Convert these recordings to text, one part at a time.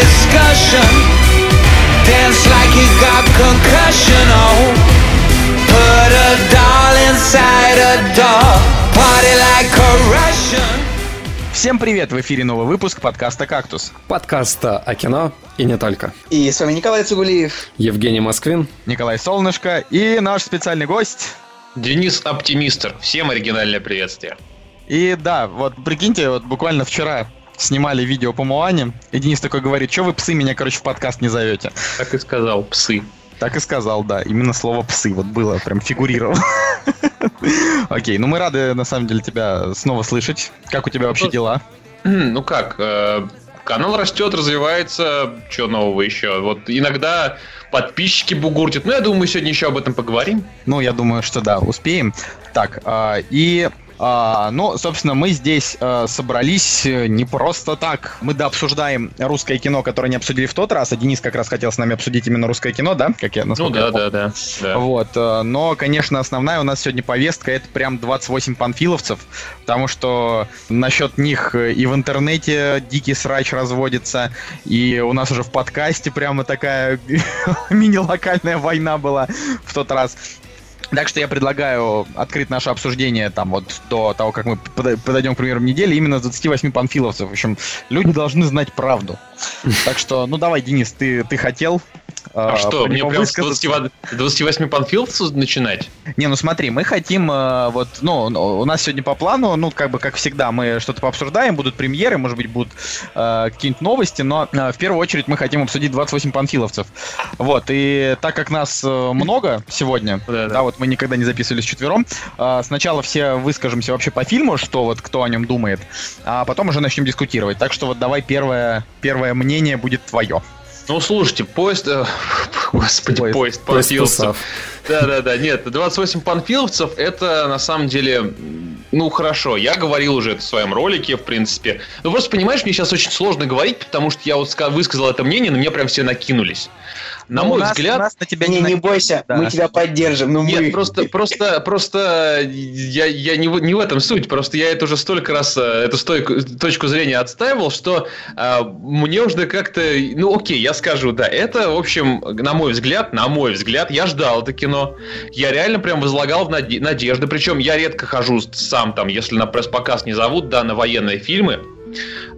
discussion. Dance like you got concussion. Oh, put a doll inside a doll. Party like a Russian. Всем привет! В эфире новый выпуск подкаста «Кактус». Подкаста о кино и не только. И с вами Николай Цугулиев. Евгений Москвин. Николай Солнышко и наш специальный гость. Денис Оптимистр. Всем оригинальное приветствие. И да, вот прикиньте, вот буквально вчера снимали видео по Муане, и Денис такой говорит, что вы псы меня, короче, в подкаст не зовете? Так и сказал, псы. Так и сказал, да. Именно слово псы вот было, прям фигурировало. Окей, ну мы рады, на самом деле, тебя снова слышать. Как у тебя вообще дела? Ну как, э, канал растет, развивается, что нового еще? Вот иногда подписчики бугуртят, ну я думаю, мы сегодня еще об этом поговорим. Ну, я думаю, что да, успеем. Так, а, и а, ну, собственно, мы здесь а, собрались э, не просто так. Мы да обсуждаем русское кино, которое не обсудили в тот раз, а Денис как раз хотел с нами обсудить именно русское кино, да? Как я, Ну да, я да, да, да. Вот, э, но, конечно, основная у нас сегодня повестка это прям 28 панфиловцев, потому что насчет них э, и в интернете дикий срач разводится, и у нас уже в подкасте прямо такая мини-локальная война была в тот раз. Так что я предлагаю открыть наше обсуждение там вот до того, как мы подойдем к примерам недели, именно с 28 панфиловцев. В общем, люди должны знать правду. Так что, ну давай, Денис, ты, ты хотел А э, что, мне прям с высказаться? 20 28 панфиловцев начинать? Не, ну смотри, мы хотим, э, вот, ну, ну, у нас сегодня по плану, ну, как бы, как всегда, мы что-то пообсуждаем, будут премьеры, может быть, будут э, какие-нибудь новости, но э, в первую очередь мы хотим обсудить 28 панфиловцев. Вот, и так как нас э, много сегодня, Да, да, да. вот мы никогда не записывались четвером, э, сначала все выскажемся вообще по фильму, что вот кто о нем думает, а потом уже начнем дискутировать. Так что вот давай первое, первое мнение будет твое. Ну, слушайте, поезд... э, Господи, Поезд. поезд, Поезд панфиловцев. Да-да-да, нет, 28 панфиловцев, это на самом деле, ну хорошо, я говорил уже это в своем ролике, в принципе. Ну просто понимаешь, мне сейчас очень сложно говорить, потому что я вот ска- высказал это мнение, на меня прям все накинулись. На мой нас- взгляд... нас на тебя Не, не бойся, Да. мы тебя поддержим. Ну Нет, мы... просто, просто, просто я, я не, в, не в этом суть. Просто я это уже столько раз, э, эту стойку- точку зрения отстаивал, что э, мне уже как-то, ну окей, я скажу, да, это, в общем, на мой взгляд, на мой взгляд, я ждал это кино. Я реально прям возлагал в наде- надежды. Причем я редко хожу сам там, если на пресс-показ не зовут, да, на военные фильмы.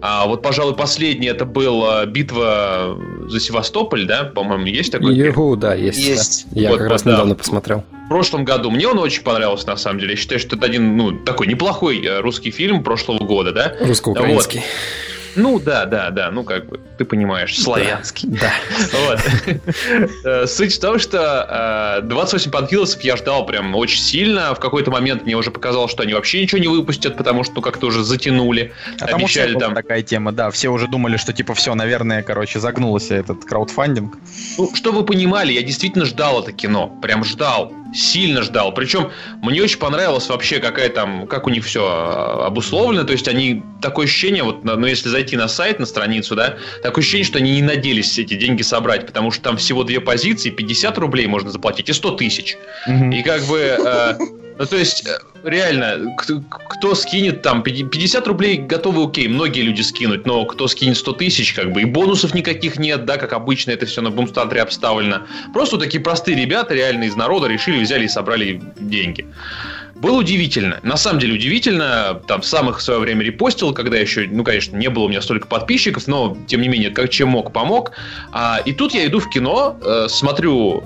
А, вот, пожалуй, последний это был э, битва за Севастополь, да, по-моему, есть такой фильм? Югу, да, есть. Есть. да. Я Вот, как раз да. недавно посмотрел. в прошлом году. Мне он очень понравился, на самом деле. Я считаю, что это один, ну, такой неплохой э, русский фильм прошлого года, да? Русско-украинский. Ну, да, да, да, ну, как бы, ты понимаешь, славянский. Да. Вот. Э, Суть в том, что э, 28 панфиловцев я ждал прям очень сильно. В какой-то момент мне уже показалось, что они вообще ничего не выпустят, потому что, ну, как-то уже затянули. А Обещали там... такая тема, да, все уже думали, что типа все, наверное, короче, загнулся этот краудфандинг. Ну, что вы понимали, я действительно ждал это кино. Прям ждал. Сильно ждал. Причем мне очень понравилось вообще, какая там, как у них все обусловлено. То есть они такое ощущение, вот, ну, если зайти на сайт, на страницу, да, такое ощущение, что они не надеялись эти деньги собрать, потому что там всего две позиции, 50 рублей можно заплатить и 100 тысяч. И как бы, э, ну то есть, э, реально, кто, кто скинет там 50 рублей готовы, окей, многие люди скинуть, но кто скинет 100 тысяч, как бы, и бонусов никаких нет, да, как обычно это все на бумстатре обставлено. Просто такие простые ребята, реально из народа, решили, взяли и собрали деньги. Было удивительно. На самом деле удивительно. Там сам их в свое время репостил, когда еще, ну, конечно, не было у меня столько подписчиков, но, тем не менее, как чем мог, помог. А, и тут я иду в кино, э, смотрю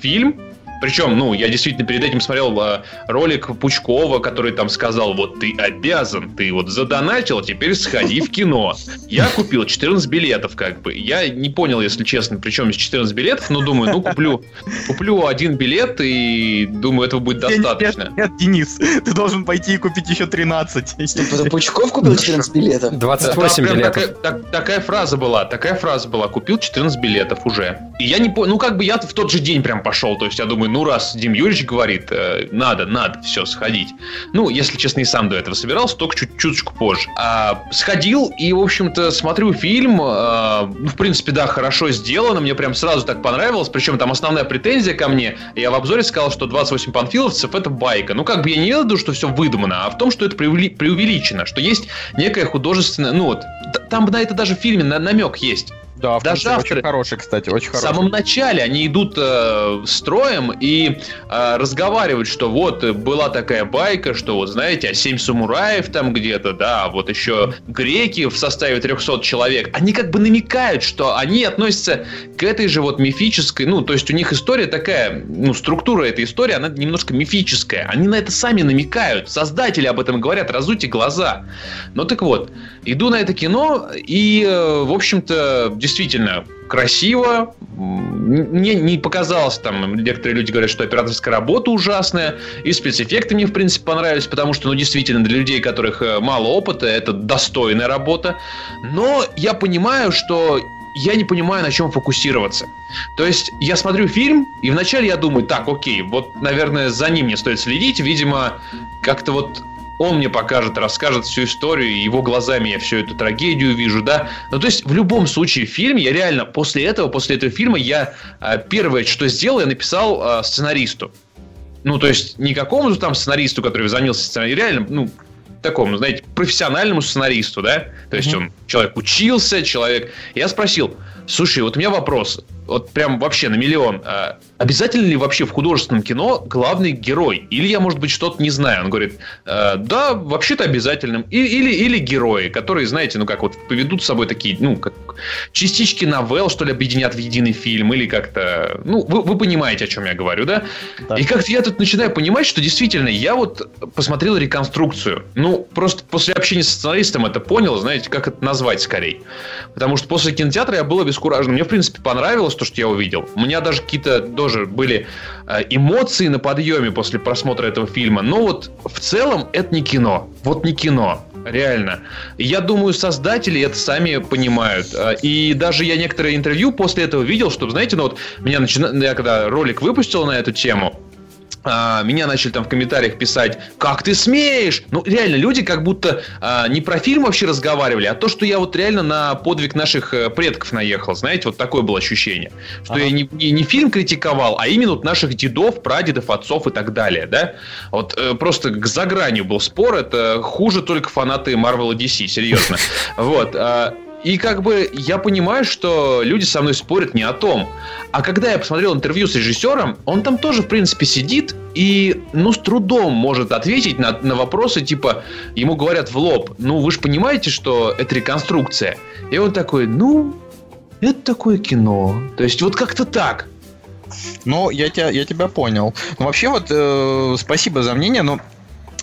фильм, причем, ну, я действительно перед этим смотрел э, ролик Пучкова, который там сказал, вот ты обязан, ты вот задонатил, теперь сходи в кино. Я купил 14 билетов, как бы. Я не понял, если честно, причем из 14 билетов, но думаю, ну, куплю, куплю один билет и думаю, этого будет достаточно. Нет, нет, Денис, ты должен пойти и купить еще 13. Это Пучков купил 14 билетов? Да, 28 там прям билетов. Такая, так- такая фраза была, такая фраза была. Купил 14 билетов уже. И я не понял, ну как бы я в тот же день прям пошел. То есть я думаю, ну раз Дим Юрьевич говорит, э, надо, надо, все, сходить. Ну, если честно, и сам до этого собирался, только чуть чуточку позже. А, сходил и, в общем-то, смотрю фильм. а, ну, в принципе, да, хорошо сделано. Мне прям сразу так понравилось. Причем там основная претензия ко мне. Я в обзоре сказал, что 28 панфиловцев это байка. Ну, как бы я не веду, что все выдумано, а в том, что это преувели- преувеличено, что есть некая художественная, ну вот, там на это даже в фильме на- намек есть. Да, в Даже авторы- очень хороший, кстати, очень В хороший. самом начале они идут э, строем и э, разговаривают, что вот э, была такая байка, что вот знаете, а семь самураев там где-то, да, а вот еще греки в составе 300 человек. Они как бы намекают, что они относятся к этой же вот мифической, ну, то есть у них история такая, ну, структура этой истории, она немножко мифическая. Они на это сами намекают, создатели об этом говорят, разуйте глаза. Ну так вот, иду на это кино, и, э, в общем-то, действительно красиво. Мне не показалось, там, некоторые люди говорят, что операторская работа ужасная, и спецэффекты мне, в принципе, понравились, потому что, ну, действительно, для людей, которых э, мало опыта, это достойная работа. Но я понимаю, что я не понимаю, на чем фокусироваться. То есть я смотрю фильм, и вначале я думаю, так, окей, вот, наверное, за ним мне стоит следить. Видимо, как-то вот он мне покажет, расскажет всю историю, его глазами я всю эту трагедию вижу, да. Ну, то есть, в любом случае, в фильме я реально после этого, после этого фильма, я а, первое, что сделал, я написал а, сценаристу. Ну, то есть, не какому-то там сценаристу, который занялся сценарием, реально, ну, такому, знаете, профессиональному сценаристу, да? То есть, он, человек учился, человек... Я спросил, слушай, вот у меня вопрос, вот прям вообще на миллион. а обязательно ли вообще в художественном кино главный герой? Или я, может быть, что-то не знаю? Он говорит, «Э, да, вообще-то обязательным. И- или, или герои, которые, знаете, ну как вот поведут с собой такие, ну, как частички новелл, что ли, объединят в единый фильм, или как-то... Ну, вы, вы понимаете, о чем я говорю, да? Да. И как-то я тут начинаю понимать, что действительно, я вот посмотрел реконструкцию. Ну, просто после общения с сценаристом это понял, знаете, как это назвать скорее. Потому что после кинотеатра я был обескуражен. Мне, в принципе, понравилось то, что я увидел. У меня даже какие-то тоже были э, эмоции на подъеме после просмотра этого фильма. Но вот в целом это не кино. Вот не кино. Реально. Я думаю, создатели это сами понимают. Э, И даже я некоторые интервью после этого видел, чтобы, знаете, ну вот меня начина... я когда ролик выпустил на эту тему, а, меня начали там в комментариях писать, как ты смеешь? Ну, реально, люди как будто а, не про фильм вообще разговаривали, а то, что я вот реально на подвиг наших э, предков наехал. Знаете, вот такое было ощущение. Что Ага. я не, не, не фильм критиковал, а именно вот наших дедов, прадедов, отцов и так далее, да? Вот э, просто к- за гранью был спор, это хуже только фанаты Marvel и DC, серьезно. Вот. И как бы я понимаю, что люди со мной спорят не о том. А когда я посмотрел интервью с режиссером, он там тоже, в принципе, сидит и, ну, с трудом может ответить на, на вопросы, типа, ему говорят в лоб, ну, вы же понимаете, что это реконструкция. И он такой, ну, это такое кино. То есть вот как-то так. Ну, я тебя, я тебя понял. Ну, вообще, вот, э, спасибо за мнение, но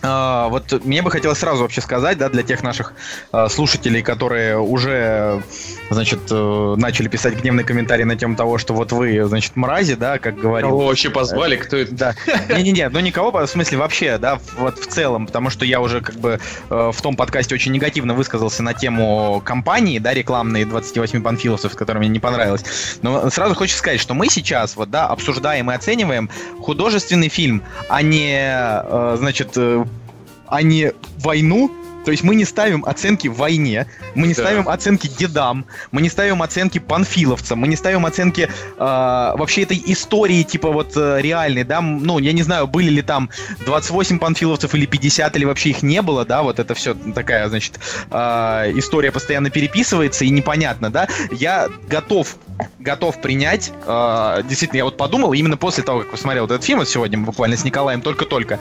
вот мне бы хотелось сразу вообще сказать, да, для тех наших а, слушателей, которые уже, значит, э, начали писать гневные комментарии на тему того, что вот вы, значит, мрази, да, как говорил. Кого вообще позвали, кто это? Да. Не-не-не, ну никого, в смысле вообще, да, вот в целом, потому что я уже как бы э, в том подкасте очень негативно высказался на тему компании, да, рекламной 28 панфиловцев, которая мне не понравилась. Но сразу хочу сказать, что мы сейчас вот, да, обсуждаем и оцениваем художественный фильм, а не, э, значит, а не войну, то есть мы не ставим оценки войне, мы не Да. ставим оценки дедам, мы не ставим оценки панфиловцам, мы не ставим оценки э, вообще этой истории, типа вот э, реальной, да, ну, я не знаю, были ли там 28 панфиловцев или 50, или вообще их не было, да, вот это все такая, значит, э, история постоянно переписывается и непонятно, да, я готов готов принять, э, действительно, я вот подумал, именно после того, как посмотрел этот фильм, вот сегодня буквально с Николаем только-только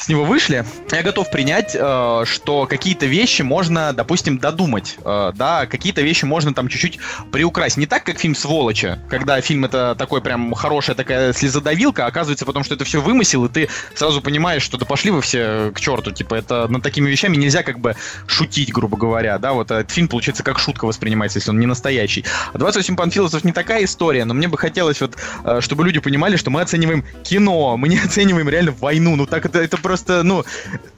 с него вышли, я готов принять, э, что какие-то вещи можно, допустим, додумать, э, да, какие-то вещи можно там чуть-чуть приукрасить. Не так, как фильм «Сволочи», когда фильм это такой прям хорошая такая слезодавилка, а оказывается потом, что это все вымысел, и ты сразу понимаешь, что да пошли вы все к черту, типа, это над такими вещами нельзя как бы шутить, грубо говоря, да, вот этот фильм, получается, как шутка воспринимается, если он не настоящий. А 28 панфиловцев не такая история, но мне бы хотелось вот, э, чтобы люди понимали, что мы оцениваем кино, мы не оцениваем реально войну, ну так это, это просто, ну,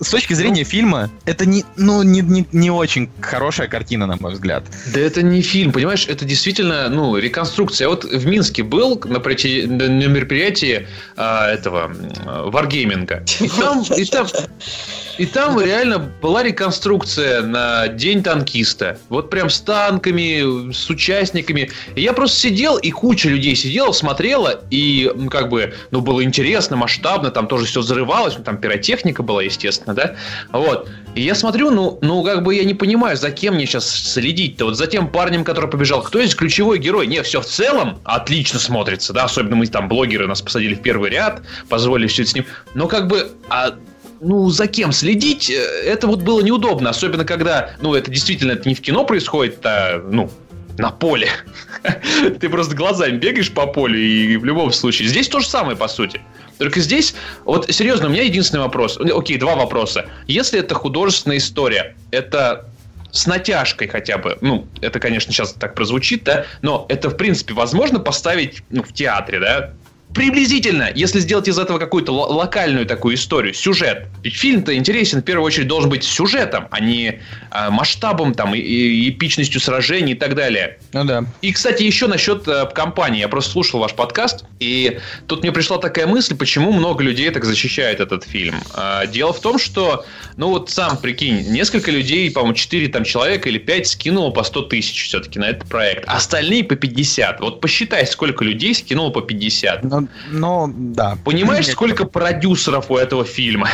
с точки зрения фильма, это не, ну, не, не, не очень хорошая картина, на мой взгляд. Да это не фильм, понимаешь, это действительно, ну, реконструкция. Вот в Минске был на, на мероприятии а, этого варгейминга. И там, и там, и там реально была реконструкция на День танкиста. Вот прям с танками, с участниками. И я просто сидел, и куча людей сидела, смотрела, и ну, как бы, ну, было интересно, масштабно, там тоже все взрывалось, ну, там пиротехника техника была, естественно, да. Вот. И я смотрю, ну, ну, как бы я не понимаю, за кем мне сейчас следить-то. Вот за тем парнем, который побежал. Кто здесь ключевой герой? Не, все в целом отлично смотрится, да. Особенно мы там блогеры нас посадили в первый ряд, позволили все это с ним. Но как бы, а ну, за кем следить, э, это вот было неудобно. Особенно когда, ну, это действительно это не в кино происходит, а, ну, на поле. Ты просто глазами бегаешь по полю, и в любом случае. Здесь то же самое, по сути. Только здесь, вот серьезно, у меня единственный вопрос. Окей, два вопроса. Если это художественная история, это с натяжкой хотя бы, ну, это, конечно, сейчас так прозвучит, да, но это, в принципе, возможно поставить ну, в театре, да, Приблизительно, если сделать из этого какую-то локальную такую историю, сюжет. Ведь фильм-то интересен в первую очередь должен быть сюжетом, а не э, масштабом там и, и эпичностью сражений и так далее. Ну да. И, кстати, еще насчет э, компании. Я просто слушал ваш подкаст, и тут мне пришла такая мысль, почему много людей так защищает этот фильм. Э, дело в том, что, ну вот сам прикинь, несколько людей, по-моему, 4 там человека или 5 скинуло по 100 тысяч все-таки на этот проект. Остальные по 50. Вот посчитай, сколько людей скинуло по 50. Ну, ну, да. Понимаешь, сколько продюсеров у этого фильма?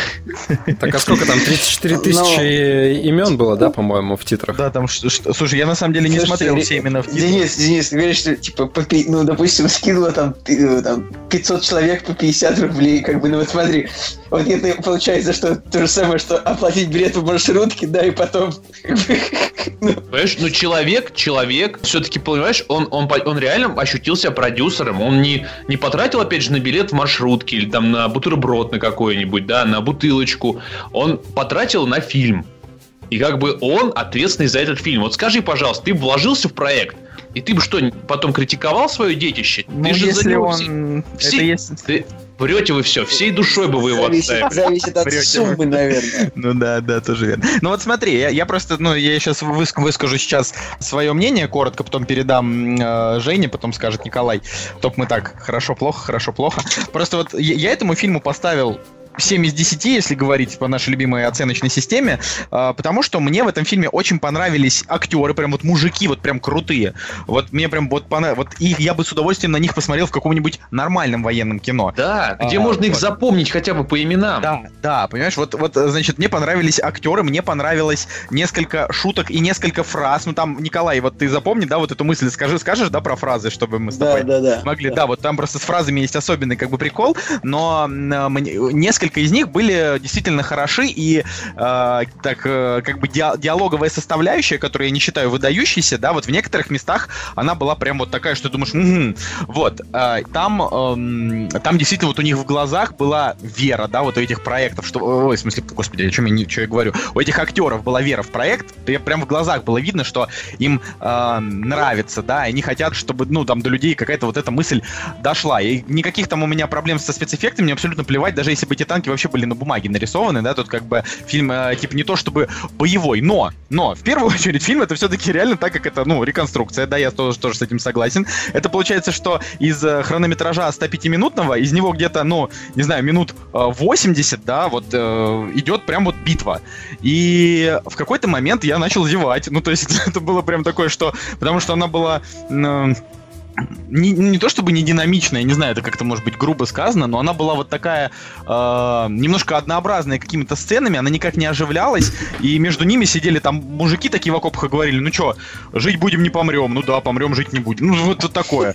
Так, а сколько там? 34 тысячи имен было, да, по-моему, в титрах? Да, там, слушай, я на самом деле не смотрел все именно в титрах. Денис, Денис, ты говоришь, что, типа, ну, допустим, скинула там, э, там 500 человек по 50 рублей, как бы, ну вот смотри, вот это получается, что то же самое, что оплатить билет в маршрутке, да, и потом... Ну. Понимаешь, ну человек, человек, все-таки, понимаешь, он, он, он реально ощутился продюсером, он не, не потратил, опять же, на билет в маршрутке или там на бутерброд на какой-нибудь, да, на бутылочку, он потратил на фильм. И как бы он ответственный за этот фильм. Вот скажи, пожалуйста, ты вложился в проект, и ты бы что, потом критиковал свое детище? Ну, ты же если за него он... Все... Это если... Ты... Врете вы все, всей душой бы вы его зависит, отставили. Зависит от Врете. суммы, наверное. Ну да, да, тоже верно. Ну вот смотри, я, я просто, ну я сейчас выскажу сейчас свое мнение коротко, потом передам э, Жене, потом скажет Николай. Топ мы так, хорошо-плохо, хорошо-плохо. Просто вот я, я этому фильму поставил 7 из 10, если говорить по нашей любимой оценочной системе, а, потому что мне в этом фильме очень понравились актеры, прям вот мужики, вот прям крутые. Вот мне прям вот понравилось. Вот и я бы с удовольствием на них посмотрел в каком-нибудь нормальном военном кино. Да, где а, можно вот. их запомнить хотя бы по именам. Да, да, понимаешь, вот, вот, значит, мне понравились актеры, мне понравилось несколько шуток и несколько фраз. Ну там, Николай, вот ты запомни, да, вот эту мысль скажи, скажешь, да, про фразы, чтобы мы с тобой да, да, да, могли. Да. да, вот там просто с фразами есть особенный как бы прикол, но мне, несколько несколько из них были действительно хороши, и э, так э, как бы диалоговая составляющая, которую я не считаю выдающейся, да, вот в некоторых местах она была прям вот такая, что думаешь, угу. вот, э, там, э, там действительно вот у них в глазах была вера, да, вот у этих проектов, что, ой, в смысле, господи, о чем я, что я говорю, у этих актеров была вера в проект, прям в глазах было видно, что им э, нравится, да, и они хотят, чтобы, ну, там до людей какая-то вот эта мысль дошла, и никаких там у меня проблем со спецэффектами, мне абсолютно плевать, даже если бы Титан танки вообще были на бумаге нарисованы, да, тут как бы фильм, э, типа, не то чтобы боевой, но, но, в первую очередь, фильм это все-таки реально так, как это, ну, реконструкция, да, я тоже, тоже с этим согласен. Это получается, что из э, хронометража 105-минутного, из него где-то, ну, не знаю, минут э, 80, да, вот э, идет прям вот битва. И в какой-то момент я начал зевать, ну, то есть это было прям такое, что, потому что она была... Э, не, не то чтобы не динамичная, не знаю, это как-то может быть грубо сказано, но она была вот такая э, немножко однообразная какими-то сценами, она никак не оживлялась, и между ними сидели там мужики такие в окопах и говорили, ну что, жить будем, не помрем, ну да, помрем, жить не будем, ну вот, вот такое.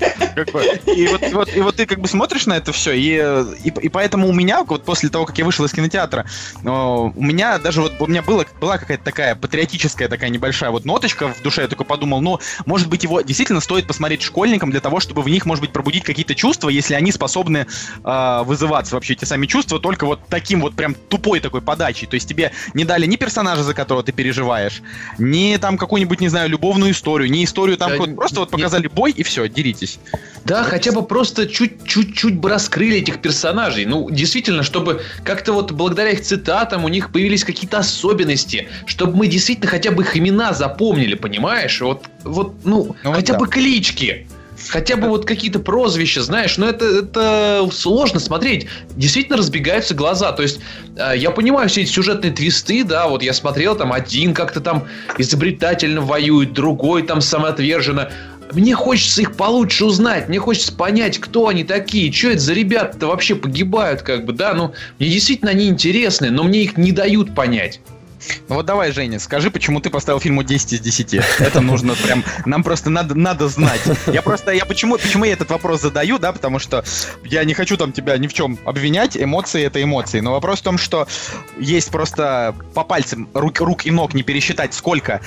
И вот, и, вот, и вот ты как бы смотришь на это все, и, и, и поэтому у меня, вот после того, как я вышел из кинотеатра, э, у меня даже вот, у меня было, была какая-то такая патриотическая такая небольшая вот ноточка в душе, я только подумал, ну, может быть, его действительно стоит посмотреть школьникам, для того, чтобы в них, может быть, пробудить какие-то чувства, если они способны э, вызываться вообще эти сами чувства только вот таким вот прям тупой такой подачей. То есть тебе не дали ни персонажа, за которого ты переживаешь, ни там какую-нибудь, не знаю, любовную историю, ни историю там, да, просто вот показали бой и все, деритесь. Да, вот. хотя бы просто чуть-чуть бы раскрыли этих персонажей. Ну, действительно, чтобы как-то вот благодаря их цитатам у них появились какие-то особенности, чтобы мы действительно хотя бы их имена запомнили, понимаешь? Вот, вот ну, ну хотя да. бы клички. Хотя бы вот какие-то прозвища, знаешь, но это, это сложно смотреть. Действительно разбегаются глаза. То есть, э, я понимаю все эти сюжетные твисты, да, вот я смотрел, там один как-то там изобретательно воюет, другой там самоотверженно. мне хочется их получше узнать, мне хочется понять, кто они такие, что это за ребята-то вообще погибают, как бы, да, ну, мне действительно они интересны, но мне их не дают понять. Ну вот давай, Женя, скажи, почему ты поставил фильму 10 из 10. Это нужно прям, нам просто надо, надо знать. Я просто, я почему, почему я этот вопрос задаю, да, потому что я не хочу там тебя ни в чем обвинять, эмоции это эмоции, но вопрос в том, что есть просто по пальцам рук, рук и ног не пересчитать, сколько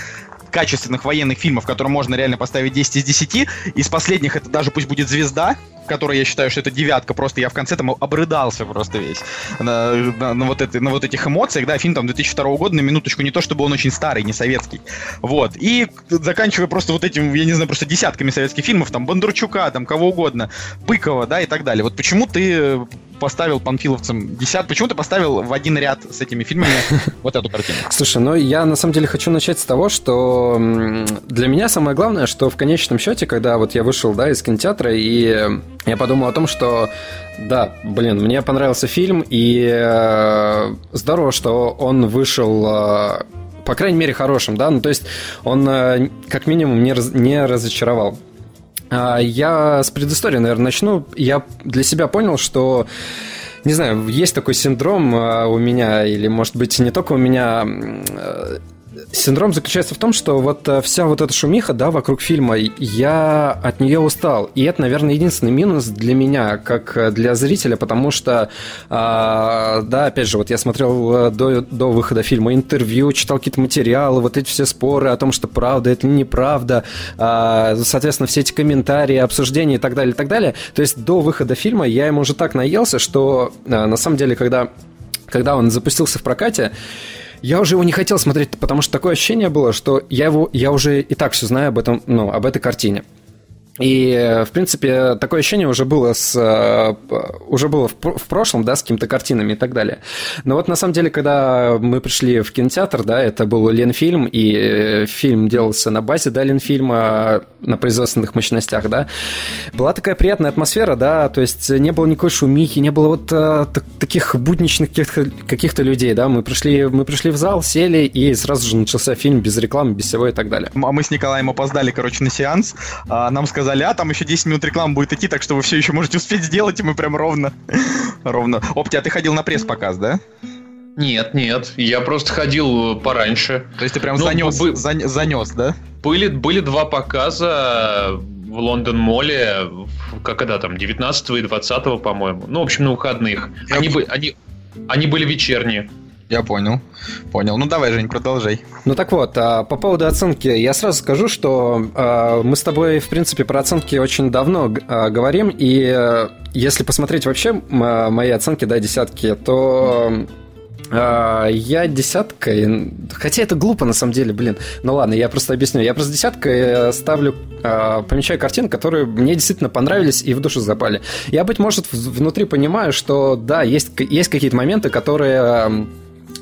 качественных военных фильмов, которые можно реально поставить 10 из 10. Из последних это даже пусть будет «Звезда», которой я считаю, что это девятка, просто я в конце там обрыдался просто весь. На, на, на, вот, это, на вот этих эмоциях, да, фильм там 2002 года, на минуточку, не то чтобы он очень старый, не советский, вот, и заканчивая просто вот этим, я не знаю, просто десятками советских фильмов, там, Бондарчука, там, кого угодно, Быкова, да, и так далее, вот почему ты поставил панфиловцам 10, почему ты поставил в один ряд с этими фильмами вот эту картину? Слушай, ну я на самом деле хочу начать с того, что для меня самое главное, что в конечном счете, когда вот я вышел, да, из кинотеатра и я подумал о том, что да, блин, мне понравился фильм, и э, здорово, что он вышел, э, по крайней мере, хорошим, да, ну то есть он э, как минимум не, раз, не разочаровал. Э, я с предыстории, наверное, начну. Я для себя понял, что не знаю, есть такой синдром э, у меня, или, может быть, не только у меня, э, Синдром заключается в том, что вот э, вся вот эта шумиха, да, вокруг фильма, я от нее устал. И это, наверное, единственный минус для меня, как э, для зрителя, потому что, а, да, опять же, вот я смотрел э, до, до выхода фильма интервью, читал какие-то материалы, вот эти все споры о том, что правда, это неправда, а, соответственно, все эти комментарии, обсуждения и так далее, и так далее. То есть до выхода фильма я ему уже так наелся, что на самом деле, когда, когда он запустился в прокате, я уже его не хотел смотреть, потому что такое ощущение было, что я его, я уже и так все знаю об этом, ну, об этой картине. И, в принципе, такое ощущение уже было, с, э, уже было в, прошлом, да, с какими-то картинами и так далее. Но вот на самом деле, когда мы пришли в кинотеатр, да, это был Ленфильм, и э, фильм делался на базе, да, Ленфильма, на производственных мощностях, да, была такая приятная атмосфера, да, то есть не было никакой шумихи, не было вот а, таких будничных каких-то, каких-то людей, да, мы пришли, мы пришли в зал, сели, и сразу же начался фильм без рекламы, без всего и так далее. А мы с Николаем опоздали, короче, на сеанс, а нам сказали, сказали, а там еще 10 минут рекламы будет идти, так что вы все еще можете успеть сделать, и мы прям ровно, ровно. Опти, а ты ходил на пресс-показ, да? Нет, нет, я просто ходил пораньше. То есть ты прям ну, занес, бы, занес, да? Были, были два показа в Лондон-моле, когда там, 19 и 20, по-моему. Ну, в общем, на выходных. Они, бы, они, они были вечерние. Я понял. Понял. Ну давай, Жень, продолжай. Ну так вот, а, по поводу оценки, я сразу скажу, что а, мы с тобой, в принципе, про оценки очень давно а, говорим, и э, если посмотреть вообще мои оценки, да, десятки, то я десяткой, хотя это глупо на самом деле, блин. Ну ладно, я просто объясню. Я просто десяткой э, ставлю, помечаю картины, которые мне действительно понравились и в душу запали. Я, быть может, внутри понимаю, что да, есть, есть какие-то моменты, которые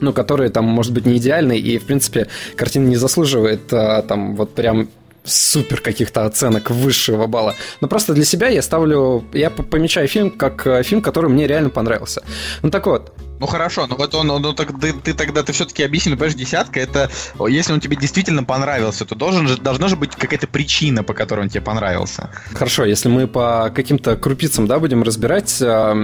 ну, которые там, может быть, не идеальны, и, в принципе, картина не заслуживает а, там вот прям супер каких-то оценок высшего балла. Но просто для себя я ставлю, я помечаю фильм как э, фильм, который мне реально понравился. Ну так вот, ну хорошо, ну вот он, ну так ты, ты тогда ты все-таки объясни, ну, понимаешь, десятка это, если он тебе действительно понравился, то должен же, должна же быть какая-то причина, по которой он тебе понравился. Хорошо, если мы по каким-то крупицам, да, будем разбирать, э,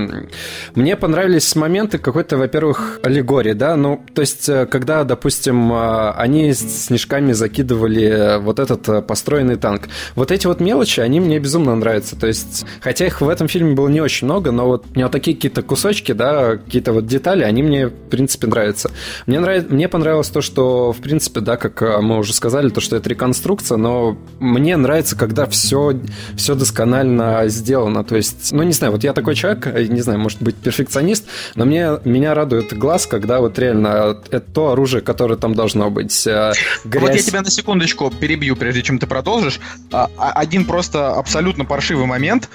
мне понравились моменты какой-то, во-первых, аллегории, да, ну, то есть, э, когда, допустим, э, они снежками закидывали вот этот э, построенный танк, вот эти вот мелочи, они мне безумно нравятся, то есть, хотя их в этом фильме было не очень много, но вот у вот такие какие-то кусочки, да, какие-то вот детали, они мне, в принципе, нравятся. Мне, нрав... мне понравилось то, что, в принципе, да, как э, мы уже сказали, то, что это реконструкция, но мне нравится, когда все, все досконально сделано. То есть, ну, не знаю, вот я такой человек, э, не знаю, может быть, перфекционист, но мне, меня радует глаз, когда вот реально это то оружие, которое там должно быть. Грязь... Э, вот я тебя на секундочку перебью, прежде чем ты продолжишь. А, а, один просто абсолютно паршивый момент.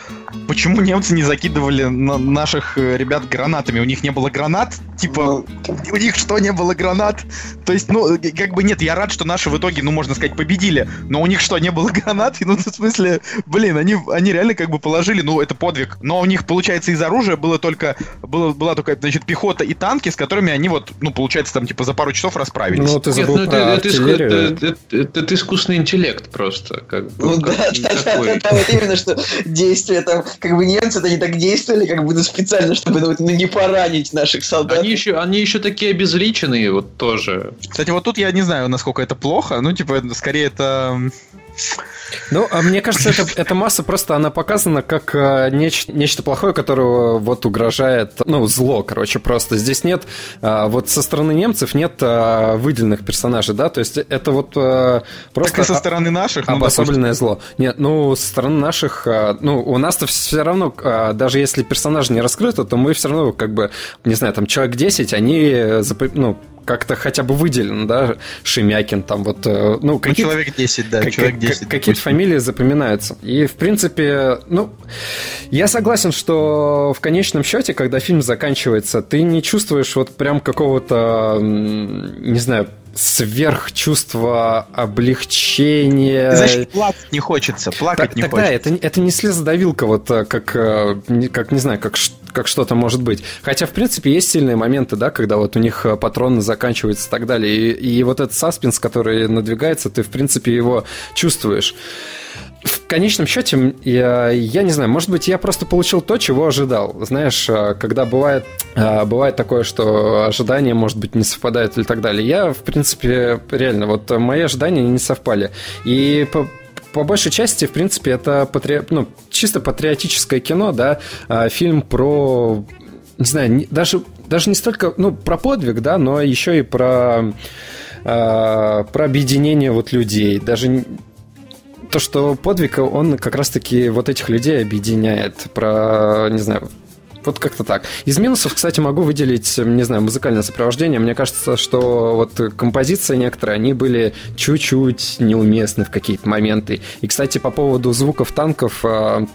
Почему немцы не закидывали наших ребят гранатами? У них не было гранат гранат? Типа, Ну, у них что, не было гранат? То есть, ну, как бы нет, я рад, что наши в итоге, ну, можно сказать, победили. Но у них что, не было гранат? Ну, в смысле, блин, они, они реально как бы положили, ну, это подвиг. Но у них, получается, из оружия было только, было, была только, значит, пехота и танки, с которыми они вот, ну, получается, там, типа, за пару часов расправились. Ну, ты Нет, забыл ну это, про это, это- это- это- это искусственный интеллект просто. Как, бы, Ну как да, да, да, да, вот именно, что действия там, как бы немцы, они так действовали, как бы ну, специально, чтобы ну, ну, не поранить наших солдат. Они еще, они еще такие обезличенные, вот тоже. Кстати, вот тут я не знаю, насколько это плохо. Ну, типа, скорее это... Ну, а мне кажется, это, эта масса просто, она показана как э, неч- нечто плохое, которого вот угрожает, ну, зло, короче, просто. Здесь нет, э, вот со стороны немцев нет э, выделенных персонажей, да, то есть это вот просто... Так и со стороны наших, ну. Обособленное зло. Нет, ну, со стороны наших, ну, у нас-то все равно, даже если персонажи не раскрыты, то мы все равно, как бы, не знаю, там, человек 10, они, ну, как-то хотя бы выделены, да, Шемякин, там, вот, э, ну, Ну, какие-то... человек 10, да, Как- человек как- 10. Какие-то фамилии запоминаются. И, в принципе, ну, я согласен, что в конечном счете, когда фильм заканчивается, ты не чувствуешь вот прям какого-то, не знаю, сверхчувства облегчения. Значит, плакать не хочется, плакать Так- не тогда хочется. это, это не слезодавилка, вот э, как, э, как не знаю, как, как что-то может быть. Хотя, в принципе, есть сильные моменты, да, когда вот у них э, патроны заканчиваются и так далее. И, и вот этот саспенс, который надвигается, ты, в принципе, его чувствуешь. В конечном счете, я, я не знаю, может быть, я просто получил то, чего ожидал. Знаешь, э, когда бывает, э, бывает такое, что ожидания, может быть, не совпадают или так далее. Я, в принципе, реально, вот э, мои ожидания не совпали. И по, по большей части, в принципе, это патри... ну, чисто патриотическое кино, да, а, фильм про, не знаю, даже, даже не столько, ну, про подвиг, да, но еще и про, про объединение вот людей, даже то, что подвиг, он как раз-таки вот этих людей объединяет, про, не знаю, вот как-то так. Из минусов, кстати, могу выделить, не знаю, музыкальное сопровождение. Мне кажется, что вот композиции некоторые, они были чуть-чуть неуместны в какие-то моменты. И, кстати, по поводу звуков танков, а,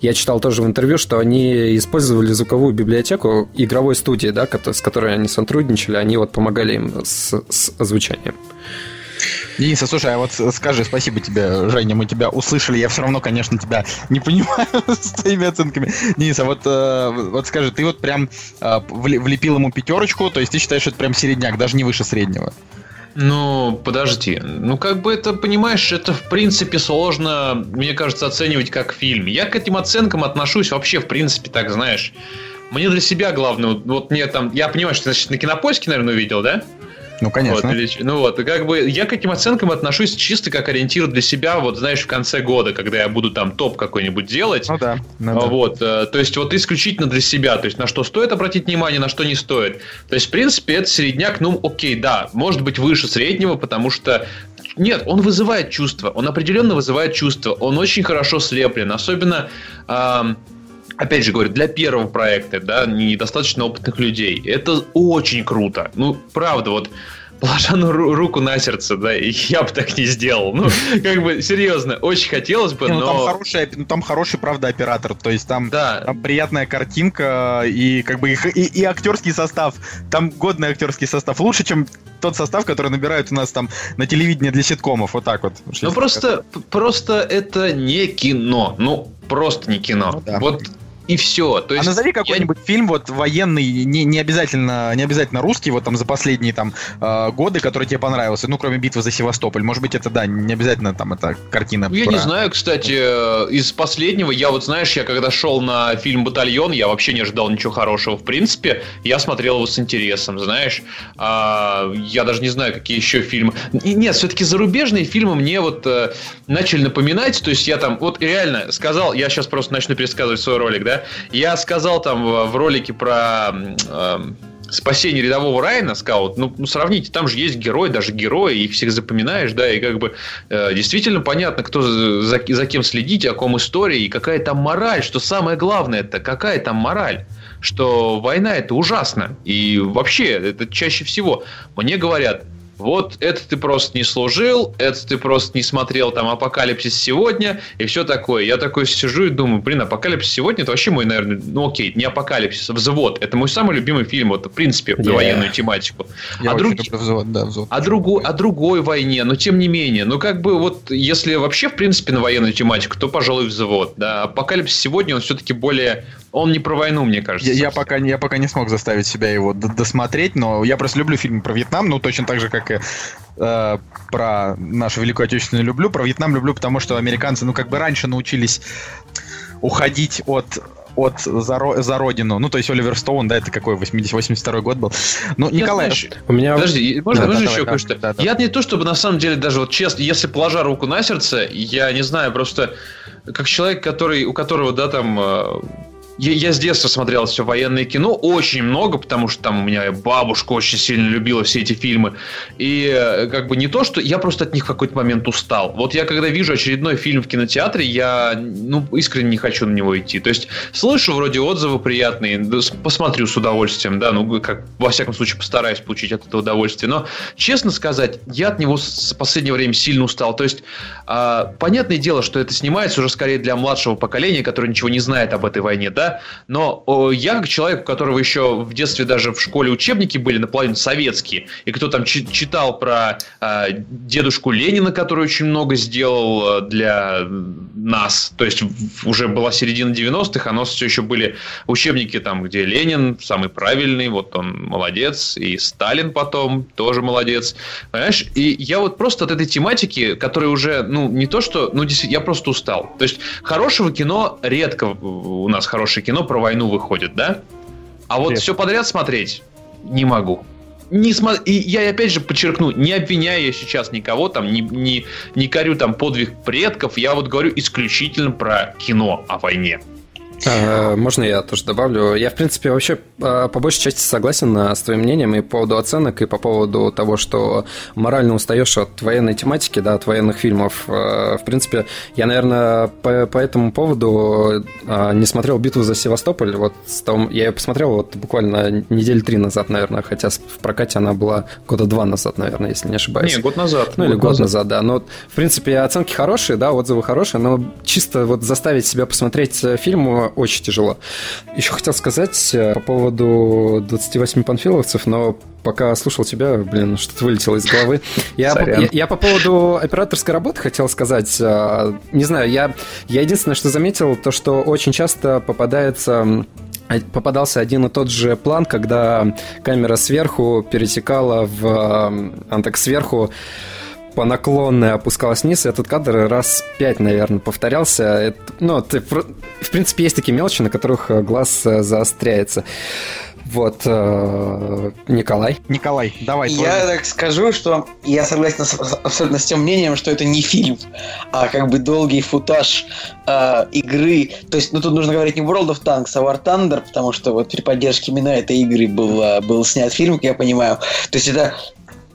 я читал тоже в интервью, что они использовали звуковую библиотеку игровой студии, да, с которой они сотрудничали, они вот помогали им с, с озвучанием. Денис, а слушай, а вот скажи спасибо тебе, Женя, мы тебя услышали, я все равно, конечно, тебя не понимаю с твоими оценками. Денис, вот, э, вот скажи, ты вот прям э, влепил ему пятерочку, то есть ты считаешь, что это прям середняк, даже не выше среднего? Ну, подожди. Ну, как бы это, понимаешь, это в принципе сложно, мне кажется, оценивать как фильм. Я к этим оценкам отношусь вообще, в принципе, так, знаешь. Мне для себя главное, вот, мне там, я понимаю, что значит, на кинопоиске, наверное, увидел, да? Ну, конечно. Вот, или- ну вот, и как бы я к этим оценкам отношусь чисто как ориентир для себя, вот знаешь, в конце года, когда я буду там топ какой-нибудь делать. Ну да. ну да. Вот, э, то есть вот исключительно для себя, то есть на что стоит обратить внимание, на что не стоит. То есть, в принципе, это середняк, ну, окей, да, может быть выше среднего, потому что нет, он вызывает чувство, он определенно вызывает чувство, он очень хорошо слеплен, особенно ам, Опять же говорю, для первого проекта, да, недостаточно опытных людей. Это очень круто. Ну, правда, вот положа ну, ру- руку на сердце, да, и я бы так не сделал. Ну, как бы, серьезно, очень хотелось бы, Не, ну, там но... хороший, оп- ну, там хороший, правда, оператор. То есть там, Да, там приятная картинка и как бы и, и, и актерский состав. Там годный актерский состав. Лучше, чем тот состав, который набирают у нас там на телевидении для ситкомов. Вот так вот. Ну просто, просто это не кино. Ну, просто не кино. Ну да. Вот и все. То А есть назови я- какой-нибудь фильм вот военный, не, не обязательно не обязательно русский, вот там за последние там э, годы, который тебе понравился, ну кроме битвы за Севастополь. Может быть это да, не обязательно там это картина. Ну, я про- не знаю, кстати, э, из последнего, я вот, знаешь, я когда шел на фильм «Батальон», я вообще не ожидал ничего хорошего. В принципе, я смотрел его с интересом, знаешь. А, я даже не знаю, какие еще фильмы. Нет, все-таки зарубежные фильмы мне вот э, начали напоминать. То есть я там, вот реально сказал, я сейчас просто начну пересказывать свой ролик, да. Я сказал там в, ролике про... эм, спасение рядового Райана, скаут, ну, ну, сравните, там же есть герой, даже герои, их всех запоминаешь, да, и как бы э, действительно понятно, кто за, за- за кем следить, о ком история, и какая там мораль, что самое главное, это какая там мораль, что война это ужасно, и вообще, это чаще всего, мне говорят, вот это ты просто не служил, это ты просто не смотрел там «Апокалипсис сегодня» и все такое. Я такой сижу и думаю, блин, «Апокалипсис сегодня» это вообще мой, наверное, ну окей, не «Апокалипсис», а «Взвод». Это мой самый любимый фильм, вот, в принципе, yeah. военную тематику. Я а, друг... взвод, да, взвод. А, другу... о другой войне, но тем не менее, ну как бы вот, если вообще, в принципе, на военную тематику, то, пожалуй, «Взвод». Да. «Апокалипсис сегодня» он все-таки более он не про войну, мне кажется. Я, я, пока, я пока не смог заставить себя его досмотреть, но я просто люблю фильмы про Вьетнам, ну, точно так же, как и э, про нашу Великую Отечественную люблю. Про Вьетнам люблю, потому что американцы, ну, как бы раньше научились уходить от от за, за родину. Ну, то есть Оливер Стоун, да, это какой, 80, 82 год был. Ну, Николай... Знаешь, у меня... Подожди, можно, да, можно да, еще кое-что? Да, да, я не то, чтобы на самом деле даже вот честно, если положа руку на сердце, я не знаю, просто как человек, который, у которого, да, там э, я, я с детства смотрел все военное кино, очень много, потому что там у меня бабушка очень сильно любила все эти фильмы. И э, как бы не то, что я просто от них в какой-то момент устал. Вот я когда вижу очередной фильм в кинотеатре, я ну, искренне не хочу на него идти. То есть слышу вроде отзывы приятные, посмотрю с удовольствием, да, ну как во всяком случае постараюсь получить от этого удовольствие. Но честно сказать, я от него с последнего времени сильно устал. То есть э, понятное дело, что это снимается уже скорее для младшего поколения, которое ничего не знает об этой войне, да, да, но я как человек, у которого еще в детстве даже в школе учебники были наполовину советские, и кто там читал про э, дедушку Ленина, который очень много сделал э, для нас, то есть уже была середина 90-х, а у нас все еще были учебники там, где Ленин самый правильный, вот он молодец, и Сталин потом тоже молодец, понимаешь? И я вот просто от этой тематики, которая уже, ну, не то что, ну, действительно, я просто устал. То есть хорошего кино редко у нас хорошее хорошее кино про войну выходит, да? А вот Привет. все подряд смотреть не могу. Не смо... И я опять же подчеркну, не обвиняю я сейчас никого, там, не, не, не корю там подвиг предков, я вот говорю исключительно про кино о войне. А, можно я тоже добавлю? Я, в принципе, вообще а, по большей части согласен с твоим мнением и по поводу оценок, и по поводу того, что морально устаешь от военной тематики, да, от военных фильмов. А, в принципе, я, наверное, по, по этому поводу не смотрел «Битву за Севастополь». Вот с том, я ее посмотрел вот буквально недели три назад, наверное, хотя в прокате она была года два назад, наверное, если не ошибаюсь. Не, год назад. Ну, год или год назад. назад, да. Но, в принципе, оценки хорошие, да, отзывы хорошие, но чисто вот заставить себя посмотреть э, очень тяжело. Еще хотел сказать э, по поводу 28 панфиловцев, но пока слушал тебя, блин, что-то вылетело из головы. Я, по, я, я по поводу операторской работы хотел сказать. Э, не знаю, я, я единственное, что заметил, то, что очень часто попадается попадался один и тот же план, когда камера сверху перетекала в а так сверху по наклонной опускалась вниз, и этот кадр раз пять, наверное, повторялся. Это, ну, ты, в принципе, есть такие мелочи, на которых э, глаз э, заостряется. Вот, э, Николай. Николай, давай. Я твой. так скажу, что я согласен с, абсолютно с тем мнением, что это не фильм, а как бы долгий футаж э, игры. То есть, ну тут нужно говорить не World of Tanks, а War Thunder, потому что вот при поддержке именно этой игры был, был снят фильм, как я понимаю. То есть это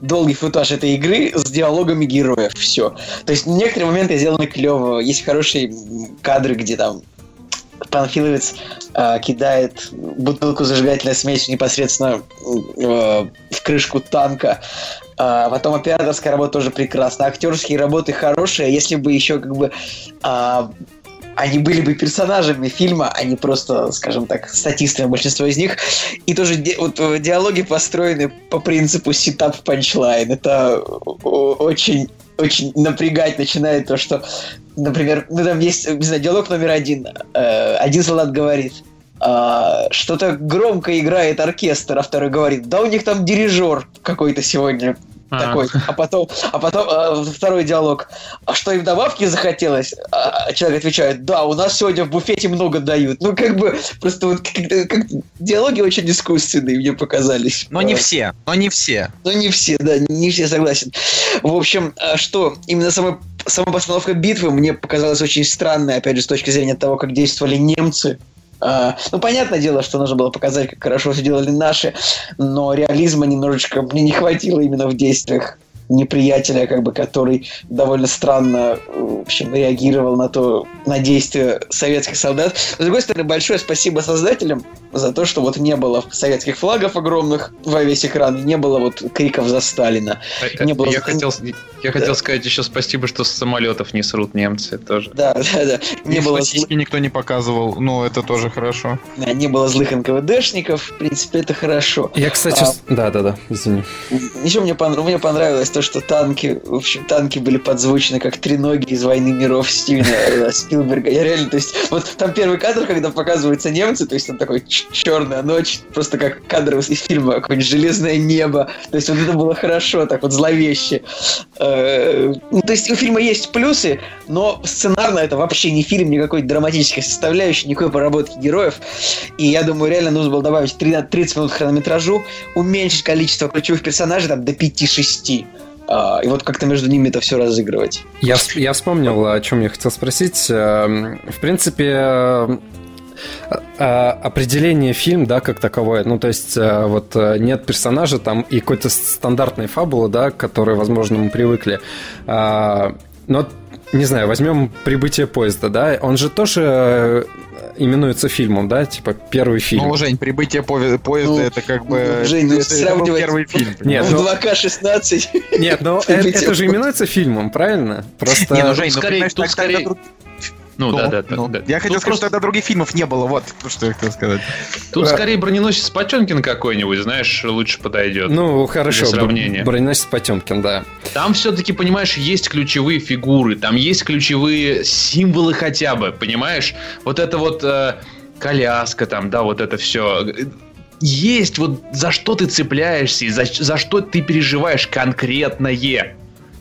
долгий футаж этой игры с диалогами героев. Все. То есть некоторые моменты сделаны клево. Есть хорошие кадры, где там Панфиловец э, кидает бутылку зажигательной смесью непосредственно э, в крышку танка. А потом операторская работа тоже прекрасна. Актерские работы хорошие. Если бы еще как бы а, они были бы персонажами фильма, а не просто, скажем так, статистами большинство из них. И тоже вот, э, диалоги построены по принципу setup punchline. Это очень очень напрягать начинает то, что, например, ну там есть, не знаю, диалог номер один. Э, один солдат говорит, э, что-то громко играет оркестр, а второй говорит, да у них там дирижер какой-то сегодня такой. А потом, а потом а, второй диалог. А что им добавки захотелось? А человек отвечает, да, у нас сегодня в буфете много дают. Ну, как бы, просто вот как, как, диалоги очень искусственные мне показались. Но не все, но не все. Но не все, да, не все согласен. В общем, а что, именно сама, сама постановка битвы мне показалась очень странной, опять же, с точки зрения того, как действовали немцы. А, ну, понятное дело, что нужно было показать, как хорошо все делали наши, но реализма немножечко мне не хватило именно в действиях. Неприятеля, как бы, который довольно странно в общем, реагировал на то, на действия советских солдат. С другой стороны, большое спасибо создателям за то, что вот не было советских флагов огромных во весь экран, не было вот криков за Сталина. А, не было... Я хотел, я хотел сказать еще спасибо, что с самолетов не срут немцы тоже. Да, да, да. Не Их было зл... никто не показывал, ну это тоже хорошо. Да, не было злых НКВДшников, в принципе, это хорошо. Я, кстати, а... да, да, да, извини. Еще мне, пон... мне понравилось то, что танки, в общем, танки были подзвучены как треноги из «Войны миров» Стивена э, Спилберга. Я реально, то есть, вот там первый кадр, когда показываются немцы, то есть там такой черная ночь, просто как кадр из фильма, какое-нибудь железное небо. То есть вот это было хорошо, так вот зловеще. Э, ну, то есть у фильма есть плюсы, но сценарно это вообще не фильм, никакой драматической составляющей, никакой поработки героев. И я думаю, реально нужно было добавить 30 минут хронометражу, уменьшить количество ключевых персонажей там, до 5-6. А, и вот как-то между ними это все разыгрывать. Я, я вспомнил, о чем я хотел спросить. Эм, в принципе, э, э, определение фильм, да, как таковое. Ну, то есть, э, вот нет персонажа там и какой-то стандартной фабулы, да, к которой, возможно, мы привыкли. А, но не знаю, возьмем прибытие поезда, да, он же тоже именуется фильмом, да, типа первый фильм. Ну, Жень, прибытие поезда ну, это как бы... Жень, ну, это, это был первый фильм. Нет, ну, 2К16. Нет, но это, это же именуется фильмом, правильно? Просто... Не, ну, Жень, ну, скорее, тут скорее... Ну, ну да, да, ну, да. Я хотел Тут сказать, просто... что тогда других фильмов не было, вот что я хотел сказать. Тут а... скорее броненосец Потемкин какой-нибудь, знаешь, лучше подойдет. Ну, хорошо, сравнение. броненосец Потемкин, да. Там все-таки, понимаешь, есть ключевые фигуры, там есть ключевые символы хотя бы, понимаешь? Вот это вот э, коляска там, да, вот это все есть вот за что ты цепляешься, за, за что ты переживаешь конкретное.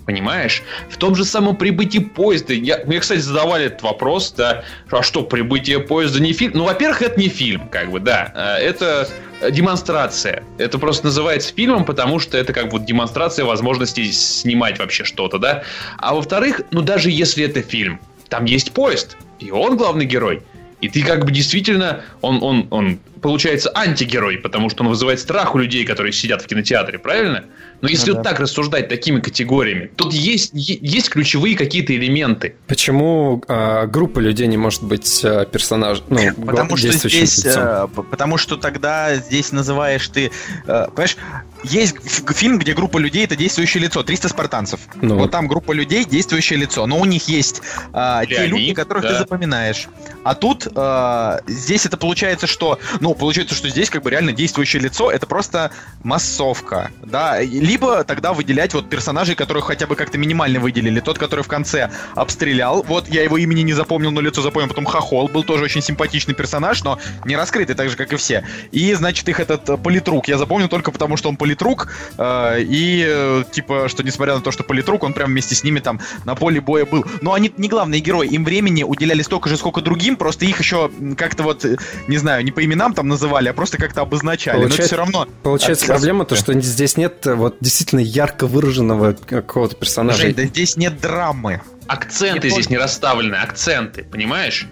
Понимаешь? В том же самом прибытии поезда. Я, мне, кстати, задавали этот вопрос, да, а что, прибытие поезда не фильм? Ну, во-первых, это не фильм, как бы, да. А, это демонстрация. Это просто называется фильмом, потому что это как бы демонстрация возможности снимать вообще что-то, да. А во-вторых, ну даже если это фильм, там есть поезд, и он главный герой. И ты как бы действительно, он, он, он получается антигерой, потому что он вызывает страх у людей, которые сидят в кинотеатре, правильно? Но если ну, вот так рассуждать такими категориями, тут есть, есть ключевые какие-то элементы. Почему э, группа людей не может быть э, персонажем? Ну, потому что здесь, э, потому что тогда здесь называешь ты, э, понимаешь, есть фильм, где группа людей это действующее лицо, 300 спартанцев. Ну. Вот там группа людей действующее лицо, но у них есть э, те люди, которых да. ты запоминаешь. А тут э, здесь это получается, что, ну получается, что здесь как бы реально действующее лицо это просто массовка, да либо тогда выделять вот персонажей, которых хотя бы как-то минимально выделили. Тот, который в конце обстрелял, вот я его имени не запомнил, но лицо запомнил, потом Хохол был тоже очень симпатичный персонаж, но не раскрытый, так же, как и все. И, значит, их этот э, политрук я запомнил только потому, что он политрук, э, и, э, типа, что несмотря на то, что политрук, он прям вместе с ними там на поле боя был. Но они не главные герои, им времени уделяли столько же, сколько другим, просто их еще как-то вот, э, не знаю, не по именам там называли, а просто как-то обозначали. Получается, но это все равно... Получается проблема то, что здесь нет вот действительно ярко выраженного какого-то персонажа. Жень, да здесь нет драмы. Акценты я здесь понял. не расставлены, акценты, понимаешь?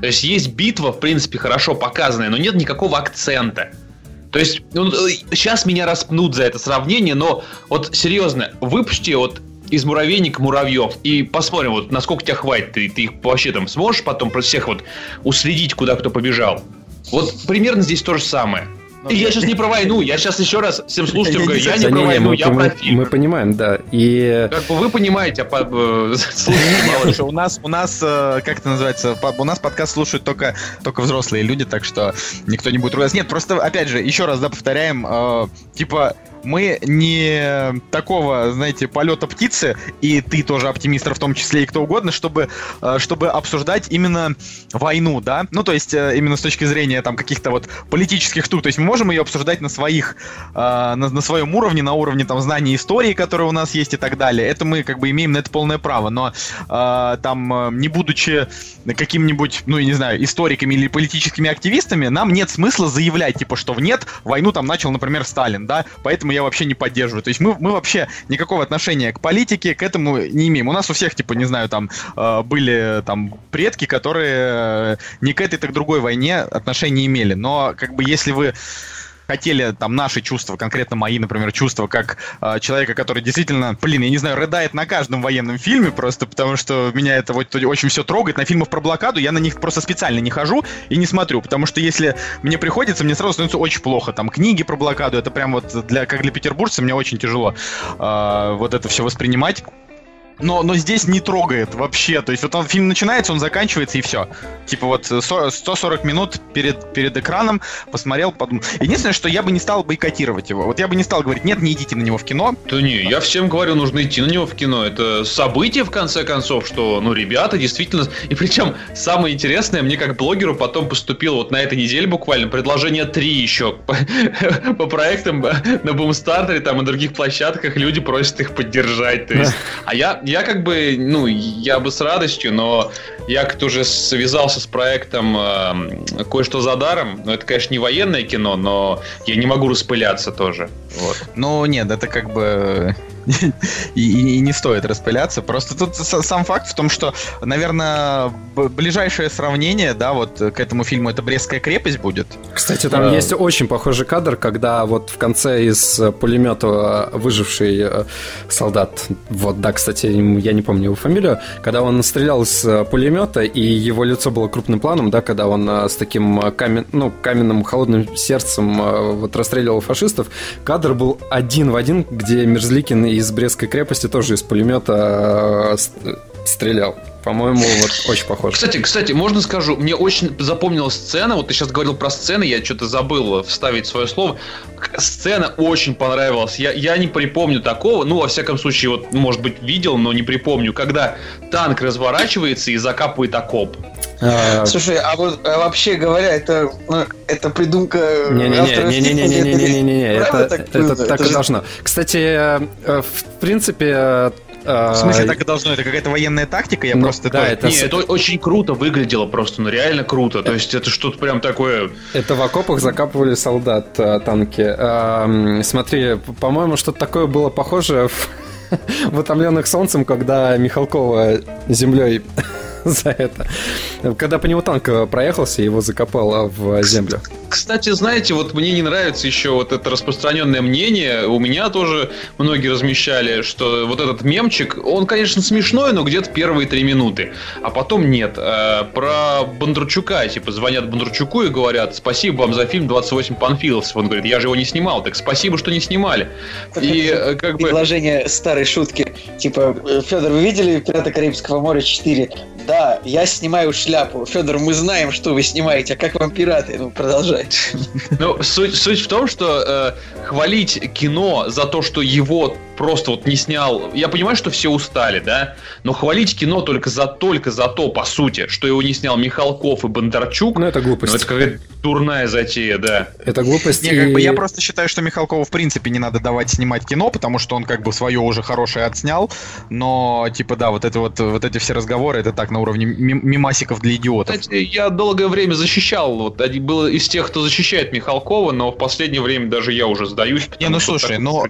То есть есть битва, в принципе, хорошо показанная, но нет никакого акцента. То есть, ну, сейчас меня распнут за это сравнение, но вот серьезно, выпусти вот из муравейника муравьев и посмотрим, вот насколько тебя хватит, ты, ты их вообще там сможешь потом про всех вот уследить, куда кто побежал. Вот примерно здесь то же самое. И я сейчас не про войну, я сейчас еще раз всем слушателям говорю, я не про войну, я про фильм. Мы понимаем, да. И... Как бы вы понимаете, а э, слушайте, у нас, у нас, э, как это называется, у нас подкаст слушают только, только взрослые люди, так что никто не будет ругаться. Нет, просто, опять же, еще раз, да, повторяем, э, типа, мы не такого, знаете, полета птицы, и ты тоже оптимист, в том числе и кто угодно, чтобы, э, чтобы обсуждать именно войну, да? Ну, то есть, э, именно с точки зрения там каких-то вот политических штук. То есть, мы можем ее обсуждать на своих, э, на, на своем уровне, на уровне там знаний истории, которые у нас есть и так далее. Это мы как бы имеем на это полное право. Но там, не будучи каким-нибудь, ну, я не знаю, историками или политическими активистами, нам нет смысла заявлять, типа, что нет, войну там начал, например, Сталин, да? Поэтому я вообще не поддерживаю. То есть мы, мы вообще никакого отношения к политике, к этому не имеем. У нас у всех, типа, не знаю, там э, были там предки, которые э, ни к этой, так другой войне отношения имели. Но как бы если вы хотели там наши чувства, конкретно мои, например, чувства, как э, человека, который действительно, блин, я не знаю, рыдает на каждом военном фильме просто, потому что меня это вот очень все трогает. На фильмах про блокаду я на них просто специально не хожу и не смотрю, потому что если мне приходится, мне сразу становится очень плохо. Там книги про блокаду, это прям вот для, как для петербуржца, мне очень тяжело э, вот это все воспринимать но, но здесь не трогает вообще. То есть вот он, фильм начинается, он заканчивается и все. Типа вот 140 минут перед, перед экраном посмотрел, подумал. Единственное, что я бы не стал бойкотировать его. Вот я бы не стал говорить, нет, не идите на него в кино. Да не, я всем говорю, нужно идти на него в кино. Это событие, в конце концов, что, ну, ребята действительно... И причем самое интересное, мне как блогеру потом поступило вот на этой неделе буквально предложение три еще по, по проектам на Бумстартере там и других площадках люди просят их поддержать. То есть, а я, я как бы, ну, я бы с радостью, но я как-то уже связался с проектом э, «Кое-что за даром». Ну, это, конечно, не военное кино, но я не могу распыляться тоже. Вот. Ну, нет, это как бы и, и не стоит распыляться. Просто тут сам факт в том, что, наверное, ближайшее сравнение, да, вот к этому фильму это Брестская крепость будет. Кстати, там а... есть очень похожий кадр, когда вот в конце из пулемета выживший э, солдат, вот, да, кстати, я не помню его фамилию, когда он стрелял с пулемета, и его лицо было крупным планом, да, когда он э, с таким камен, ну, каменным холодным сердцем э, вот расстреливал фашистов, кадр был один в один, где Мерзликин из Брестской крепости тоже из пулемета э, стрелял. По-моему, вот очень похоже. Кстати, кстати, можно скажу, мне очень запомнилась сцена. Вот ты сейчас говорил про сцены, я что-то забыл вставить свое слово. Сцена очень понравилась. Я, я не припомню такого. Ну, во всяком случае, вот, может быть, видел, но не припомню, когда танк разворачивается и закапывает окоп. А... Слушай, а вот а вообще говоря, это, ну, это придумка Не-не-не, это, это так и должно. Кстати, э, в принципе, в смысле, так и должно? Это какая-то военная тактика? Я ну, просто... Да, это... Нет, это очень круто выглядело просто, ну реально круто. То есть это что-то прям такое... Это в окопах закапывали солдат э, танки. Смотри, по-моему, что-то такое было похоже в в «Утомленных солнцем», когда Михалкова землей за это. Когда по нему танк проехался, его закопало в землю. Кстати, знаете, вот мне не нравится еще вот это распространенное мнение. У меня тоже многие размещали, что вот этот мемчик, он, конечно, смешной, но где-то первые три минуты. А потом нет. Э, про Бондарчука, типа, звонят Бондарчуку и говорят, спасибо вам за фильм «28 панфиловцев». Он говорит, я же его не снимал. Так спасибо, что не снимали. И э, как бы... Предложение старой шутки. Типа, Федор, вы видели «Пираты Карибского моря 4»? Да, я снимаю шляпу. Федор, мы знаем, что вы снимаете, а как вам пираты? Ну, продолжайте. Ну, суть, суть в том, что э, хвалить кино за то, что его просто вот не снял. Я понимаю, что все устали, да, но хвалить кино только за только за то, по сути, что его не снял Михалков и Бондарчук. Ну это глупость. Ну, это какая-то дурная затея, да. Это глупость. Не, как бы я просто считаю, что Михалкову в принципе не надо давать снимать кино, потому что он как бы свое уже хорошее отснял. Но типа да, вот это вот вот эти все разговоры, это так на уровне мимасиков для идиотов. Кстати, я долгое время защищал, вот был из тех, кто защищает Михалкова, но в последнее время даже я уже сдаюсь. Не, ну слушай, но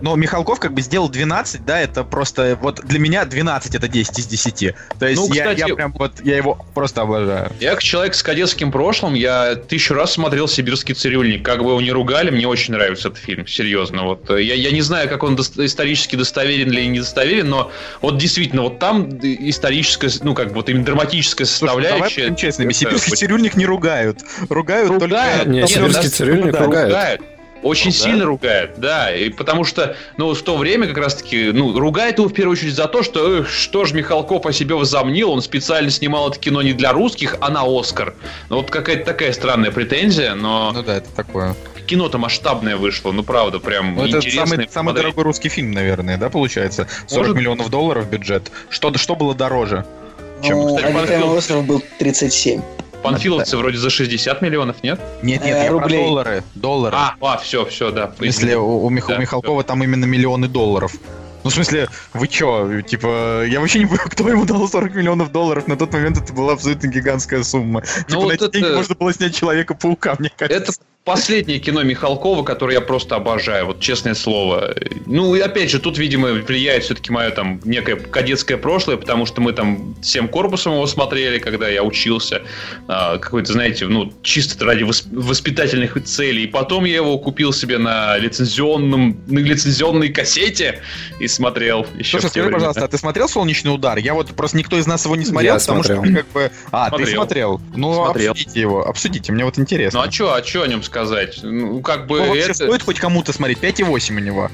но Михалков как бы сделал 12, да, это просто, вот для меня 12 это 10 из 10. То есть ну, я, я прям вот, я его просто обожаю. Я как человек с кадетским прошлым, я тысячу раз смотрел «Сибирский цирюльник». Как бы его не ругали, мне очень нравится этот фильм, серьезно. Вот э, я, я не знаю, как он до, исторически достоверен или недостоверен, но вот действительно, вот там историческая, ну как бы вот именно драматическая составляющая. Слушай, давай честными, «Сибирский цирюльник» не ругают. Ругают, ругают только... Нет, «Сибирский цирюльник» ругают. ругают. Очень ну, сильно да? ругает, да, и потому что, ну, в то время как раз-таки, ну, ругает его в первую очередь за то, что, эх, что ж Михалков о себе возомнил, он специально снимал это кино не для русских, а на Оскар. Ну, вот какая-то такая странная претензия, но... Ну да, это такое. Кино-то масштабное вышло, ну, правда, прям ну, Это самый, самый дорогой русский фильм, наверное, да, получается? 40 Может... миллионов долларов бюджет. Что, что было дороже? Чем, ну, кстати, Обитаемый остров был 37. Панфиловцы вроде за 60 миллионов, нет? Нет, нет, я рублей. про доллары. Доллары. А, а, все, все, да. Если у, у, Мих... да, Михалкова все. там именно миллионы долларов. Ну, в смысле, вы чё, типа, я вообще не понимаю, кто ему дал 40 миллионов долларов. На тот момент это была абсолютно гигантская сумма. Ну, типа, вот на эти это... деньги можно было снять Человека-паука, мне кажется. Это последнее кино Михалкова, которое я просто обожаю, вот честное слово. Ну, и опять же, тут, видимо, влияет все-таки мое там некое кадетское прошлое, потому что мы там всем корпусом его смотрели, когда я учился. А, какой-то, знаете, ну, чисто ради воспитательных целей. И потом я его купил себе на лицензионном, на лицензионной кассете и смотрел еще Слушай, скажи, пожалуйста, а ты смотрел «Солнечный удар»? Я вот просто никто из нас его не смотрел, я потому смотрел. что как бы... А, Смотрел. ты смотрел? Ну, Смотрел. обсудите его, обсудите, мне вот интересно. Ну, а что, а что о нем сказать? Ну, как бы Ну, вообще это... стоит хоть кому-то смотреть? 5,8 у него.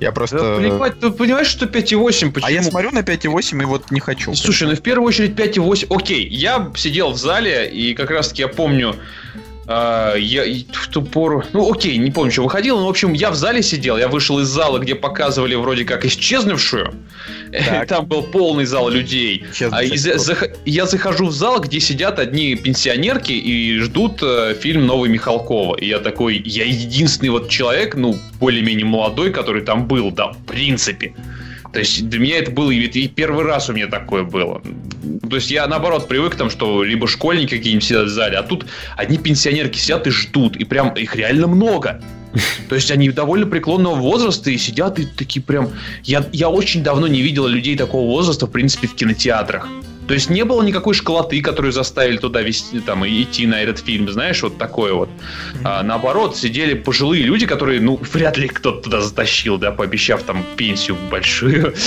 Я просто... Да, понимать- ты понимаешь, что 5,8? Почему? А я смотрю на 5,8 и вот не хочу. Слушай, ну в первую очередь 5,8. Окей, я сидел в зале, и как раз таки я помню, я и в ту пору... Ну, окей, не помню, что выходило, но, в общем, я в зале сидел, я вышел из зала, где показывали вроде как исчезнувшую. Так. Там был полный зал людей. А за- я захожу в зал, где сидят одни пенсионерки и ждут э, фильм новый Михалкова. И я такой, я единственный вот человек, ну, более-менее молодой, который там был, да, в принципе. То есть для меня это было и, первый раз у меня такое было. То есть я наоборот привык тому, что либо школьники какие-нибудь сидят в зале, а тут одни пенсионерки сидят и ждут, и прям их реально много. То есть они довольно преклонного возраста и сидят и такие прям... Я, я очень давно не видел людей такого возраста, в принципе, в кинотеатрах. То есть не было никакой школоты, которую заставили туда вести, там, идти на этот фильм, знаешь, вот такое вот. А, наоборот, сидели пожилые люди, которые, ну, вряд ли кто-то туда затащил, да, пообещав там пенсию большую.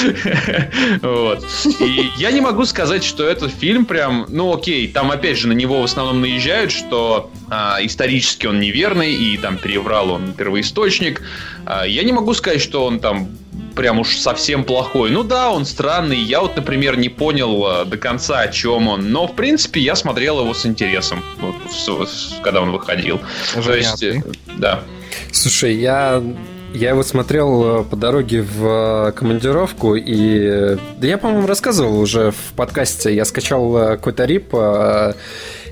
Вот. И я не могу сказать, что этот фильм прям, ну, окей, там опять же на него в основном наезжают, что а, исторически он неверный, и там переврал он первоисточник. А, я не могу сказать, что он там прям уж совсем плохой. Ну да, он странный. Я вот, например, не понял э, до конца, о чем он. Но, в принципе, я смотрел его с интересом, вот, когда он выходил. То есть, э, да. Слушай, я я его смотрел э, по дороге в командировку, и да я, по-моему, рассказывал уже в подкасте. Я скачал какой-то рип,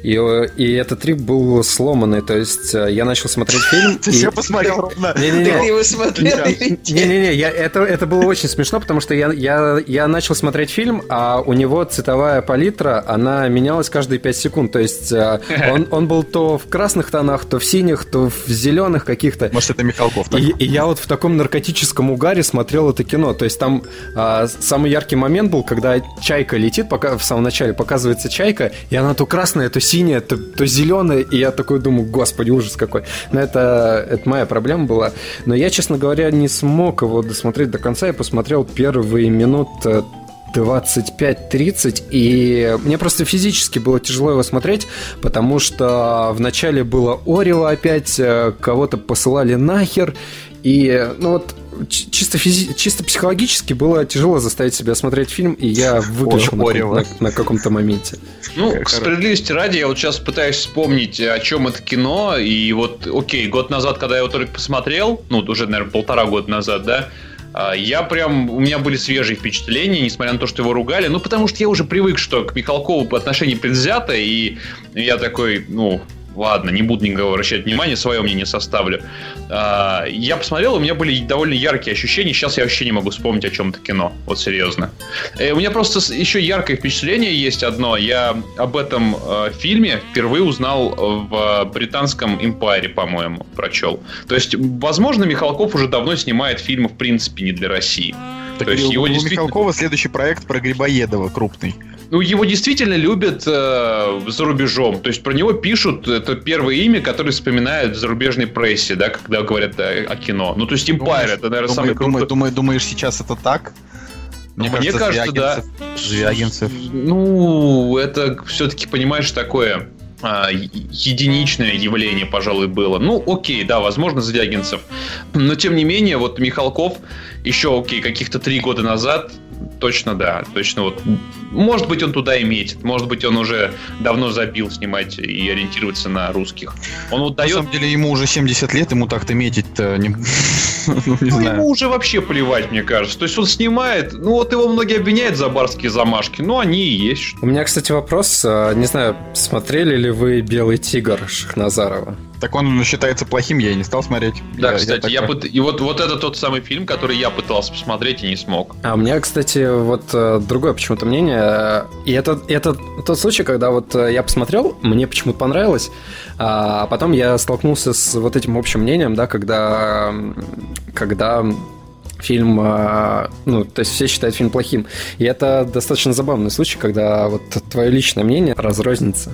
и, э, и этот рип был сломанный. То есть э, я начал смотреть фильм. Ты все посмотрел ровно. Не-не-не. Ты его смотрел? Не-не-не, я- это, это было очень смешно, потому что я, я, я начал смотреть фильм, а у него цветовая палитра, она менялась каждые 5 секунд. То есть э, он, он был то в красных тонах, то в синих, то в зеленых каких-то. Может, это Михалков так? И, и я вот в таком наркотическом угаре смотрел это кино. То есть там а, самый яркий момент был, когда чайка летит, пока в самом начале показывается чайка, и она то красная, то синяя, то, то зеленая, и я такой думаю, господи, ужас какой. Но это, это моя проблема была. Но я, честно говоря, не смог его досмотреть до конца. Я посмотрел первые минут э, 25-30, и мне просто физически было тяжело его смотреть, потому что вначале было Орева опять, э, кого-то посылали нахер, и, ну вот, чисто, физи- чисто психологически было тяжело заставить себя смотреть фильм, и я выключил на, Орева. на- на каком-то моменте. Ну, Как к справедливости ради, я вот сейчас пытаюсь вспомнить, о чем это кино, и вот, окей, год назад, когда я его только посмотрел, ну, уже, наверное, полтора года назад, да, а, я прям, у меня были свежие впечатления, несмотря на то, что его ругали, ну, потому что я уже привык, что к Михалкову по отношению предвзято, и я такой, ну, ладно, не буду никого обращать внимания, свое мнение составлю. А, Я посмотрел, у меня были довольно яркие ощущения, сейчас я вообще не могу вспомнить о чем это кино, вот серьезно. Э, У меня просто еще яркое впечатление есть одно. Я об этом э, фильме впервые узнал в британском Эмпайре, по-моему, прочел. То есть, возможно, Михалков уже давно снимает фильмы, в принципе, не для России. Так То есть у- его у действительно- Михалкова следующий проект про Грибоедова крупный. Ну, его действительно любят э, за рубежом. То есть про него пишут, это первое имя, которое вспоминают в зарубежной прессе, да, когда говорят о, о кино. Ну, то есть Empire, это, наверное, самый Думаю, думаю, крутой. думаю, думаешь, сейчас это так? Ну, мне кажется, да. Звягинцев. Ну, это все-таки, понимаешь, такое а, единичное явление, пожалуй, было. Ну, окей, да, возможно, Звягинцев. Но, тем не менее, вот Михалков еще, окей, каких-то три года назад, точно, да, точно вот. Может быть, он туда и метит. Может быть, он уже давно забил снимать и ориентироваться на русских. Он вот На дает самом деле, ему уже 70 лет, ему так-то метить-то не... ну, не Ну, знаю. ему уже вообще плевать, мне кажется. То есть он снимает, ну вот его многие обвиняют за барские замашки, но они и есть. У меня, кстати, вопрос. а, Не знаю, смотрели ли вы «Белый тигр» Шахназарова? Так он считается плохим, я и не стал смотреть. Да, Я- кстати, я, такой- пыт- и вот, вот это тот самый фильм, который я пытался посмотреть и не смог. А у меня, кстати, вот э, другое почему-то мнение. Э, И это, это тот случай, когда вот э, я посмотрел, мне почему-то понравилось, а потом я столкнулся с вот этим общим мнением, да, когда, когда фильм, э, ну, то есть все считают фильм плохим. И это достаточно забавный случай, когда вот твое личное мнение разрознится.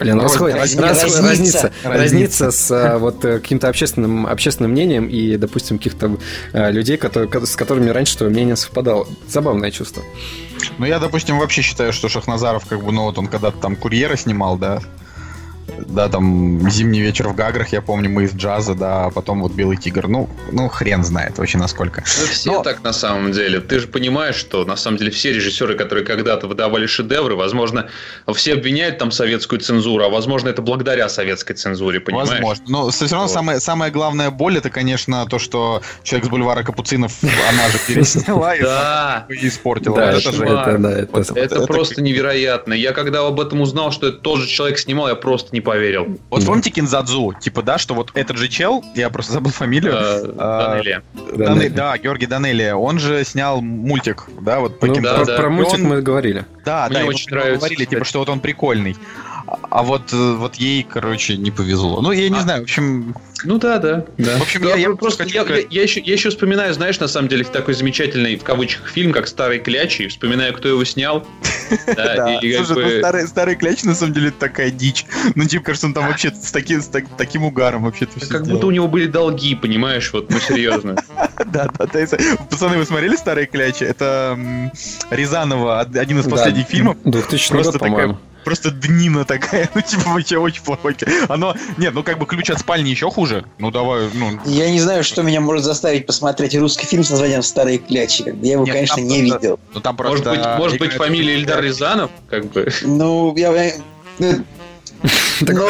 Блин, разни- раз- разнится. разнится, Разнится. разнится с э, вот э, каким-то общественным, общественным мнением и, допустим, каких-то э, людей, которые, с которыми раньше твое мнение совпадало. Забавное чувство. Ну, я, допустим, вообще считаю, что Шахназаров, как бы, ну, вот он когда-то там курьера снимал, да, да, там «Зимний вечер в Гаграх», я помню, мы из джаза, да, а потом вот «Белый тигр». Ну, ну хрен знает вообще насколько. Ну, все Но- так на самом деле. Ты же понимаешь, что на самом деле все режиссеры, которые когда-то выдавали шедевры, возможно, все обвиняют там советскую цензуру, а возможно, это благодаря советской цензуре, понимаешь? Возможно. Но все равно Вот. самая, самая главная боль, это, конечно, то, что «Человек с бульвара Капуцинов» она же пересняла и испортила. Да, это, просто невероятно. Я когда об этом узнал, что это тот же человек снимал, я просто не поверил. Вот Да. помните Кинзадзу? Типа, да, что вот этот же чел, я просто забыл фамилию, Э, а, Данелия. Дане- Данелия. да, Георгий Данелия, он же снял мультик, да, вот по Ну, Кинзадзу. про, да. про И мультик он- мы говорили. Да, Мне да, очень нравится, говорили, типа, что вот он прикольный. А, вот, э, вот ей, короче, не повезло. Ну, я не А. знаю, в общем, Ну да, да. да. В общем, Да, я- я просто хочу я, я- я еще, я еще вспоминаю, знаешь, на самом деле, такой замечательный в кавычках фильм, как Старый клячий. Вспоминаю, кто его снял. Да, и Слушай, ну, старый, старый кляч, на самом деле, такая дичь. Ну, типа, кажется, он там вообще с, таки- с так- таким угаром вообще-то все Как будто у него были долги, понимаешь, вот, ну серьезно. Да, да, да. Пацаны, вы смотрели «Старые клячи»? Это Рязанова, од- один из последних фильмов. 2000 Просто год, такая по-моему. Просто днина такая, ну, типа, вообще очень плохой. Оно, нет, ну, как бы ключ от спальни еще хуже. Ну, давай, ну, Я не знаю, что меня может заставить посмотреть русский фильм с названием «Старые клячи». Как бы Я его, Нет, конечно, там не просто- видел. ну там Может просто... быть, может быть, фамилия Ильдар Рязанов, как бы. Ну, я... ну, но-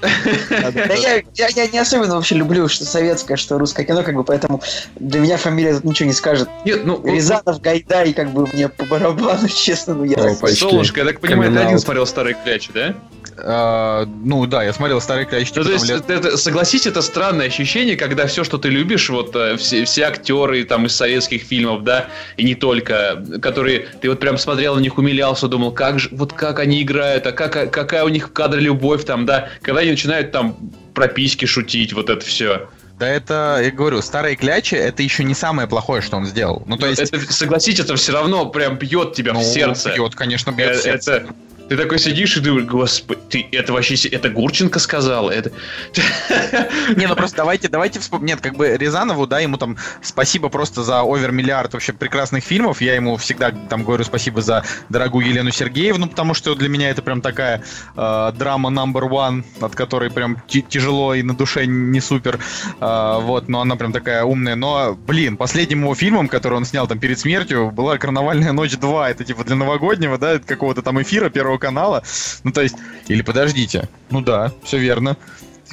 Да я, я, я не особенно вообще люблю что советское, что русское кино, как бы, поэтому для меня фамилия тут ничего не скажет. Нет, ну, Рязанов, Гайдай, как бы мне по барабану, честно, ну я... Солнышко, я так понимаю, ты один смотрел Старые клячи, да? А, ну, да, я смотрел «Старые клячи». Ну, то есть, лет- это, согласись, это странное ощущение, когда все, что ты любишь, вот э, все, все актеры там из советских фильмов, да, и не только, которые ты вот прям смотрел на них, умилялся, думал, как же, вот как они играют, а как, какая у них в кадре любовь там, да, когда они начинают там про письки шутить, вот это все. Да это, я говорю, «Старые клячи» — это еще не самое плохое, что он сделал. Ну, то есть... это, согласись, это все равно прям бьет тебя ну, в сердце. бьет, конечно, Э, бьет в сердце. Это, ты такой сидишь и думаешь, господи, ты, это вообще, это Гурченко сказал, это... Не, ну просто давайте, давайте вспомним. Нет, как бы Рязанову, да, ему там спасибо просто за овер-миллиард вообще прекрасных фильмов. Я ему всегда там говорю спасибо за дорогую Елену Сергеевну, потому что для меня это прям такая э, драма number one, от которой прям тяжело и на душе не супер. Э, вот, но она прям такая умная. Но, блин, последним его фильмом, который он снял там перед смертью, была «Карнавальная ночь 2». Это типа для новогоднего, да, какого-то там эфира Первого канала. Ну, то есть, или подождите. Ну да, все верно.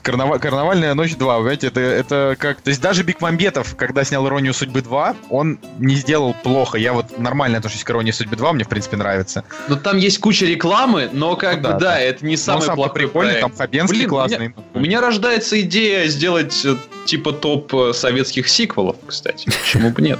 Карнава- Карнавальная ночь 2, вы понимаете, это, это как... То есть даже Бекмамбетов, когда снял «Иронию судьбы 2», он не сделал плохо. Я вот нормально отношусь к «Иронии судьбы 2», мне, в принципе, нравится. Ну там есть куча рекламы, но как Ну бы да, да, это не Но самый сам плохой прикольный, проект. там Хабенский Блин, классный. У меня рождается идея сделать э, типа топ э, советских сиквелов, кстати. Почему бы нет?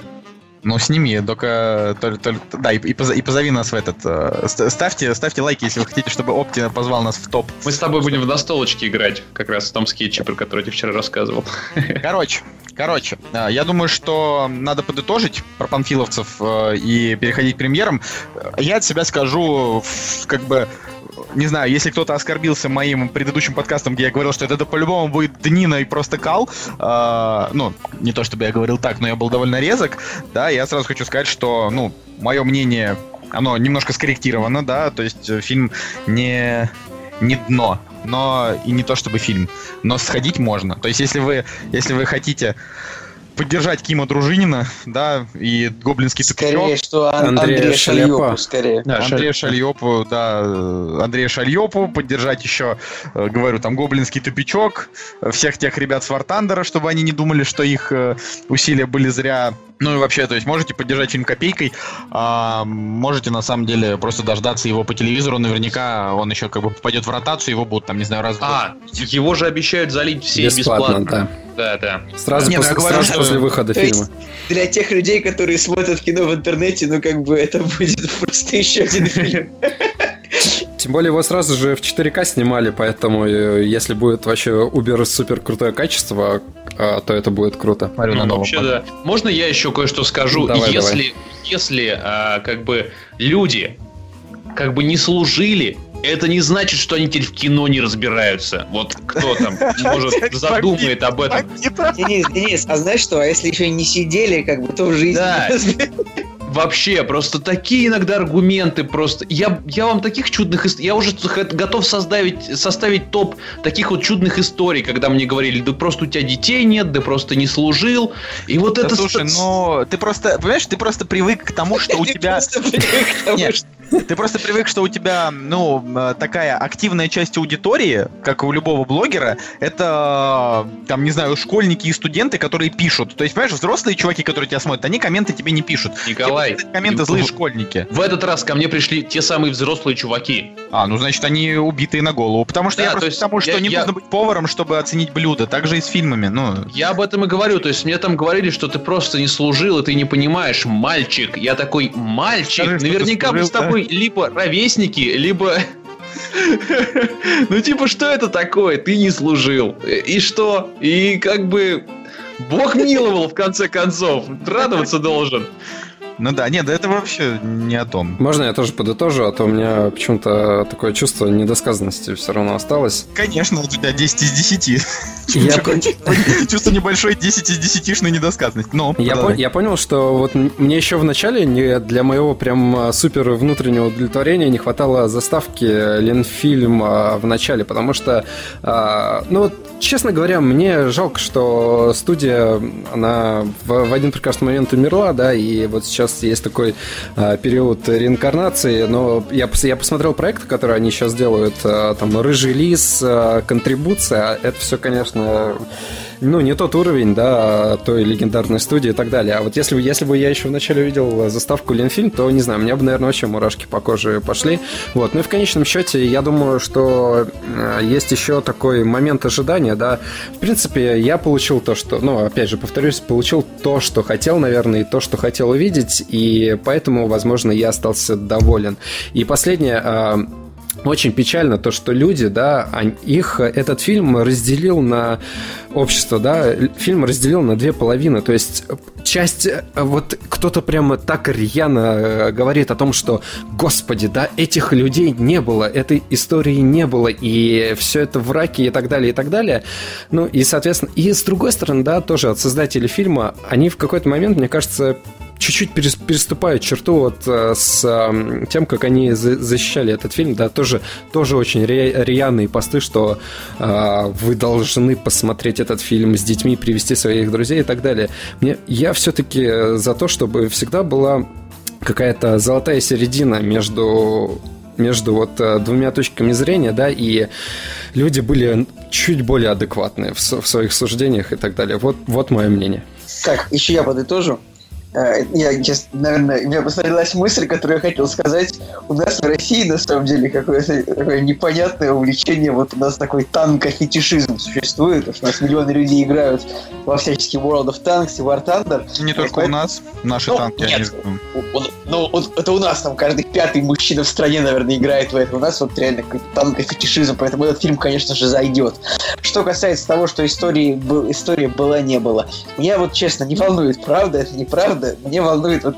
Ну, сними, только... только- только- да, и, и позо- и позови нас в этот... э, ст- ставьте, ставьте лайки, если вы хотите, чтобы Опти позвал нас в топ. Мы с тобой будем в настолочке играть, как раз в том скетче, про который я тебе вчера рассказывал. Короче, короче, э, я думаю, что надо подытожить про панфиловцев э, и переходить к премьерам. Я от себя скажу, как бы, не знаю, если кто-то оскорбился моим предыдущим подкастом, где я говорил, что это, по-любому будет Днина и просто кал, э, ну, не то чтобы я говорил так, но я был довольно резок, да, я сразу хочу сказать, что, ну, мое мнение, оно немножко скорректировано, да, то есть э, фильм не не дно, но и не то чтобы фильм, но сходить можно. То есть если вы, если вы хотите поддержать Кима Дружинина, да, и гоблинский Скорее, тупичок. что Ан- Андрея Андрея Шаляпа. Шальёпу, скорее. Да, Андрея Шаль- Шальопу, да, Андрея Шальопу, поддержать еще, э, говорю, там, гоблинский тупичок, э, всех тех ребят с Вартандера, чтобы они не думали, что их э, усилия были зря. Ну и вообще, то есть можете поддержать фильм копейкой, а можете на самом деле просто дождаться его по телевизору, наверняка он еще как бы попадет в ротацию, его будут там, не знаю, раз в год. А, его же обещают залить все Бесплатно, бесплатно. Да, да. Сразу, Не, ну, после, говорю, сразу что- после выхода То фильма. есть для тех людей, которые смотрят кино в интернете, ну как бы это будет просто еще один фильм. Тем более его сразу же в 4К снимали, поэтому э, если будет вообще убер-супер крутое качество, а, то это будет круто. Смотрю Ну, вообще, да. Можно я еще кое-что скажу? Давай, если если а, как бы люди как бы не служили, это не значит, что они теперь в кино не разбираются. Вот кто там, может, задумает об этом. Денис, Денис, а знаешь что, а если еще и не сидели, как бы, то в жизни... Да. Вообще, просто такие иногда аргументы просто. Я, я вам таких чудных историй. Я уже готов составить, составить топ таких вот чудных историй, когда мне говорили, да просто у тебя детей нет, да просто не служил. И вот Да это... слушай, ст- ну ты просто, понимаешь, ты просто привык к тому, что у Ты тебя... просто привык к тому, Нет, что- Ты просто привык, что у тебя, ну, такая активная часть аудитории, как у любого блогера, это, там, не знаю, школьники и студенты, которые пишут. То есть, понимаешь, взрослые чуваки, которые тебя смотрят, они комменты тебе не пишут. Николай, Тебе комменты злые школьники. В этот раз ко мне пришли те самые взрослые чуваки. А, ну, значит, они убитые на голову. Потому что Да, я то просто есть к тому, что я- не я- нужно быть поваром, чтобы оценить блюдо. Так же и с фильмами, ну... Я об этом и говорю. То есть мне там говорили, что ты просто не служил, и ты не понимаешь, мальчик. Я такой, мальчик, Скажи, наверняка мы с тобой либо ровесники, либо... Ну, типа, что это такое? Ты не служил. И что? И как бы... Бог миловал, в конце концов. Радоваться должен. Ну да, нет, да это вообще не о том. Можно я тоже подытожу, а то у меня почему-то такое чувство недосказанности все равно осталось. Конечно, у тебя 10 из 10. Я, Чувство небольшой 10 из 10-шной недосказанности. Но, Я, понял, что вот мне еще в начале не для моего прям а, супер внутреннего удовлетворения не хватало заставки Ленфильм а, в начале, потому что, а, ну вот, честно говоря, мне жалко, что студия, она в, в один прекрасный момент умерла, да, и вот сейчас есть такой а, период реинкарнации, но я, я посмотрел проекты, которые они сейчас делают, а, там, Рыжий Лис, а, Контрибуция, это все, конечно, ну, не тот уровень, да, той легендарной студии и так далее. А вот если, если бы я еще вначале увидел заставку Ленфильм, то, не знаю, мне бы, наверное, вообще мурашки по коже пошли. Вот. Ну и в конечном счете, я думаю, что э, есть еще такой момент ожидания, да. В принципе, я получил то, что, ну, опять же, повторюсь, получил то, что хотел, наверное, и то, что хотел увидеть, и поэтому, возможно, я остался доволен. И последнее, э, очень печально то, что люди, да, их э, этот фильм разделил на общество, да, фильм разделил на две половины, то есть э, часть, э, вот кто-то прямо так рьяно говорит о том, что, господи, да, этих людей не было, этой истории не было, и все это враки и так далее, и так далее, ну, и, соответственно, и с другой стороны, да, тоже от создателей фильма, они в какой-то момент, мне кажется, чуть-чуть перес- переступают черту вот э, с тем, как они за- защищали этот фильм, да, тоже, тоже очень рьяные посты, что э, вы должны посмотреть этот фильм с детьми, привести своих друзей и так далее. Мне, я все-таки за то, чтобы всегда была какая-то золотая середина между между вот э, двумя точками зрения, да, и люди были чуть более адекватные в, в своих суждениях и так далее. Вот, вот мое мнение. Так, еще я подытожу. Э, Я, сейчас, наверное, у меня посмотрелась мысль, которую я хотел сказать. У нас в России, на самом деле, какое-то такое непонятное увлечение. Вот у нас такой танкофетишизм существует, потому что у нас миллионы людей играют во всяческие World of Tanks и War Thunder. Не только у нас, наши Ну, танки. нет. они- Он- ну, он- это у нас там каждый пятый мужчина в стране, наверное, играет в это. У нас вот реально какой-то танкофетишизм, поэтому этот фильм, конечно же, зайдет. Что касается того, что истории, история была, не было. Меня вот, честно, не волнует, правда это неправда. Мне волнует вот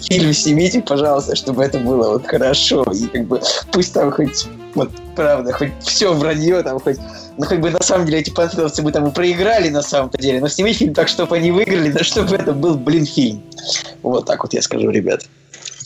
фильм снимите, пожалуйста, чтобы это было вот хорошо. И как бы пусть там хоть вот правда, хоть все вранье там, хоть ну, как бы на самом деле эти панфиловцы бы там и проиграли на самом-то деле, но сними фильм так, чтобы они выиграли, да чтобы это был, блин, фильм. Вот так вот я скажу, ребят.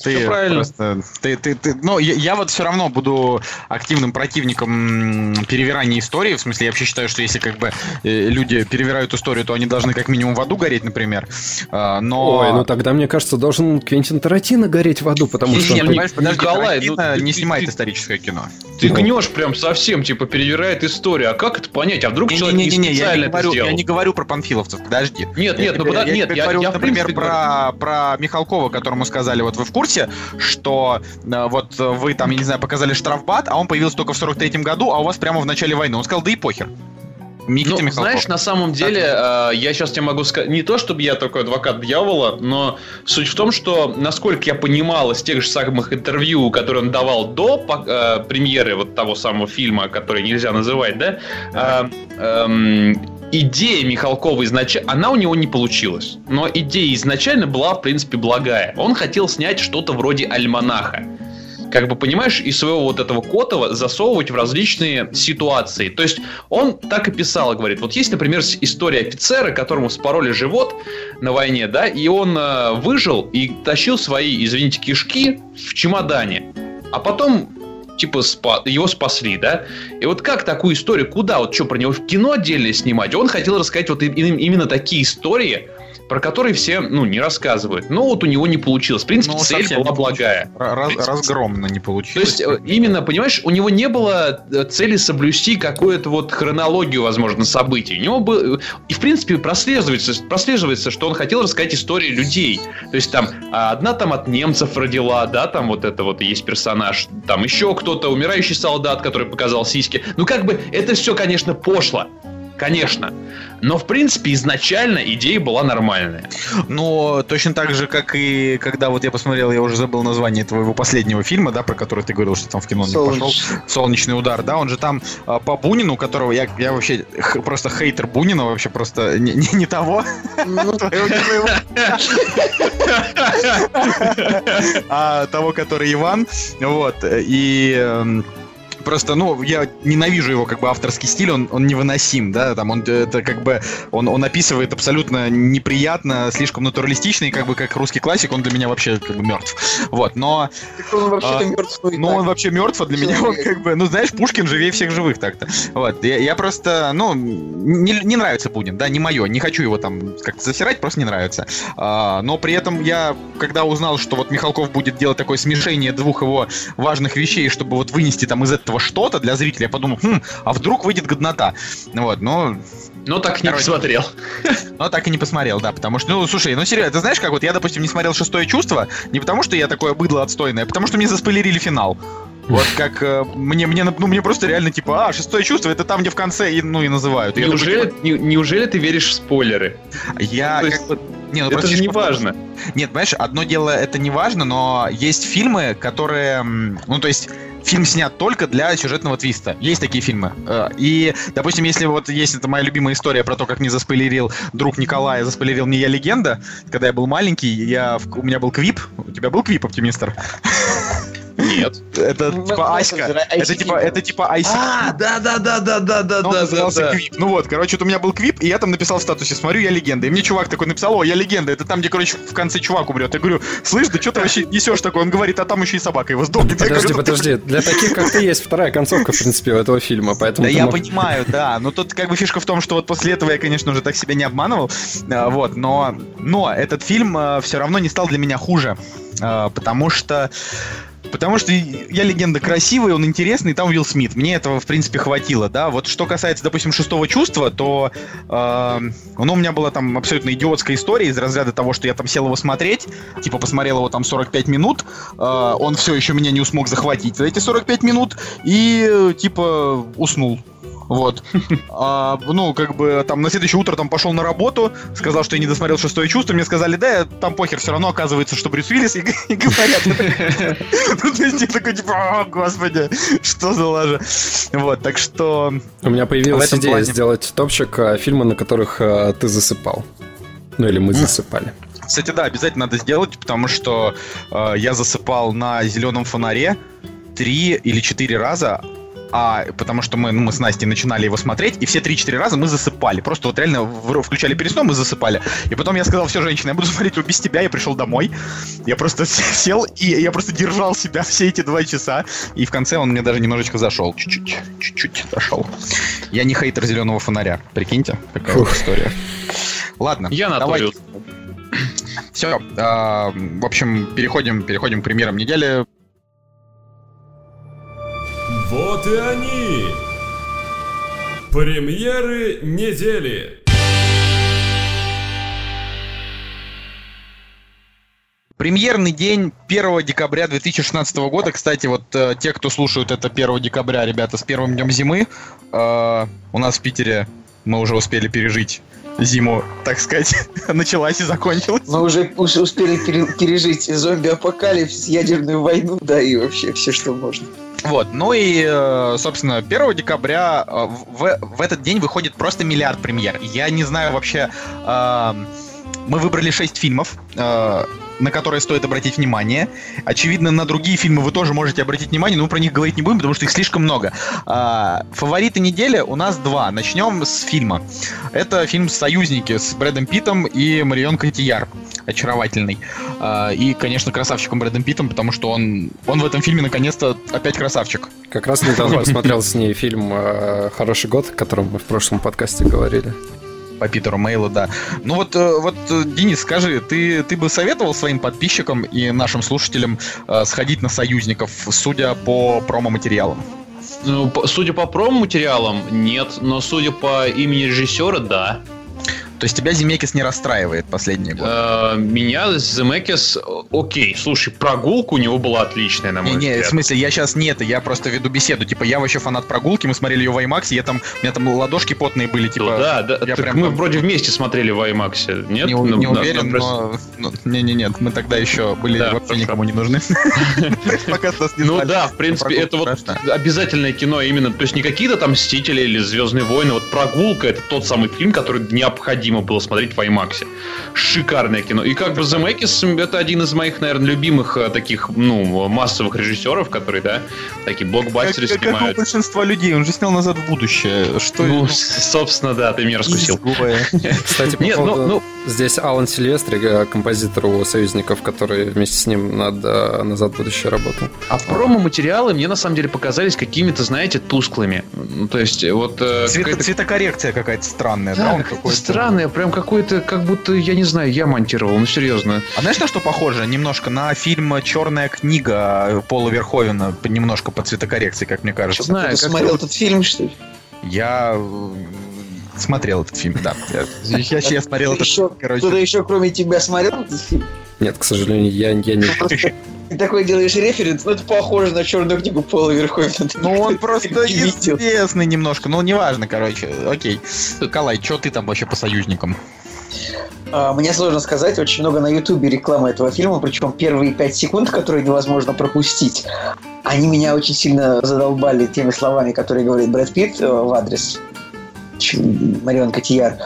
Ты Всё правильно. просто... Ты, ты, ты, ну, я, я вот все равно буду активным противником перевирания истории. В смысле, я вообще считаю, что если как бы э, люди перевирают историю, то они должны как минимум в аду гореть, например. А, Но... Ой, ну тогда, мне кажется, должен Квентин Тарантино гореть в аду, потому Не, что... не, он- подожди, Николай, ну, ты- не снимает ты- историческое кино. Ты Ну. гнешь прям совсем, типа, перевирает историю. А как это понять? А вдруг человек не, Не-не-не, я специально не, это говорю, сделал? я не говорю про панфиловцев, подожди. Нет, Я нет, ну я нет, я, говорю, я например, про, про Михалкова, которому сказали, вот вы в курсе, что э, вот э, вы там, я не знаю, показали штрафбат, а он появился только в 43-м году, а у вас прямо в начале войны. Он сказал, да и похер. Никита Ну, Михалков. знаешь, на самом деле, э, я сейчас тебе могу сказать, не то чтобы я такой адвокат дьявола, но суть в том, что, насколько я понимал из тех же самых интервью, которые он давал до э, премьеры вот того самого фильма, который нельзя называть, да, э, эм, идея Михалкова изначально, она у него не получилась, но идея изначально была, в принципе, благая. Он хотел снять что-то вроде альманаха как бы, понимаешь, из своего вот этого Котова засовывать в различные ситуации. То есть он так и писал, говорит, вот есть, например, история офицера, которому спороли живот на войне, да, и он э, выжил и тащил свои, извините, кишки в чемодане. А потом типа спа- его спасли, да? И вот как такую историю, куда, вот что, про него в кино отдельно снимать? Он хотел рассказать вот именно такие истории, про которые все, ну, не рассказывают. Но вот у него не получилось. В принципе, Ну, цель была благая. Ра- раз- принципе. разгромно не То получилось. есть, э, именно, понимаешь, у него не было э, цели соблюсти какую-то вот хронологию, возможно, событий. У него был... И, в принципе, прослеживается, прослеживается, что он хотел рассказать истории людей. То есть, там, а, одна там от немцев родила, да, там вот это вот есть персонаж. Там еще кто-то, умирающий солдат, который показал сиськи. Ну, как бы, это все, конечно, пошло. Конечно. Но, в принципе, изначально идея была нормальная. Но точно так же, как и когда вот я посмотрел, я уже забыл название твоего последнего фильма, да, про который ты говорил, что там в кино не пошел. Солнечный. Удар, да, он же там а, по Бунину, которого я, я вообще х- просто хейтер Бунина, вообще просто не, не- не того, Ну, а того, который Иван, вот, и эм, Просто, ну, я ненавижу его как бы авторский стиль, он, он невыносим, да, там он это как бы он, он описывает абсолютно неприятно, слишком натуралистично, и как бы как русский классик, он для меня вообще как бы мертв. Вот, но он вообще-то А, мертв. ну так. он вообще мертв, а для меня он Человек. как бы, ну, знаешь, Пушкин живее всех живых так-то. Вот, я, я просто, ну, не, не нравится Бунин, да, не мое, не хочу его там как-то засирать, просто не нравится. А, но при этом я, когда узнал, что вот Михалков будет делать такое смешение двух его важных вещей, чтобы вот вынести там из этого что-то для зрителя, я подумал, хм, а вдруг выйдет годнота? Вот, но Но так не Короче. посмотрел. но так и не посмотрел, да, потому что, ну, слушай, ну, серьезно, ты знаешь, как вот я, допустим, не смотрел «Шестое чувство», не потому что я такое быдло отстойное, а потому что мне заспойлерили финал. Вот как э, мне, мне, ну, мне просто реально типа, а, шестое чувство, это там, где в конце, и, ну, и называют. И я такой, Неужели, не- неужели ты веришь в спойлеры? типа, я, как есть не, ну, это просто же не том, важно. Нет, понимаешь, одно дело это не важно, но есть фильмы, которые, ну, то есть фильм снят только для сюжетного твиста. Есть такие фильмы. Э, И, допустим, если вот есть это моя любимая история про то, как мне заспойлерил друг Николая, заспойлерил мне я легенда, когда я был маленький, я, у меня был квип. У тебя был квип, оптимистр? Нет. Это типа Аська. это типа, это типа ICQ. А, да, да, да, да, да, да, да, да. Квип. Ну вот, короче, вот у меня был Квип, и я там написал в статусе, смотрю, я легенда. И мне чувак такой написал, о, я легенда. Это там, где, короче, в конце чувак умрет. Я говорю, слышь, да что ты вообще несешь такой? Он говорит, а там еще и собака его сдохнет. Подожди, «Ну подожди. Для таких, как ты, есть вторая концовка, в принципе, у этого фильма, поэтому... Да я мог- понимаю, да. Но тут как бы фишка в том, что вот после этого я, конечно, уже так себя не обманывал. А, Вот, но, но этот фильм все равно не стал для меня хуже. А, Потому что Потому что я легенда красивый, он интересный, там Уилл Смит. Мне этого, в принципе, хватило, да. Вот что касается, допустим, шестого чувства, то э, ну, у меня была там абсолютно идиотская история из разряда того, что я там сел его смотреть, типа посмотрел его там 45 минут, э, он все еще меня не смог захватить за эти 45 минут и э, типа уснул. Вот. А, ну, как бы там на следующее утро там пошел на работу, сказал, что я не досмотрел шестое чувство. Мне сказали, да, там похер, все равно оказывается, что Брюс Уиллис и, и говорят. Ну, то есть я такой, типа, о, господи, что за лажа. Вот, так что... У меня появилась идея сделать топчик э, фильмы, на которых э, ты засыпал. Ну или мы засыпали. Кстати, да, обязательно надо сделать, потому что э, я засыпал на зеленом фонаре три или четыре раза, а потому что мы, ну, мы с Настей начинали его смотреть, и все 3-4 раза мы засыпали. Просто вот реально включали пересном и засыпали. И потом я сказал, все, женщина, я буду смотреть его без тебя, я пришел домой. Я просто сел, и я просто держал себя все эти два часа. И в конце он мне даже немножечко зашел. Чуть-чуть, чуть-чуть зашел. Я не хейтер зеленого фонаря. Прикиньте, какая вот история. Ладно. Я на давайте. Все, а, в общем, переходим, переходим к премьерам недели. Вот и они! Премьеры недели! Премьерный день 1 декабря 2016 года. Кстати, вот э, те, кто слушают это 1 декабря, ребята, с первым днем зимы. Э, у нас в Питере мы уже успели пережить зиму, так сказать, началась и закончилась. Мы уже, уже успели пере- пережить зомби-апокалипсис, ядерную войну, да, и вообще все, что можно. Вот, ну и, э, собственно, 1 декабря э, в, в этот день выходит просто миллиард премьер. Я не знаю вообще... Э, мы выбрали 6 фильмов, э, на которые стоит обратить внимание. Очевидно, на другие фильмы вы тоже можете обратить внимание, но мы про них говорить не будем, потому что их слишком много. А, фавориты недели у нас два. Начнем с фильма. Это фильм «Союзники» с Брэдом Питтом и Марион Котияр. Очаровательный. А, и, конечно, красавчиком Брэдом Питтом, потому что он, он в этом фильме наконец-то опять красавчик. Как раз недавно посмотрел с ней фильм э, «Хороший год», о котором мы в прошлом подкасте говорили по Питеру Мейлу, да. Ну вот, э, вот, Денис, скажи, ты, ты бы советовал своим подписчикам и нашим слушателям э, сходить на союзников, судя по промо-материалам? Ну, судя по промо-материалам, нет, но судя по имени режиссера, да. То есть тебя Земекис не расстраивает последние годы? Э, меня Земекис, окей, слушай, прогулка у него была отличная, на мой не, взгляд. Не, в смысле, я сейчас не это, я просто веду беседу. Типа, я вообще фанат прогулки, мы смотрели ее в IMAX, я там, у меня там ладошки потные были, типа... Ну, да, да, я прям мы там... вроде вместе смотрели в IMAX, нет? Не, ну, не уверен, но... Не, не, нет, мы тогда еще были да, вообще никому не нужны. Ну да, в принципе, это вот обязательное кино именно, то есть не какие-то там Мстители или Звездные войны, вот прогулка это тот самый фильм, который необходимо было смотреть в IMAX. Шикарное кино. И как бы Земекис это один из моих, наверное, любимых э, таких, ну, массовых режиссеров, которые, да, такие блокбастеры как, снимают. Как у большинства людей, он же снял «Назад в будущее». Что ну, собственно, да, ты меня раскусил. Кстати, по Нет, поводу... ну, ну... здесь Алан Сильвестри, э, композитор у «Союзников», который вместе с ним над э, «Назад в будущее» работал. А промо-материалы мне, на самом деле, показались какими-то, знаете, тусклыми. То есть, вот... Цвет, цветокоррекция какая-то странная, да? да он какой-то странная, прям какой-то, как будто, я не знаю, я монтировал, ну серьезно. А знаешь, на что похоже? Немножко на фильм «Черная книга» Пола Верховена, немножко по цветокоррекции, как мне кажется. Знаю, Ты как смотрел этот фильм, что ли? Я смотрел этот фильм, да. Я, я, я смотрел этот фильм, короче. Кто-то еще, кроме тебя, смотрел этот фильм? Нет, к сожалению, я, я не... Ты такой делаешь референс, ну это похоже на черную книгу Пола Верховена. Ну он просто известный немножко, ну неважно, короче, окей. Калай, что ты там вообще по союзникам? А, мне сложно сказать, очень много на Ютубе рекламы этого фильма, причем первые пять секунд, которые невозможно пропустить, они меня очень сильно задолбали теми словами, которые говорит Брэд Питт э, в адрес Марион Котияр.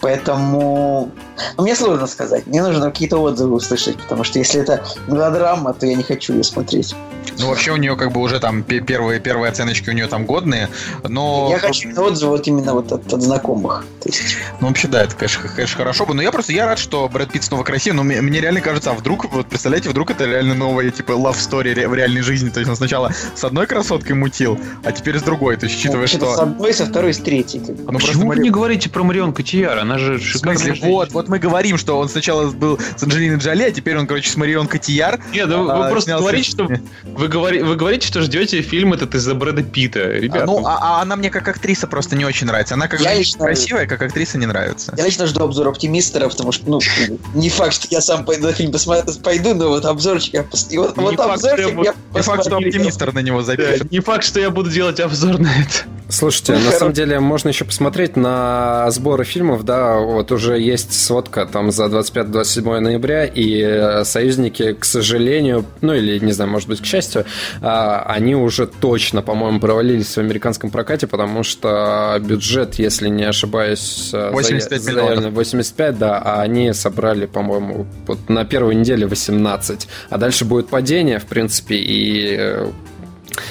Поэтому ну, мне сложно сказать. Мне нужно какие-то отзывы услышать, потому что если это мелодрама, то я не хочу ее смотреть. Ну, вообще у нее как бы уже там первые, первые оценочки у нее там годные, но... Я хочу отзывы вот именно вот от, от знакомых. есть... Ну, вообще, да, это, конечно, конечно, хорошо бы, но я просто, я рад, что Брэд Питт снова красив, но мне, мне реально кажется, а вдруг, вот представляете, вдруг это реально новая, типа, love story в реальной жизни, то есть он сначала с одной красоткой мутил, а теперь с другой, то есть учитывая, ну, что... С одной, со второй, с третьей. Ну, Почему вы не говорите про Марион Котияр? Она же шикарная В смысле, вот, вот мы говорим, что он сначала был с Анджелиной Джоли, а теперь он, короче, с Марион Котияр. Нет, ну, а, вы просто говорите, что... Вы, говори, вы говорите, что ждете фильм этот из-за Брэда Питта, ребят. А, ну, а, а она мне как актриса просто не очень нравится. Она как я лично... красивая, как актриса не нравится. Я лично жду обзор оптимистера, потому что, ну, не факт, что я сам пойду на фильм посмотрю, пойду, но вот обзорчик я... И вот, не вот факт, обзорчик я, я Не факт, что оптимистр на него запишет. не факт, что я буду делать обзор на это. Слушайте, на самом деле можно еще посмотреть на сборы фильмов, да, вот уже есть сводка там за 25-27 ноября, и э, союзники, к сожалению, ну или, не знаю, может быть, к счастью, а, они уже точно, по-моему, провалились в американском прокате, потому что бюджет, если не ошибаюсь, 85 за, миллионов. 85, да, а они собрали, по-моему, вот на первой неделе 18, а дальше будет падение, в принципе, и э,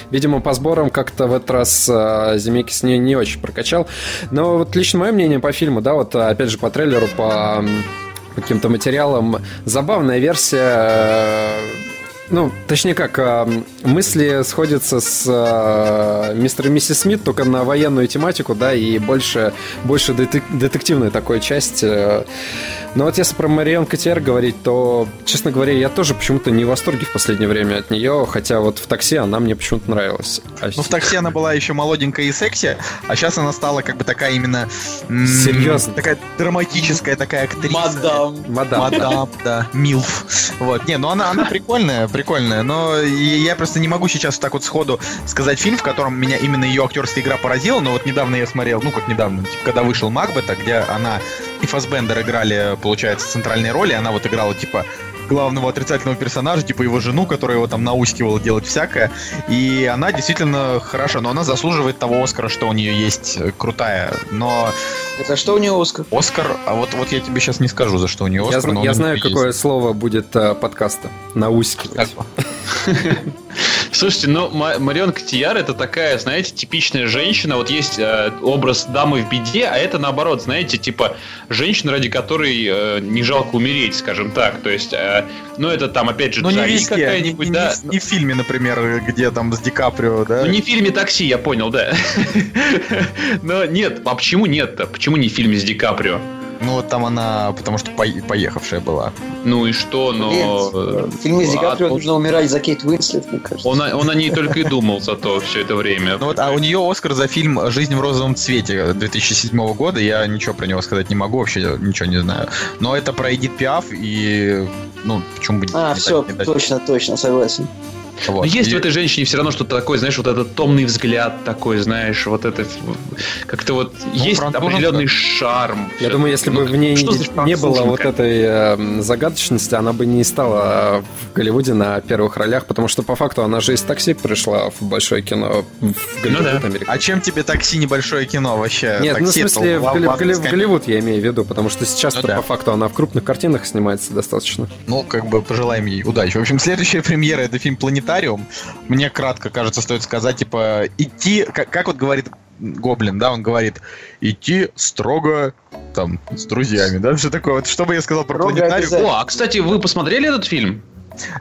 видимо, по сборам как-то в этот раз э, Земекис не, не очень прокачал. Но вот лично мое мнение по фильму, да, вот опять же по трейлеру, по каким-то материалам, забавная версия ну, точнее как, а, мысли сходятся с а, мистером и миссис Смит только на военную тематику, да, и больше, больше детективная такой часть. Э. Но вот если про Марион Котиер говорить, то, честно говоря, я тоже почему-то не в восторге в последнее время от нее, хотя вот в такси она мне почему-то нравилась. А ну, в такси она была еще молоденькая и секси, а сейчас она стала как бы такая именно... Серьезно? Такая драматическая такая актриса. Мадам. Мадам. Мадам, да. Милф. Вот. Не, ну она, она прикольная, прикольная, но я просто не могу сейчас так вот сходу сказать фильм, в котором меня именно ее актерская игра поразила, но вот недавно я смотрел, ну как недавно, типа, когда вышел Макбета, где она и Фасбендер играли, получается, центральные роли, она вот играла, типа, главного отрицательного персонажа, типа его жену, которая его там наускивала делать всякое. И она действительно хороша, но она заслуживает того Оскара, что у нее есть э, крутая. Но... За что у нее Оскар? Оскар, а вот, вот я тебе сейчас не скажу, за что у нее Оскар. Я, я знаю, какое есть. слово будет э, подкаста. Наускивать. Слушайте, ну, Марион Котияр это такая, знаете, типичная женщина. Вот есть э, образ дамы в беде, а это наоборот, знаете, типа женщина, ради которой э, не жалко умереть, скажем так. То есть, э, ну, это там, опять же, ну, не везде, какая-нибудь, не, да. Не, не в фильме, например, где там с Ди Каприо, да? Ну, не в фильме «Такси», я понял, да. Но нет, а почему нет-то? Почему не в фильме с Ди Каприо? Ну, вот там она, потому что по поехавшая была. Ну и что, но... Блин, в фильме с Ди Каприо а, нужно умирать за Кейт Уинслет, мне кажется. Он, он о ней только и думал зато все это время. Ну вот, а у нее Оскар за фильм «Жизнь в розовом цвете» 2007 года. Я ничего про него сказать не могу, вообще ничего не знаю. Но это про Эдит Пиаф и... Ну, почему бы не А, все, точно, точно, согласен. Вот. Но есть и... в этой женщине все равно что-то такое, знаешь, вот этот томный взгляд такой, знаешь, вот это как-то вот ну, есть определенный шарм. Я думаю, если ну, бы в ней не, не было вот этой э, загадочности, она бы не стала в Голливуде на первых ролях, потому что по факту она же из такси пришла в большое кино в Голливуд, ну, да. А чем тебе такси небольшое кино вообще? Нет, такси ну в смысле в, в, в, в Голливуд я имею в виду, потому что сейчас ну, да. по факту она в крупных картинах снимается достаточно. Ну, как бы пожелаем ей удачи. В общем, следующая премьера это фильм «Планетарий» комментариум, мне кратко, кажется, стоит сказать, типа, идти, как, как вот говорит Гоблин, да, он говорит, идти строго там с друзьями, да, все такое. Вот что бы я сказал про планетариум? О, а, кстати, вы посмотрели этот фильм?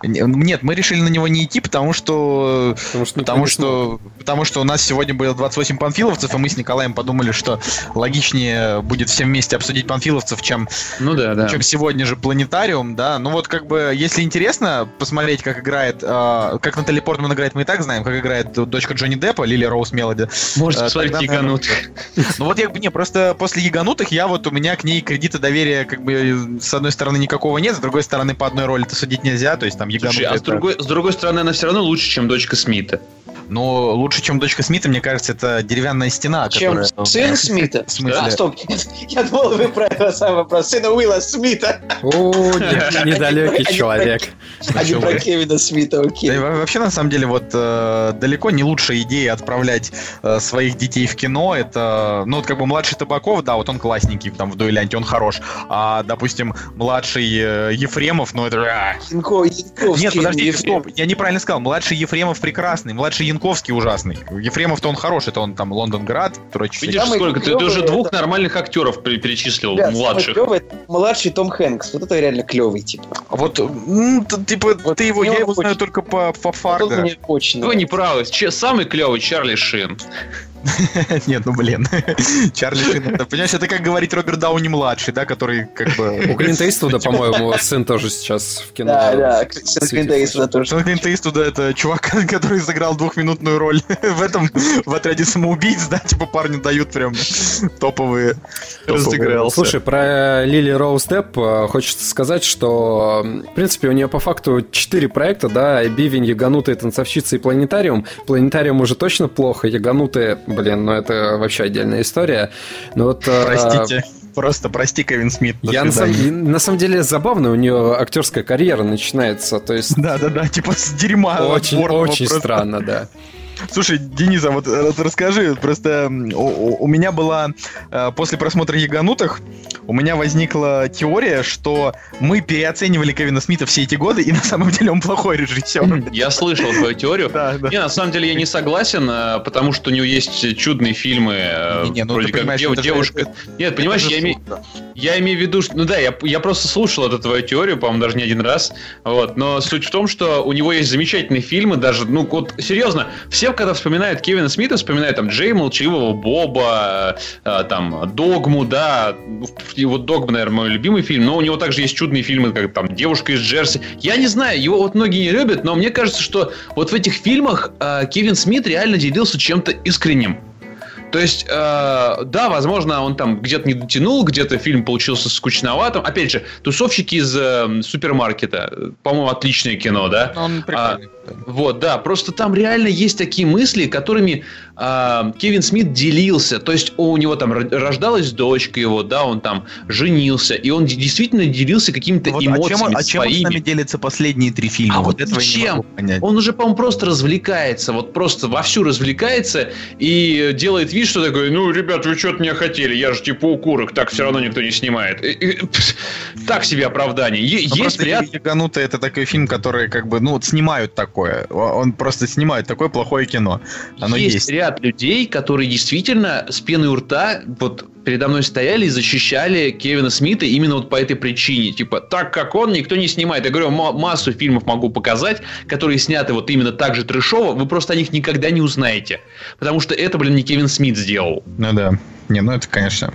Нет, мы решили на него не идти, потому что... Потому что, потому что, потому что у нас сегодня было 28 панфиловцев, и мы с Николаем подумали, что логичнее будет всем вместе обсудить панфиловцев, чем, ну да, да. чем сегодня же планетариум, да. Ну вот как бы, если интересно посмотреть, как играет, э, как Натали Портман играет, мы и так знаем, как играет дочка Джонни Деппа, Лили Роуз Мелоди. Можете э, посмотреть Яганут. Ну вот я бы не, просто после Яганутых я вот у меня к ней кредита доверия как бы с одной стороны никакого нет, с другой стороны по одной роли-то судить нельзя, то есть там Слушай, а с другой, с другой стороны, она все равно лучше, чем дочка Смита. Но лучше, чем дочка Смита, мне кажется, это деревянная стена. Чем которая... сын Смита? В смысле? А, стоп. Я думал, вы про это самое, про сына Уилла Смита. О, недалекий человек. А не про Кевина Смита, окей. Вообще, на самом деле, вот э, далеко не лучшая идея отправлять э, своих детей в кино. Это, ну, вот как бы младший Табаков, да, вот он классненький там в дуэлянте, он хорош. А, допустим, младший э, Ефремов, ну, это... А. Нет, подожди, стоп, я неправильно сказал. Младший Ефремов прекрасный, младший Янковский Янковский ужасный. Ефремов-то он хороший, это он там Лондонград, короче. Видишь, сколько? Ты, ты уже двух это... нормальных актеров перечислил, Ребят, младших. Клевый, младший Том Хэнкс. Вот это реально клевый, типа. Вот, ну, типа, вот ты его, я его знаю только по, по Фарго. Вот мне очень Вы не правы. Самый клевый Чарли Шин. Нет, ну блин. Чарли Шин. Понимаешь, это как говорить Роберт Дауни младший, да, который как бы... У Клинта Иствуда, по-моему, сын тоже сейчас в кино. Да, да, сын Клинта Иствуда тоже. Сын Клинта Иствуда это чувак, который сыграл двухминутную роль в этом, в отряде самоубийц, да, типа парни дают прям топовые. Разыгрался. Слушай, про Лили Роуз Депп э, хочется сказать, что, в принципе, у нее по факту четыре проекта, да, Бивень, Яганутая, Танцовщица и Планетариум. Планетариум уже точно плохо, Яганутая блин, ну это вообще отдельная история. Но вот, а, Простите. Просто прости, Кевин Смит. Я на самом, на самом деле забавно, у нее актерская карьера начинается, то есть. Да, да, да, типа с дерьма. Очень, очень странно, да. Слушай, Денис, а вот э, расскажи, просто у, у меня была э, после просмотра «Яганутых» у меня возникла теория, что мы переоценивали Кевина Смита все эти годы, и на самом деле он плохой режиссер. Я слышал твою теорию. Да, да. Не, на самом деле я не согласен, э, потому что у него есть чудные фильмы, э, Не, не, ну вроде как это девушка. Нет, понимаешь, име- я имею в виду, что, ну да, я, я просто слушал эту твою теорию, по-моему, даже не один раз. Вот, но суть в том, что у него есть замечательные фильмы, даже, ну вот серьезно, все, когда вспоминают Кевина Смита, вспоминают там Джей Молчаливого Боба, э, там Догму, да, вот Догма, наверное, мой любимый фильм, но у него также есть чудные фильмы, как там Девушка из Джерси. Я не знаю, его вот многие не любят, но мне кажется, что вот в этих фильмах э, Кевин Смит реально делился чем-то искренним. То есть, э, да, возможно, он там где-то не дотянул, где-то фильм получился скучноватым. Опять же, тусовщики из э, супермаркета, э, по-моему, отличное кино, да? Он прикольный. Вот, да, просто там реально есть такие мысли, которыми Кевин Смит делился. То есть у него там ро- рождалась дочка его, да, он там женился, и он действительно делился какими-то Вот, а чем, эмоциями он- а чем он с своими. нами делится последние три фильма? А вот не чем? Он уже, по-моему, просто развлекается, вот просто вовсю развлекается и делает вид, что такой, ну, ребят, вы что-то меня хотели, я же типа укурок, так все равно никто не снимает. И- и, пс, Так себе оправдание. Е- Ну, Есть ряд «Яганутый» это такой фильм, который как бы, ну, вот снимают такое. Он просто снимает такое плохое кино. Оно есть, есть. ряд людей, которые действительно с пеной у рта вот передо мной стояли и защищали Кевина Смита именно вот по этой причине. Типа, так как он, никто не снимает. Я говорю, ма- массу фильмов могу показать, которые сняты вот именно так же трешово, вы просто о них никогда не узнаете. Потому что это, блин, не Кевин Смит сделал. Ну да. Не, ну это, конечно.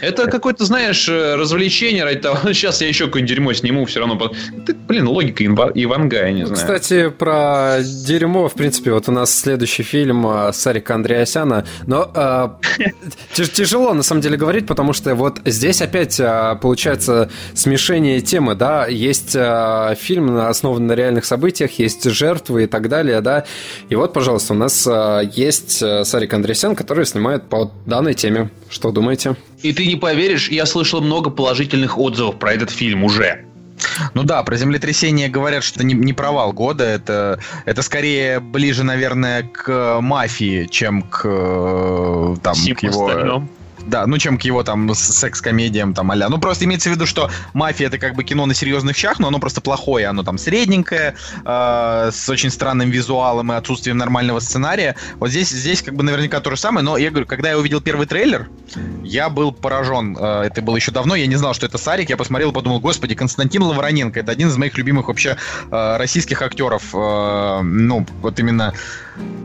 Это какое-то, знаешь, э, развлечение ради того, сейчас я еще какое-нибудь дерьмо сниму, все равно. Ты, блин, логика Иванга, я не знаю. Кстати, про дерьмо, в принципе, вот у нас следующий фильм а, Сарика Андреасяна, но тяж- тяжело на самом деле говорить, потому что вот здесь опять а, получается смешение темы, да, есть а, фильм основан на реальных событиях, есть жертвы и так далее, да, и вот, пожалуйста, у нас а, есть Сарик Андреасян, который снимает по данной теме. Что думаете? И ты не поверишь, я слышал много положительных отзывов про этот фильм уже. Ну да, про землетрясение говорят, что не, не провал года. Это, это скорее ближе, наверное, к мафии, чем к, э, там, Всем к его... остальном. Да, ну чем к его там секс-комедиям там а Ну просто имеется в виду, что мафия это как бы кино на серьезных щах, но оно просто плохое, оно там средненькое, э, с очень странным визуалом и отсутствием нормального сценария. Вот здесь, здесь как бы наверняка то же самое, но я говорю, когда я увидел первый трейлер, я был поражен. Э, это было еще давно, я не знал, что это Сарик. Я посмотрел и подумал, господи, Константин Лавроненко, это один из моих любимых вообще э, российских актеров. Э, ну, вот именно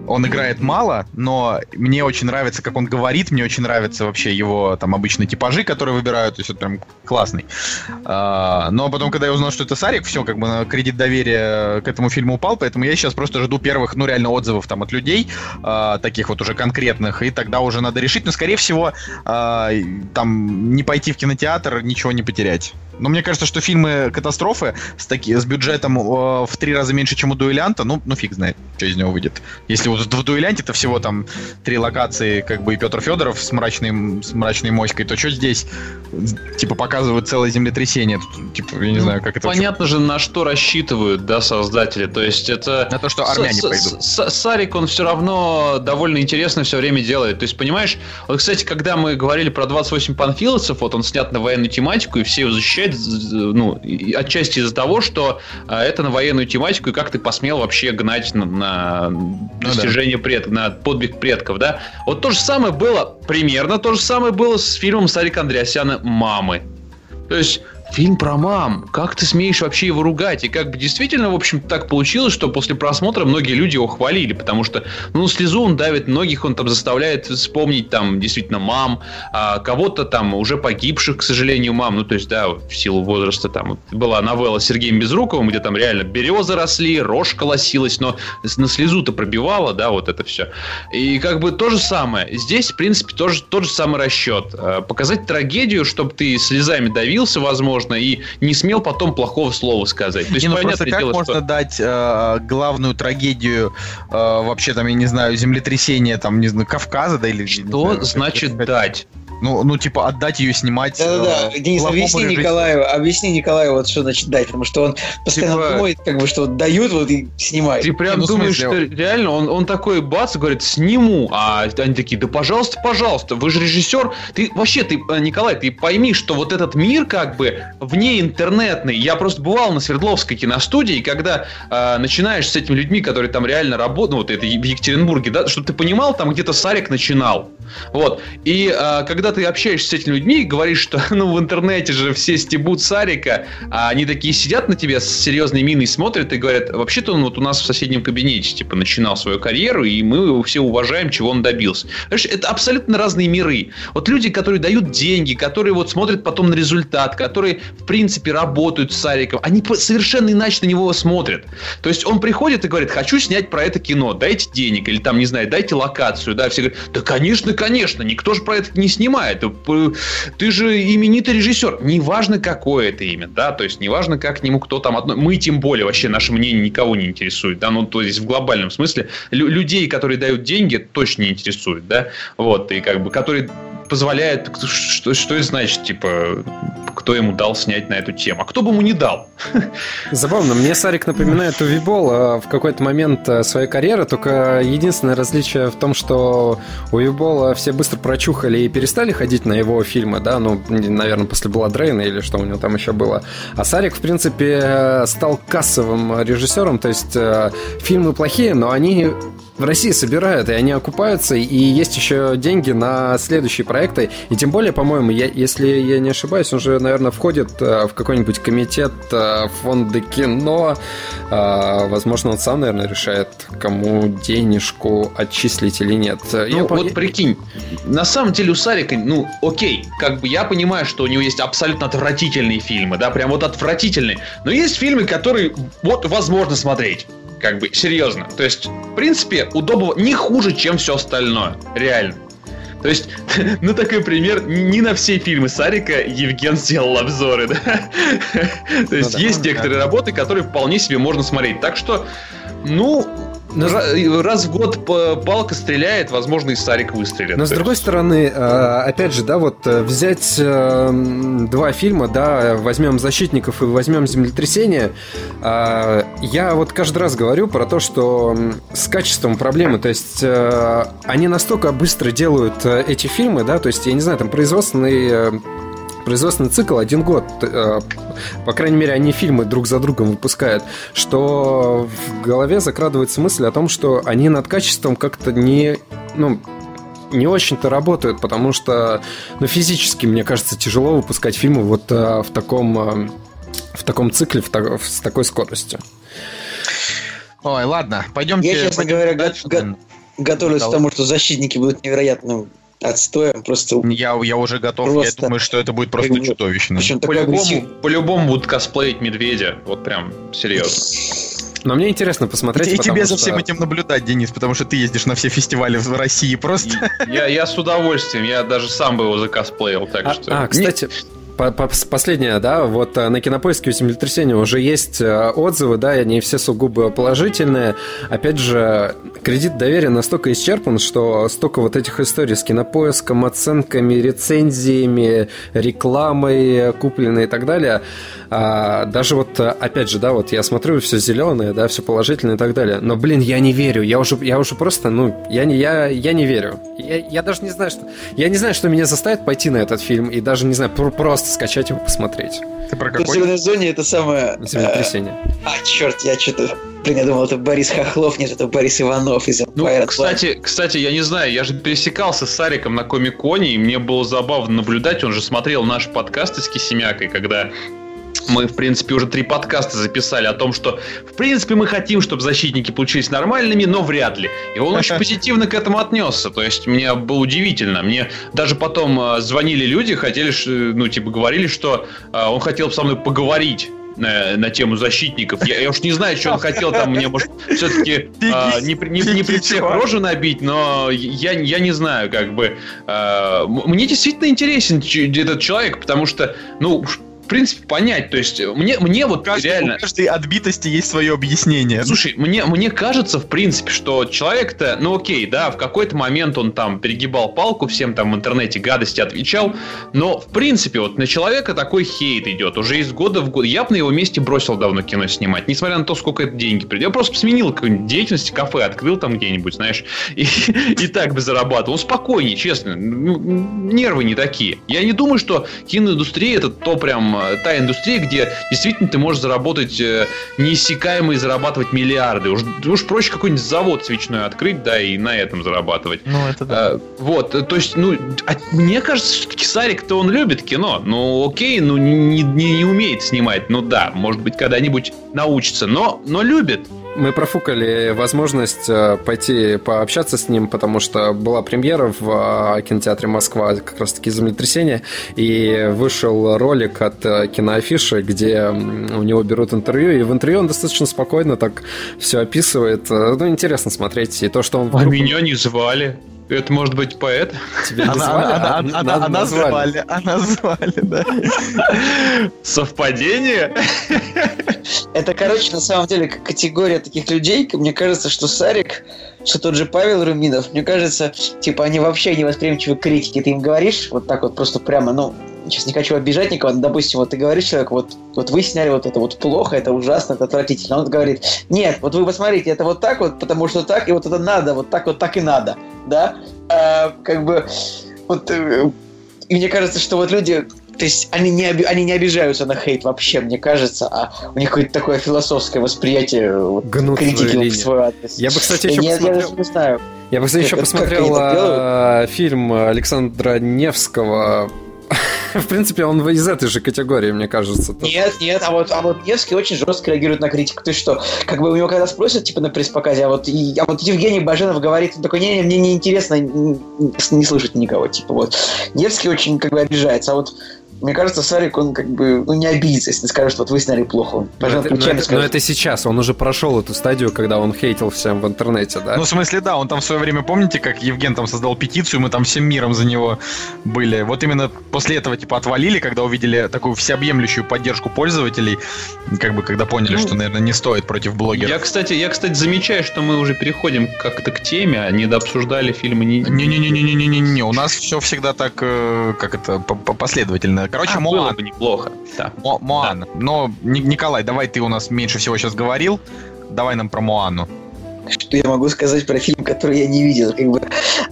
он играет мало, но мне очень нравится, как он говорит, мне очень нравятся вообще его там обычные типажи, которые выбирают, то есть это прям классный. А, но потом, когда я узнал, что это Сарик, все, как бы на кредит доверия к этому фильму упал, поэтому я сейчас просто жду первых, ну реально отзывов там от людей, а, таких вот уже конкретных, и тогда уже надо решить, но скорее всего а, там не пойти в кинотеатр, ничего не потерять. Но мне кажется, что фильмы катастрофы с, таки, с бюджетом э, в три раза меньше, чем у дуэлянта, ну, ну фиг знает, что из него выйдет. Если вот в дуэлянте это всего там три локации, как бы и Петр Федоров с мрачной, с мрачной моськой, то что здесь типа показывают целое землетрясение? Тут, типа, я не знаю, как это вообще- Понятно же, на что рассчитывают, да, создатели. То есть это... На то, что армяне С- пойдут. с- с- Сарик, он все равно довольно интересно все время делает. То есть, понимаешь, вот, кстати, когда мы говорили про 28 панфиловцев, вот он снят на военную тематику, и все его защищают, з- ну, отчасти из-за того, что а, это на военную тематику, и как ты посмел вообще гнать на, на Ну достижение предков, на подвиг предков, да? Вот то же самое было, примерно то же самое было с фильмом Сарика Андреасяна «Мамы». То есть фильм про мам. Как ты смеешь вообще его ругать? И как бы действительно, в общем, так получилось, что после просмотра многие люди его хвалили, потому что, ну, слезу он давит многих, он там заставляет вспомнить там действительно мам, а кого-то там уже погибших, к сожалению, мам. Ну, то есть, да, в силу возраста там была новелла с Сергеем Безруковым, где там реально березы росли, рожь колосилась, но на слезу-то пробивала, да, вот это все. И как бы то же самое. Здесь, в принципе, тоже тот же самый расчет. Э, Показать трагедию, чтобы ты слезами давился, возможно, и не смел потом плохого слова сказать. То есть, Не, ну просто как дело, можно что... дать э, главную трагедию э, вообще там, я не знаю, землетрясения, там, не знаю, Кавказа, да, или... Что знаю, значит дать? Ну, ну типа отдать ее снимать. Да-да-да, э, Денис, плохому объясни режиссеру. Николаю, объясни Николаю, вот что значит дать, потому что он постоянно Типа- думает, как бы, что вот дают, вот и снимает. Ты прям ну, думаешь, смысле, что реально он, он такой бац, говорит, сниму. А они такие, да пожалуйста, пожалуйста, вы же режиссер. Ты вообще, ты, э, Николай, ты пойми, что вот этот мир как бы вне интернетный. Я просто бывал на Свердловской киностудии, и когда э, начинаешь с этими людьми, которые там реально работают, ну вот это в Екатеринбурге, да, чтобы ты понимал, там где-то Сарик начинал. Вот. И э, когда ты общаешься с этими людьми и говоришь, что ну в интернете же все стебут Сарика, а они такие сидят на тебя с серьезной миной смотрят и говорят, вообще-то он вот у нас в соседнем кабинете типа начинал свою карьеру, и мы его все уважаем, чего он добился. Понимаешь, это абсолютно разные миры. Вот люди, которые дают деньги, которые вот смотрят потом на результат, которые в принципе работают с Сариком, они совершенно иначе на него смотрят. То есть он приходит и говорит, хочу снять про это кино, дайте денег, или там, не знаю, дайте локацию, да, все говорят, да, конечно, конечно, никто же про это не снимает, Э, ты же именитый режиссер, неважно, какое это имя, да, то есть неважно, как к нему кто там отно... мы тем более вообще наше мнение никого не интересует, да, ну то есть в глобальном смысле лю- людей, которые дают деньги, точно не интересует, да, вот и как бы которые позволяет, что, что это значит, типа, кто ему дал снять на эту тему, а кто бы ему не дал. Забавно, мне Сарик напоминает Увибол а, в какой-то момент а, своей карьеры, только единственное различие в том, что у Увибола все быстро прочухали и перестали ходить на его фильмы, да, ну, наверное, после Бладрейна или что у него там еще было. А Сарик, в принципе, стал кассовым режиссером, то есть э, фильмы плохие, но они в России собирают, и они окупаются, и есть еще деньги на следующие проекты. И тем более, по-моему, я, если я не ошибаюсь, он же, наверное, входит э, в какой-нибудь комитет э, фонда кино. Э, возможно, он сам, наверное, решает, кому денежку отчислить или нет. Ну, Я вот прикинь, на самом деле у Сарика, ну, окей, как бы я понимаю, что у него есть абсолютно отвратительные фильмы, да, прям вот отвратительные, но есть фильмы, которые вот возможно смотреть. Как бы, серьезно. То есть, в принципе, удобно не хуже, чем все остальное. Реально. То есть, ну такой пример, не на все фильмы Сарика Евген сделал обзоры, да? То есть, да, есть ну да. некоторые работы, которые вполне себе можно смотреть. Так что, ну, Но с- Ра- Раз в год палка стреляет, возможно, и Сарик выстрелит. Но с другой стороны, э, опять же, да, вот э, взять э, два фильма, да, возьмем «Защитников» и возьмем «Землетрясение», я вот каждый раз говорю про то, что с качеством проблемы, то есть они настолько быстро делают эти фильмы, да, то есть, я не знаю, там производственный производственный цикл один год. Э, По крайней мере, они фильмы друг за другом выпускают. Что в голове закрадывается мысль о том, что они над качеством как-то не... Ну, не очень-то работают, потому что, ну, физически, мне кажется, тяжело выпускать фильмы вот э, в таком э, в таком цикле, в та- с такой скоростью. Ой, ладно, пойдемте. Я, честно пойдемте говоря, дальше, го- го-. Готовлюсь Да. к тому, что защитники будут невероятным отстоем. Просто Я, я уже готов, Просто- я думаю, что это будет просто чудовищно. причем такой По-любому, по-любому будут косплеить медведя. Вот прям серьезно. Но мне интересно посмотреть, И тебе за всем этим наблюдать, Денис, потому что ты ездишь на все фестивали в России просто. Я, я с удовольствием, я даже сам бы его закосплеил, так А, что... а, кстати, последнее, да, вот э, на кинопоиске у землетрясения уже есть э, отзывы, да, и они все сугубо положительные. Опять же, кредит доверия настолько исчерпан, что столько вот этих историй с кинопоиском, оценками, рецензиями, рекламой купленной и так далее. А, даже вот, э, опять же, да, вот я смотрю, все зеленое, да, все положительное и так далее. Но, блин, я не верю. Я уже, я уже просто, ну, я не, я, я не верю. Я, я даже не знаю, что. Я не знаю, что меня заставит пойти на этот фильм, и даже не знаю, пр- просто скачать его посмотреть. Ты про в какой? зеленой зоне это самое... э, Землетрясение. А, черт, я что-то... Блин, я думал, это Борис Хохлов, нет, это Борис Иванов из Ну, Empire кстати, кстати, я не знаю, я же пересекался с Сариком на Комик-Коне, и мне было забавно наблюдать, он же смотрел наш подкаст с Кисемякой, когда мы, в принципе, уже три подкаста записали о том, что, в принципе, мы хотим, чтобы защитники получились нормальными, но вряд ли. И он очень позитивно к этому отнесся. То есть, мне было удивительно. Мне даже потом э, звонили люди, хотели, ш- ну, типа, говорили, что э, он хотел со мной поговорить на, на тему защитников. Я, я уж не знаю, что он хотел там мне, может, все-таки не, при- не- не при всех рожу набить, но я, я не знаю, как бы. э, м- мне действительно интересен этот человек, потому что, ну, в принципе, понять. То есть, мне, мне вот Каждый- реально... У каждой отбитости есть свое объяснение. Слушай, мне, мне кажется, в принципе, что человек-то, ну окей, да, в какой-то момент он там перегибал палку, всем там в интернете гадости отвечал, но, в принципе, вот на человека такой хейт идет уже из года в год. Я бы на его месте бросил давно кино снимать, несмотря на то, сколько это деньги придет. Я просто сменил какую-нибудь деятельность, кафе открыл там где-нибудь, знаешь, и, и так бы зарабатывал. Ну, спокойнее, честно. Ну, нервы не такие. Я не думаю, что киноиндустрия это то прям э, та индустрия, где действительно ты можешь заработать э, неиссякаемо и зарабатывать миллиарды. Уж, уж проще какой-нибудь завод свечной открыть, да, и на этом зарабатывать. Ну, это А, вот, то есть, ну, а мне кажется, все-таки Сарик-то он любит кино. Ну, окей, ну, не, не, не умеет снимать. Ну да, может быть, когда-нибудь научится, но, но любит. Мы профукали возможность э, пойти пообщаться с ним, потому что была премьера в э, кинотеатре Москва, как раз таки землетрясение, и вышел ролик от э, киноафиши, где у него берут интервью, и в интервью он достаточно спокойно так все описывает. Ну, интересно смотреть. И то, что он А меня не звали. Это может быть поэт? тебя Она, назвали, она, а она, звали, она звали, да. Совпадение? Это, короче, на самом деле, как категория таких людей, мне кажется, что Сарик, что тот же Павел Руминов, мне кажется, типа, они вообще не восприимчивы к критике. Ты им говоришь вот так вот просто прямо, ну, сейчас не хочу обижать никого, но, допустим, вот ты говоришь человеку, вот, вот вы сняли вот это вот плохо, это ужасно, это отвратительно. Он говорит, нет, вот вы посмотрите, это вот так вот, потому что так, и вот это надо, вот так вот так и надо, да? А, как бы, вот, э, и мне кажется, что вот люди, то есть они не, оби- они не обижаются на хейт вообще, мне кажется, а у них какое-то такое философское восприятие вот, критики линию. в свой адрес. Я бы, кстати, Я еще я посмотрел... даже не знаю. Я бы, кстати, еще Как- посмотрел э, фильм Александра Невского. В принципе, он из этой же категории, мне кажется. Нет, нет, а вот, а вот Невский очень жестко реагирует на критику. Ты что? Как бы у него когда спросят, типа, на пресс-показе, а вот, и- а вот Евгений Баженов говорит, он такой, не, не, мне неинтересно не, не слышать никого, типа, вот. Невский очень, как бы, обижается, а вот мне кажется, Сарик, он как бы, ну, не обидится, если скажет, вот вы сняли плохо. Он Но это, но это- скажет, но это сейчас, он уже прошел эту стадию, когда он хейтил всем в интернете, да? Ну, в смысле, да, он там в свое время, помните, как Евген там создал петицию, мы там всем миром за него были. Вот именно после этого, типа, отвалили, когда увидели такую всеобъемлющую поддержку пользователей, как бы, когда поняли, Ну, что, наверное, не стоит против блогеров. Я, кстати, я, кстати, замечаю, что мы уже переходим как-то к теме, а не дообсуждали фильмы не... Не-не-не-не-не-не-не, у нас все всегда так, э, как это, по- по- последовательно. Короче, А, было Моан. бы неплохо. Да. Мо- Моан. Но, Ни- Николай, давай ты у нас меньше всего сейчас говорил. Давай нам про Моану. Что я могу сказать про фильм, который я не видел, как бы.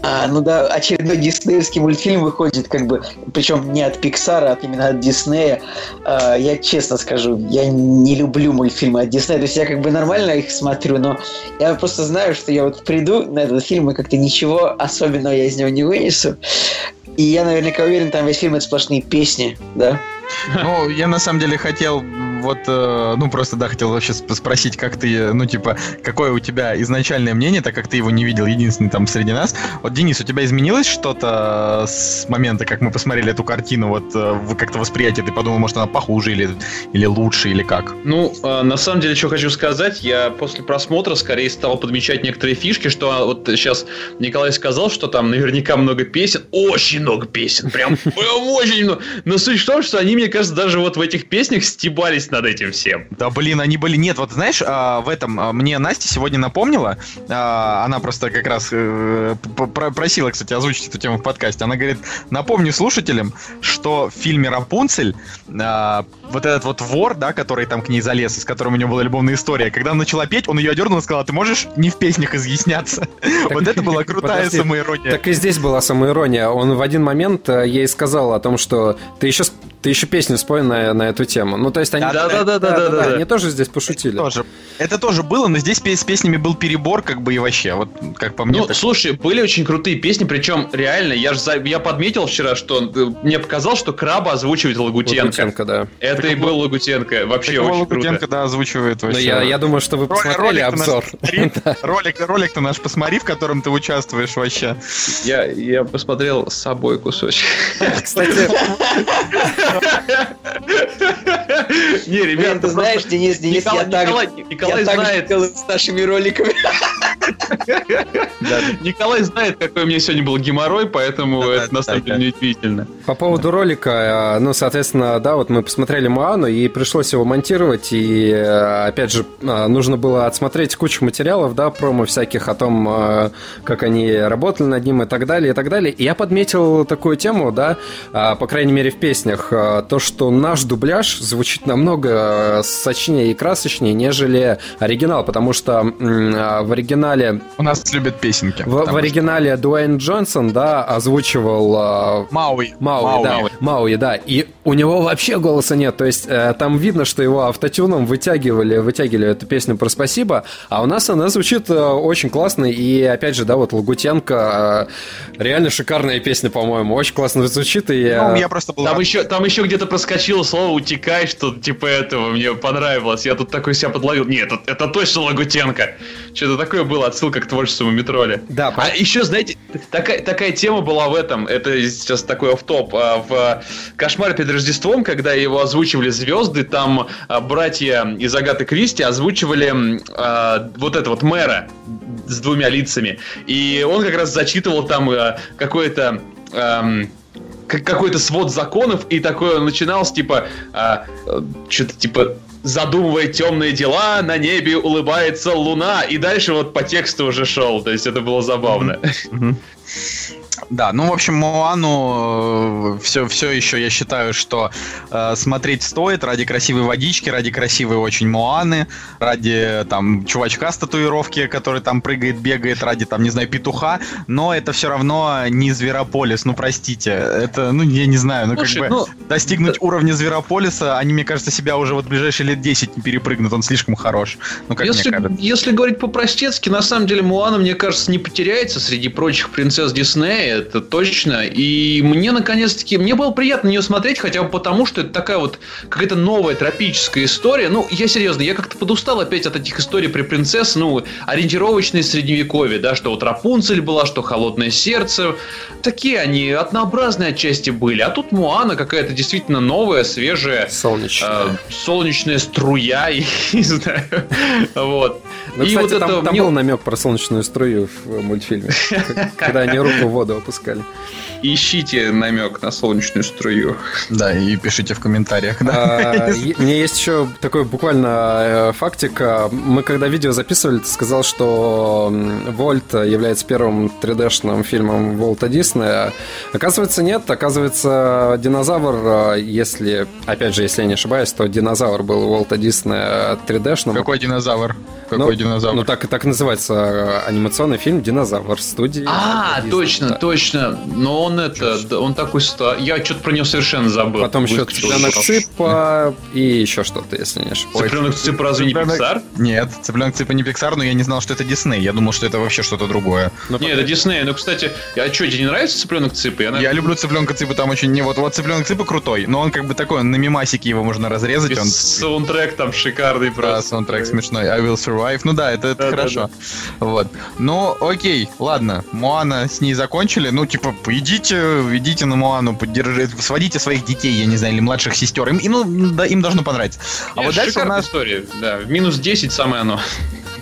А, ну да, очередной диснеевский мультфильм выходит, как бы, причем не от Пиксара, а именно от Диснея. А, я честно скажу, я не люблю мультфильмы от Диснея, то есть я как бы нормально их смотрю, но я просто знаю, что я вот приду на этот фильм и как-то ничего особенного я из него не вынесу. И я наверняка уверен, там весь фильм это сплошные песни, да? Ну, я на самом деле хотел вот, э, ну, просто, да, хотел вообще сп- спросить, как ты, ну, типа, какое у тебя изначальное мнение, так как ты его не видел, единственный там среди нас. Вот, Денис, у тебя изменилось что-то с момента, как мы посмотрели эту картину, вот, э, как-то восприятие, ты подумал, может, она похуже или, или лучше, или как? Ну, э, на самом деле, что хочу сказать, я после просмотра скорее стал подмечать некоторые фишки, что а, вот сейчас Николай сказал, что там наверняка много песен, очень много песен, прям, прям очень много. Но суть в том, что они, мне кажется, даже вот в этих песнях стебались над этим всем. Да, блин, они были... Нет, вот знаешь, а, в этом а, мне Настя сегодня напомнила, а, она просто как раз э, просила, кстати, озвучить эту тему в подкасте. Она говорит, напомню слушателям, что в фильме «Рапунцель» вот этот вот вор, да, который там к ней залез, и с которым у него была любовная история, когда она начала петь, он ее одернул и сказал, ты можешь не в песнях изъясняться. Вот это была крутая самоирония. Так и здесь была самоирония. Он в один момент э, ей сказал о том, что ты еще, ты еще песню спой на, на эту тему. Ну, то есть они... Да-да-да-да-да-да. Они тоже здесь пошутили. Тоже. Это тоже было, но здесь с песнями был перебор, как бы и вообще. Вот как по мне. Ну, так- слушай, были очень крутые песни, причем реально, я же я подметил вчера, что э, мне показалось, что Краба озвучивает Лагутенко. Лагутенко, да. Это и был Лагутенко. Вообще очень круто. Лукутенко, да, озвучивает Но вообще. я, я думаю, что вы Ролик- посмотрели ролик-то наш обзор. Ролик, ролик-то наш посмотри, в котором ты участвуешь вообще. Я, я посмотрел с собой кусочек. Кстати, Не, ребята, ты знаешь, Денис, Денис, Николай- я так, Николай- знает. с нашими роликами. Николай знает, какой у меня сегодня был геморрой, поэтому это на самом деле неудивительно. По поводу ролика, э, ну, соответственно, да, вот мы посмотрели Моану, и пришлось его монтировать, и, э, опять же, э, нужно было отсмотреть кучу материалов, да, промо всяких о том, как они работали над ним и так далее, и так далее. И я подметил такую тему, да, по крайней мере в песнях, то, что наш дубляж звучит намного э, сочнее и красочнее, нежели оригинал, потому что э, в оригинале У нас любят песенки. в, в потому что- оригинале Дуэйн Джонсон, да, озвучивал э, Мауи. Мауи, да, Мауи, да. И у него вообще голоса нет. То есть э, там видно, что его автотюном вытягивали, вытягивали эту песню про спасибо, а у нас она звучит э, очень классно. И опять же, да, вот Лагутенко реально шикарная песня, по-моему, очень классно звучит. И, Ну, я просто был Там рад. еще, там еще где-то проскочило слово «утекай», что типа этого мне понравилось. Я тут такой себя подловил. Нет, это, это точно Лагутенко. Что-то такое было, отсылка к творчеству Метроли. Да, А еще, знаете, такая, такая тема была в этом, это сейчас такой офф-топ, а, в «Кошмаре перед Рождеством», когда его озвучивали звезды, там а, братья из Агаты Кристи озвучивали а, вот это вот мэра с двумя лицами. И он как раз зачитывал там а, какое-то... как- какой-то свод законов, и такое начиналось, типа, что-то типа задумывая темные дела, на небе улыбается луна, и дальше вот по тексту уже шел, то есть это было забавно. Да, ну, в общем, Моану все, все еще я считаю, что э, смотреть стоит ради красивой водички, ради красивой очень Моаны, ради там чувачка с татуировки, который там прыгает, бегает, ради там, не знаю, петуха, но это все равно не Зверополис, ну, простите, это, ну, я не знаю, ну, Слушай, как бы ну, достигнуть уровня Зверополиса, они, мне кажется, себя уже вот в ближайшие лет 10 не перепрыгнут, он слишком хорош, ну, как Если, мне кажется. если говорить по-простецки, на самом деле Муана, мне кажется, не потеряется среди прочих принцесс Диснея, это точно. И мне, наконец-таки, мне было приятно на нее смотреть, хотя бы потому, что это такая вот какая-то новая тропическая история. Ну, я серьезно, я как-то подустал опять от этих историй при принцесс, ну, ориентировочные средневековье, да, что вот Рапунцель была, что Холодное сердце. Такие они однообразные отчасти были. А тут Муана какая-то действительно новая, свежая, солнечная. э, солнечная струя, я не знаю. Вот. Ну, И кстати, вот там, это там мне- был намек про солнечную струю в мультфильме, когда они руку в воду опускали. Ищите намек на солнечную струю. Да, и пишите в комментариях, да. А, Мне есть еще такой буквально э, фактик. А, Мы когда видео записывали, ты сказал, что Вольт является первым 3D-шным фильмом Волта Диснея. Оказывается, нет. Оказывается, динозавр, э, если, опять же, если я не ошибаюсь, то динозавр был Волта Диснея 3D-шным. Какой динозавр? Ну, Какой динозавр? Ну, так, так называется э, анимационный фильм «Динозавр» студии. А, Disney, точно, да. точно. Но он это, да, он такой. Я что-то про него совершенно забыл. Потом еще «Цыпленок. Цыпа» и еще что-то, если не ошибаюсь. Цыпленок Цып разве не Пиксар? Нет, цыпленок цыпа не Пиксар, но я не знал, что это Дисней. Я думал, что это вообще что-то другое. Ну, Не, это Дисней. Ну, кстати, а что, тебе не нравится цыпленок Цып? Я, люблю цыпленка цыпа, там очень не вот вот цыпленок цыпа крутой, но он как бы такой, он на мимасике его можно разрезать, он Саундтрек там шикарный да, просто. саундтрек смешной. I will survive. Ну да, это, это Да, да, хорошо. Вот. Ну, окей, ладно. Моана с ней закончили. Ну, типа, идите, идите на Моану, поддержите, сводите своих детей, я не знаю, или младших сестер. Им, и, ну, да, им должно понравиться. А Нет, вот дальше у нас история. Да, в минус 10 самое оно.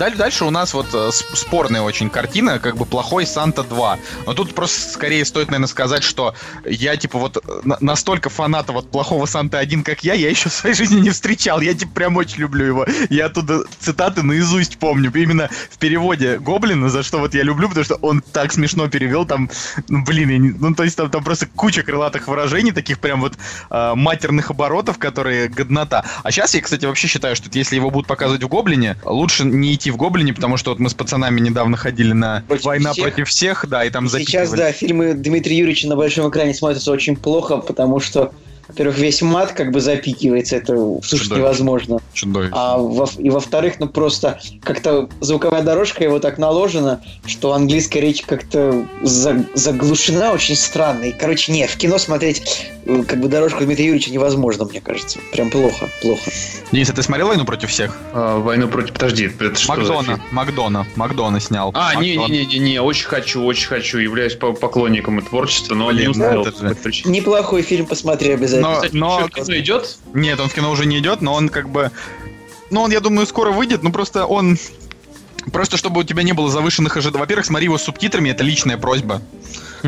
Даль- Дальше у нас вот э, спорная очень картина, как бы плохой Санта 2. Но тут просто скорее стоит, наверное, сказать, что я, типа, вот э, на- настолько фаната вот плохого Санта 1, как я, я еще в своей жизни не встречал. Я, типа, прям очень люблю его. Я оттуда цитаты наизусть помню. Именно в переводе Гоблина, за что вот я люблю, потому что он так смешно перевел, там, ну, блин, я не- ну, то есть там, там просто куча крылатых выражений, таких прям вот э, матерных оборотов, которые годнота. А сейчас я, кстати, вообще считаю, что если его будут показывать в Гоблине, лучше не идти в Гоблине, потому что вот мы с пацанами недавно ходили на Против «Война всех». против всех», да, и там Сейчас, запикивали. да, фильмы Дмитрия Юрьевича на большом экране смотрятся очень плохо, потому что, во-первых, весь мат как бы запикивается, это слушать невозможно. Чудовище. А во- и во-вторых, ну просто как-то звуковая дорожка его так наложена, что английская речь как-то за- заглушена очень странно. И, короче, не, в кино смотреть э, как бы дорожку Дмитрия Юрьевича невозможно, мне кажется. Прям плохо, плохо. Денис, а ты смотрел «Войну против всех»? А, Войну против... Подожди, это что Макдона? Макдона, Макдона снял. А, не-не-не-не, очень хочу, очень хочу, являюсь по- поклонником этого творчества, но Блин, не успел. причине. Неплохой фильм, посмотри обязательно. Но- Кстати, но- в кино идет? Нет, он в кино уже не идет, но он как бы... Ну, он, я думаю, скоро выйдет, ну просто он... Просто чтобы у тебя не было завышенных ожиданий. Во-первых, смотри его с субтитрами, это личная просьба.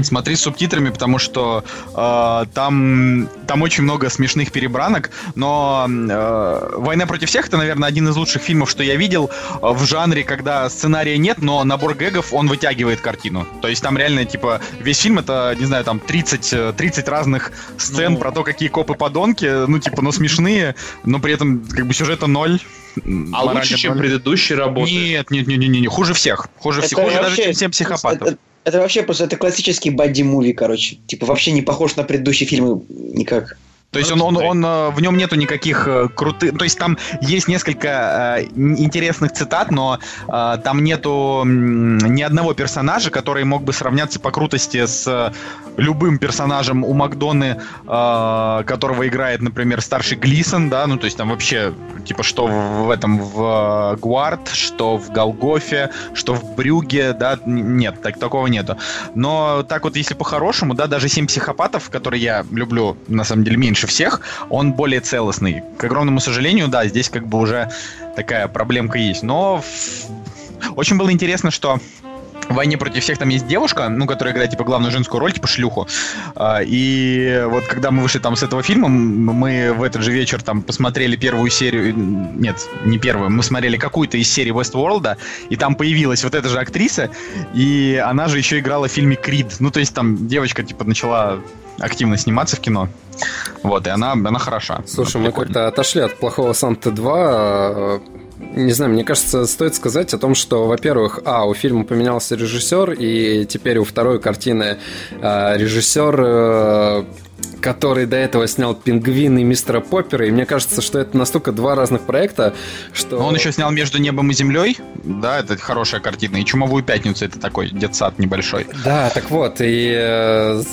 Смотри с субтитрами, потому что э, там, там очень много смешных перебранок, но э, «Война против всех» — это, наверное, один из лучших фильмов, что я видел э, в жанре, когда сценария нет, но набор гэгов, он вытягивает картину. То есть там реально, типа, весь фильм — это, не знаю, там 30, 30 разных сцен Ну. про то, какие копы подонки, ну, типа, ну, смешные, но при этом, как бы, сюжета ноль. А лучше, чем ноль. предыдущие работы. Нет, нет, нет, нет, нет, хуже всех. Хуже всех. Хуже даже, чем всем психопатов. Это, это вообще просто это классический бадди-муви, короче. Типа вообще не похож на предыдущие фильмы никак. То есть он, он, он, э, в нем нету никаких э, крутых... То есть там есть несколько э, ин- интересных цитат, но э, там нету ни одного персонажа, который мог бы сравняться по крутости с э, любым персонажем у Макдоны, э, которого играет, например, старший Глисон, да, ну то есть там вообще, типа, что в, в этом, в Гуард, что в Голгофе, что в Брюге, да, нет, так, такого нету. Но так вот, если по-хорошему, да, даже «Семь психопатов», который я люблю, на самом деле, меньше всех, он более целостный. К огромному сожалению, да, здесь как бы уже такая проблемка есть. Но очень было интересно, что в «Войне против всех» там есть девушка, ну, которая играет, типа, главную женскую роль, типа, шлюху. А, И вот когда мы вышли там с этого фильма, мы в этот же вечер там посмотрели первую серию, нет, не первую, мы смотрели какую-то из серий Westworld, и там появилась вот эта же актриса, и она же еще играла в фильме «Крид». Ну, то есть там девочка, типа, начала активно сниматься в кино. Вот, и она, она хороша. Слушай, Она мы как-то отошли от плохого Санты 2. Не знаю, мне кажется, стоит сказать о том, что, во-первых, а, у фильма поменялся режиссер, и теперь у второй картины а, режиссер, э, который до этого снял «Пингвин» и «Мистера Поппера», и мне кажется, что это настолько два разных проекта, что... Но он еще снял «Между небом и землей», да, это хорошая картина, и «Чумовую пятницу» это такой детсад небольшой. Да, так вот, и э,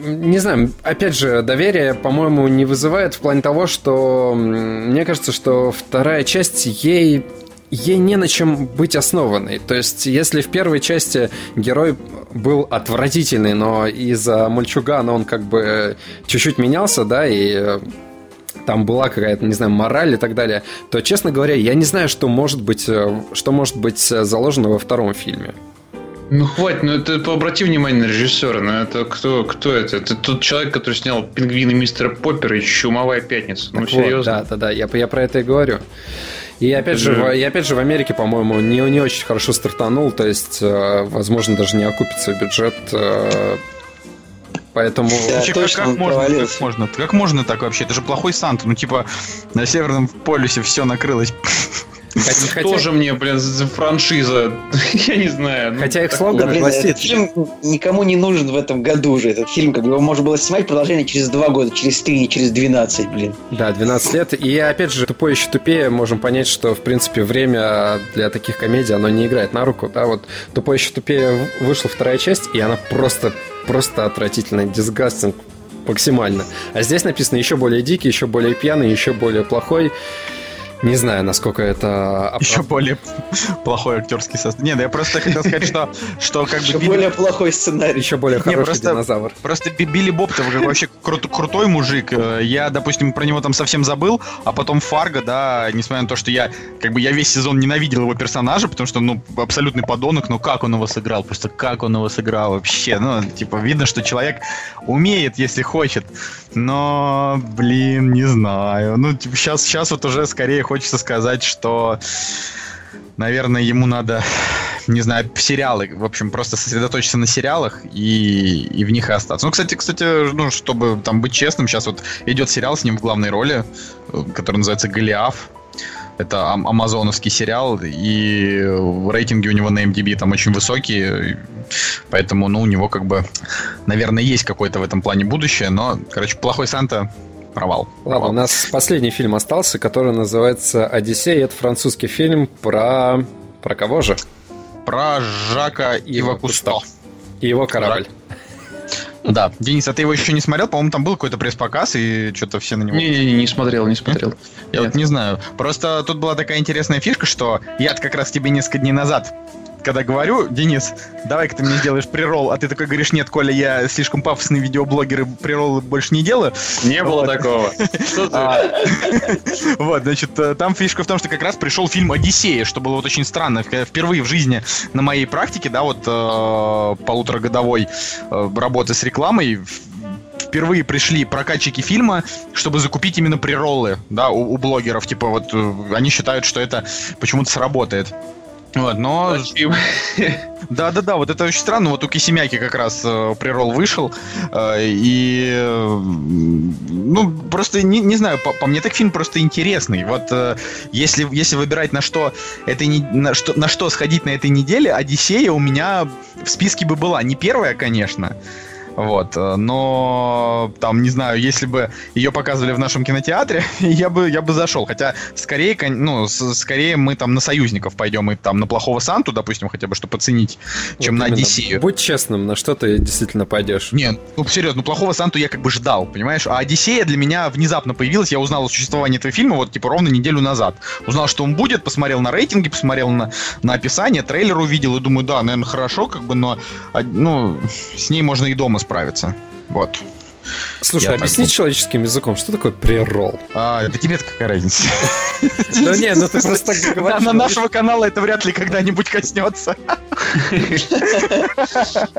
не знаю, опять же, доверие, по-моему, не вызывает в плане того, что мне кажется, что вторая часть ей ей не на чем быть основанной. То есть, если в первой части герой был отвратительный, но из-за мальчугана он как бы э, чуть-чуть менялся, да, и э, там была какая-то, не знаю, мораль и так далее, то, честно говоря, я не знаю, что может быть, э, что может быть заложено во втором фильме. Ну хватит, ну это обрати внимание на режиссера, ну это кто, кто это? Это тот человек, который снял «Пингвины мистера Поппера» и «Чумовая пятница». Ну Так вот, серьезно? да, да, да, я, я про это и говорю. И опять же, в, и опять же, в Америке, по-моему, не, не очень хорошо стартанул, то есть, э, возможно, даже не окупится бюджет. э, поэтому... Да, Вообще, как, точно, как он можно, как можно? Как можно так вообще? Это же плохой Санта. Ну, типа, на Северном полюсе все накрылось. Хотя, хотя- Тоже мне, блин, за- франшиза. Я не знаю. ну, Хотя их слоган- Да, блин, гласит- этот фильм никому не нужен в этом году уже. Этот фильм, как бы его можно было снимать продолжение через два года, через три, через 12, блин. Да, 12 лет. И опять же, тупое еще тупее, можем понять, что, в принципе, время для таких комедий, оно не играет на руку. Да, вот тупое еще тупее вышла вторая часть, и она просто, просто отвратительная, дисгастинг максимально. А здесь написано еще более дикий, еще более пьяный, еще более плохой. Не знаю, насколько это... оправ- Еще более плохой актерский состав. Нет, я просто хотел сказать, что, что как бы Еще Билли- более плохой сценарий. Еще более хороший просто- динозавр. Просто Би- Билли Боб то вообще крут- крутой мужик. Э, Я, допустим, про него там совсем забыл, а потом Фарго, да, несмотря на то, что я как бы я весь сезон ненавидел его персонажа, потому что, ну, абсолютный подонок, ну как он его сыграл, просто как он его сыграл вообще, ну, типа, видно, что человек умеет, если хочет, но, блин, не знаю, ну, типа, сейчас, сейчас вот уже скорее хочется сказать, что наверное, ему надо, не знаю, сериалы, в общем, просто сосредоточиться на сериалах и, и в них и остаться. Ну, кстати, кстати, ну, чтобы там быть честным, сейчас вот идет сериал с ним в главной роли, который называется «Голиаф». Это ам- амазоновский сериал, и рейтинги у него на MDB там очень высокие, поэтому, ну, у него как бы, наверное, есть какое-то в этом плане будущее, но, короче, «Плохой Санта» провал. Ладно, у нас последний фильм остался, который называется «Одиссей». Это французский фильм про... Про кого же? Про Жака Ива Кусто. И его корабль. Да. Денис, а ты его еще не смотрел? По-моему, там был какой-то пресс-показ, и что-то все на него... Не-не-не, не смотрел, не смотрел. Я вот не знаю. Просто тут была такая интересная фишка, что я как раз тебе несколько дней назад когда говорю, Денис, давай-ка ты мне сделаешь прирол, а ты такой говоришь, нет, Коля, я слишком пафосный видеоблогер, и приролы больше не делаю. Не было такого. А, Вот, значит, э, там фишка в том, что как раз пришел фильм «Одиссея», что было вот очень странно. Впервые в жизни на моей практике, да, вот э, полуторагодовой э, работы с рекламой, впервые пришли прокатчики фильма, чтобы закупить именно приролы, да, у, у блогеров. Типа вот они считают, что это почему-то сработает. Вот, но да-да-да, вот это очень странно. Вот у Кисемяки как раз э, прирол вышел. э, и, э, ну, просто не, не знаю, по, по мне так фильм просто интересный. Вот э, если, если выбирать на что, этой, на, что, на что сходить на этой неделе, Одиссея у меня в списке бы была. Не первая, конечно. Вот, э, но там, не знаю, если бы ее показывали в нашем кинотеатре, я бы, я бы зашел. Хотя, скорее, ну, скорее мы там на союзников пойдем и там на плохого Санту, допустим, хотя бы, чтобы оценить, чем Вот на именно. Одиссею. Будь честным, на что ты действительно пойдешь. Не, ну серьезно, ну плохого Санту я как бы ждал, понимаешь? А Одиссея для меня внезапно появилась, я узнал о существовании этого фильма вот типа ровно неделю назад. Узнал, что он будет, посмотрел на рейтинги, посмотрел на, на описание, трейлер увидел и думаю, да, наверное, хорошо, как бы, но а, ну, с ней можно и дома справиться. Вот. Слушай, Я так объясни думаю. человеческим языком, что такое преролл? А, да тебе какая разница? Да не, ну ты просто так На, говоришь. на нашего канала это вряд ли когда-нибудь коснется.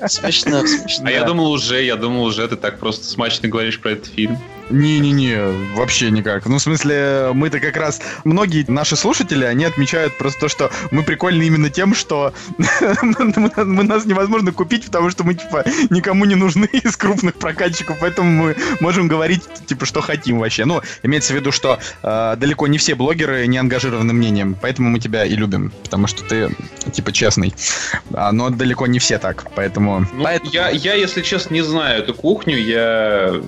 Смешно, смешно. А я думал уже, я думал уже, ты так просто смачно говоришь про этот фильм. Не-не-не, вообще никак. Ну, в смысле, мы-то как раз... Многие наши слушатели, они отмечают просто то, что мы прикольны именно тем, что мы- нас невозможно купить, потому что мы, типа, никому не нужны из крупных прокатчиков, поэтому мы можем говорить, типа, что хотим вообще. Ну, имеется в виду, что э, далеко не все блогеры не ангажированы мнением, поэтому мы тебя и любим, потому что ты, типа, честный. А, но далеко не все так, поэтому... Ну, поэтому- я, я, если честно, не знаю эту кухню, я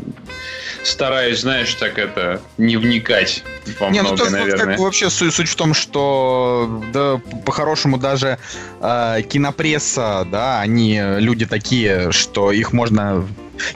стараюсь, знаешь, так это, не вникать во Не, ну многое, то есть, вот наверное. как бы вообще су- суть в том, что да, по-хорошему даже э, кинопресса, да, они люди такие, что их можно.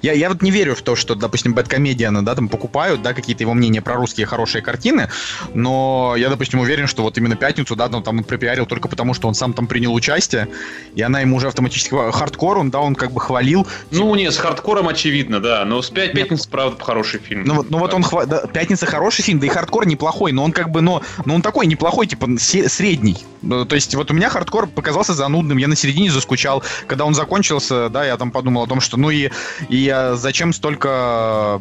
Я, я вот не верю в то, что, допустим, BadComedian а, да, там покупают, да, какие-то его мнения про русские хорошие картины, но я, допустим, уверен, что вот именно пятницу, да, там, там он пропиарил только потому, что он сам там принял участие, и она ему уже автоматически хардкор, он, да, он как бы хвалил, Ну, нет, с хардкором очевидно, да. Но с пять пятниц, правда, хороший фильм. Ну вот, ну вот он хва- да, Пятница хороший фильм, да и хардкор неплохой, но он как бы, но, но он такой неплохой, типа средний. Ну, То есть вот у меня хардкор показался занудным, я на середине заскучал. Когда он закончился, да, я там подумал о том, что ну и, и а, зачем столько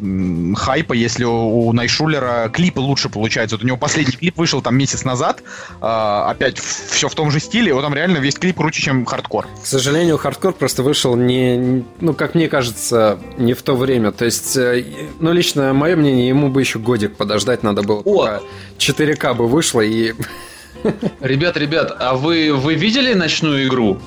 хайпа, если у, у Найшулера клипы лучше получаются. Вот у него последний клип вышел там месяц назад, а, опять все в том же стиле, вот там реально весь клип круче, чем хардкор. К сожалению, хардкор просто вышел не, ну, как мне кажется, не в то время. То есть, э, ну, лично мое мнение, ему бы еще годик подождать надо было. О! пока 4К бы вышло, и Ребят, ребят, а вы, вы видели ночную игру?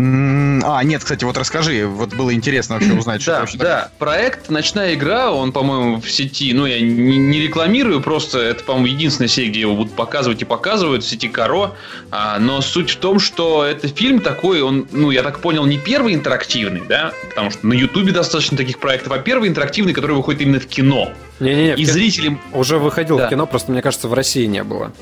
А, нет, кстати, вот расскажи, вот было интересно вообще узнать, что это Да, вообще такое. да. Проект «Ночная игра», он, по-моему, в сети, ну, я не, не рекламирую, просто это, по-моему, единственная сеть, где его будут показывать и показывают, в сети Каро. А, но суть в том, что это фильм такой, он, ну, я так понял, не первый интерактивный, да, потому что на Ютубе достаточно таких проектов, а первый интерактивный, который выходит именно в кино. не-не-не, И зрителям уже выходил Да. в кино, просто мне кажется, в России не было.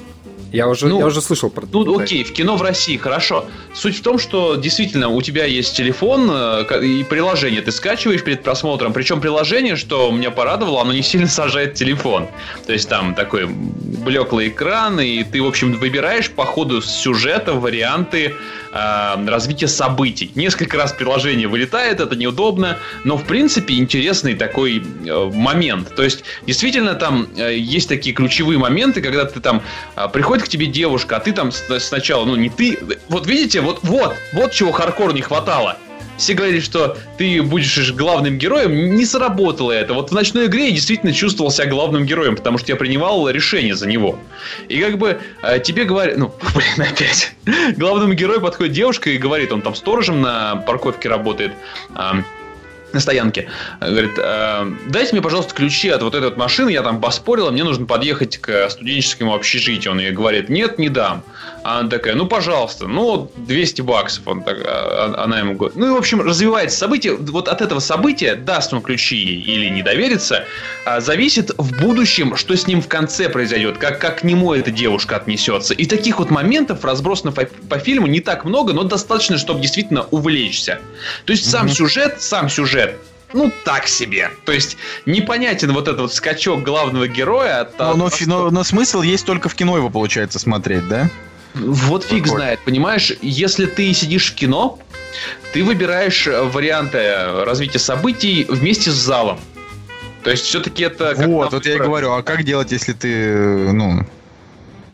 Я уже, Ну, я уже слышал про Ну, про окей, в кино в России, хорошо. Суть в том, что действительно у тебя есть телефон э, и приложение ты скачиваешь перед просмотром. Причем приложение, что меня порадовало, оно не сильно сажает телефон. То есть там такой блеклый экран, и ты, в общем, выбираешь по ходу сюжета варианты э, развития событий. Несколько раз приложение вылетает, это неудобно, но в принципе интересный такой э, момент. То есть действительно там э, есть такие ключевые моменты, когда ты там а, приходит к тебе девушка, а ты там сначала, ну не ты, вот видите, вот вот вот чего хардкор не хватало. Все говорили, что ты будешь главным героем, не сработало это. Вот в ночной игре я действительно чувствовал себя главным героем, потому что я принимал решение за него. И как бы э, тебе говорят, ну, блин, опять. Главному герою подходит девушка и говорит, он там сторожем на парковке работает. ам, на стоянке. Говорит, «Э, дайте мне, пожалуйста, ключи от вот этой вот машины, я там поспорила, мне нужно подъехать к студенческому общежитию. Он ей говорит, нет, не дам. А она такая, ну, пожалуйста, ну, 200 баксов. Он так, а, а- она ему говорит. Ну, и, в общем, развивается событие. Вот от этого события, даст он ключи ей или не доверится, а, зависит в будущем, что с ним в конце произойдет, как, как к нему эта девушка отнесется. И таких вот моментов разбросано по, по фильму не так много, но достаточно, чтобы действительно увлечься. То есть сам сюжет, сам сюжет, ну, так себе. То есть непонятен вот этот вот скачок главного героя. от- Но, но но- но смысл есть только в кино его, получается, смотреть, да? Вот фиг Вот. знает, понимаешь, если ты сидишь в кино, ты выбираешь э, варианты э, развития событий вместе с залом. То есть все-таки это... как вот, вот я и говорю, а как делать, если ты, э, ну...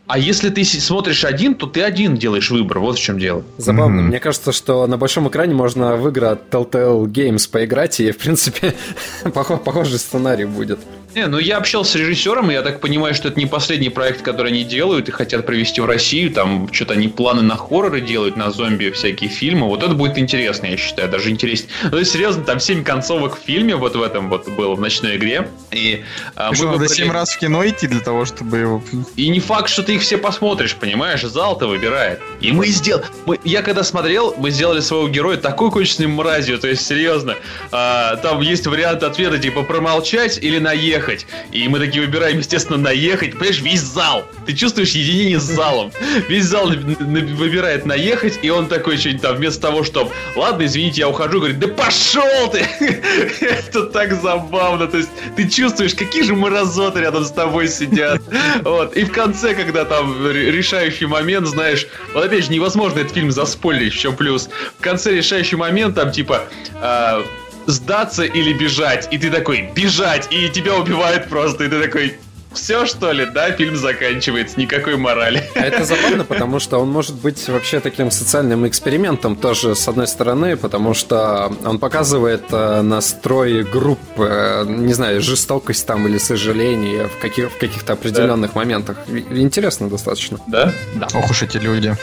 А если ты смотришь один, то ты один делаешь выбор. Вот в чем дело. Забавно. Мгм. Мне кажется, что на большом экране можно в игры от Telltale Games поиграть, и, в принципе, похо- похожий сценарий будет. Не, ну я общался с режиссером, и я так понимаю, что это не последний проект, который они делают и хотят провести в Россию. Там что-то они планы на хорроры делают, на зомби всякие фильмы. Вот это будет интересно, я считаю, даже интереснее. Ну, то есть, серьезно, там 7 концовок в фильме вот в этом вот было в ночной игре. И, а, Ты что, мы надо выбрали- 7 раз в кино идти для того, чтобы его... И не факт, что ты их все посмотришь, понимаешь? Зал-то выбирает. И мы сделали... Я когда смотрел, мы сделали своего героя такой конченной мразью, то есть, серьезно. а, там есть вариант ответа, типа, промолчать или наехать. И мы такие выбираем, естественно, наехать. Понимаешь, весь зал. Ты чувствуешь единение с залом. Весь зал выбирает наехать, и он такой что-нибудь там, вместо того, чтобы, ладно, извините, я ухожу, говорит, да пошел ты! Это так забавно. То есть, ты чувствуешь, какие же мразоты рядом с тобой сидят. Вот. И в конце, когда там ре- решающий момент, знаешь, вот опять же, невозможно этот фильм заспойлерить, в чем плюс. В конце решающий момент, там, типа, а, сдаться или бежать. И ты такой, бежать, и тебя убивают просто. И ты такой, все что ли, да, фильм заканчивается, никакой морали. А это забавно, потому что он может быть вообще таким социальным экспериментом тоже, с одной стороны, потому что он показывает э, настрой групп, э, не знаю, жестокость там или сожаление в, каких, в каких-то определенных моментах. И- Интересно достаточно. Да? Да. Ох уж эти люди.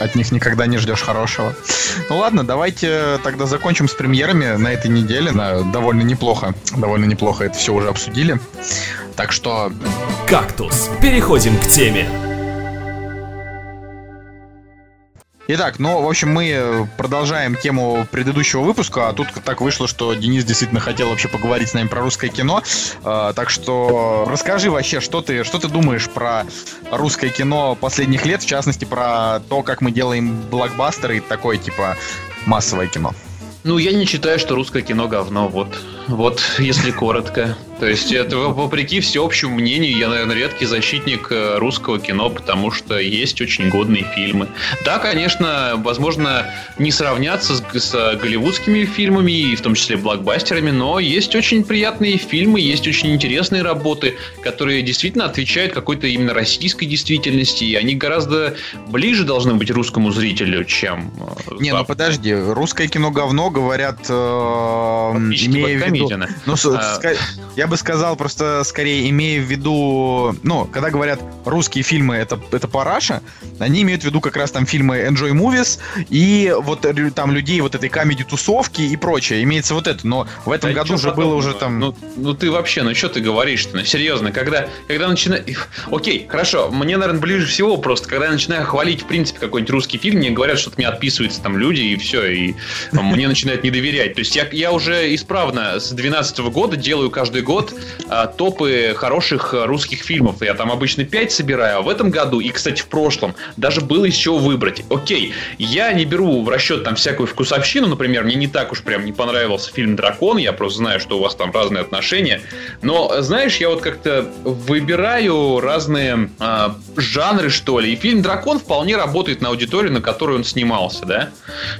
От них никогда не ждешь хорошего. Ну ладно, давайте тогда закончим с премьерами на этой неделе. Да, довольно неплохо. Довольно неплохо это все уже обсудили. Так что «Кактус». Переходим к теме. Итак, ну, в общем, мы э, продолжаем тему предыдущего выпуска, а тут так вышло, что Денис действительно хотел вообще поговорить с нами про русское кино. Э, так что расскажи вообще, что ты, что ты думаешь про русское кино последних лет, в частности, про то, как мы делаем блокбастеры и такое, типа, массовое кино. Ну, я не считаю, что русское кино говно, вот. Вот, если коротко. То есть, это вопреки всеобщему мнению, я, наверное, редкий защитник э, русского кино, потому что есть очень годные фильмы. Да, конечно, возможно, не сравняться с, с голливудскими фильмами, и в том числе блокбастерами, но есть очень приятные фильмы, есть очень интересные работы, которые действительно отвечают какой-то именно российской действительности, и они гораздо ближе должны быть русскому зрителю, чем... э, Не, ну подожди, русское кино говно, говорят, э, имея в виду... Бэдкомедиана. Ну, А. я бы сказал просто скорее, имея в виду, ну, когда говорят русские фильмы это, это параша, они имеют в виду как раз там фильмы Enjoy Movies и вот там людей вот этой комедий-тусовки и прочее. Имеется вот это, но в этом Да году чё же было уже там... Ну, ну ты вообще, ну что ты говоришь-то? Ну серьезно, когда, когда начинаю... Окей, хорошо, мне, наверное, ближе всего просто, когда я начинаю хвалить, в принципе, какой-нибудь русский фильм, мне говорят, что от меня отписываются там люди, и все, и мне начинают не доверять. То есть я, я уже исправно с 2012 года делаю каждый год а, топы хороших русских фильмов. Я там обычно 5 собираю, а в этом году, и, кстати, в прошлом, даже было из чего выбрать. Окей, я не беру в расчет там всякую вкусовщину, например, мне не так уж прям не понравился фильм «Дракон», я просто знаю, что у вас там разные отношения, но, знаешь, я вот как-то выбираю разные а, жанры, что ли, и фильм «Дракон» вполне работает на аудиторию, на которую он снимался, да,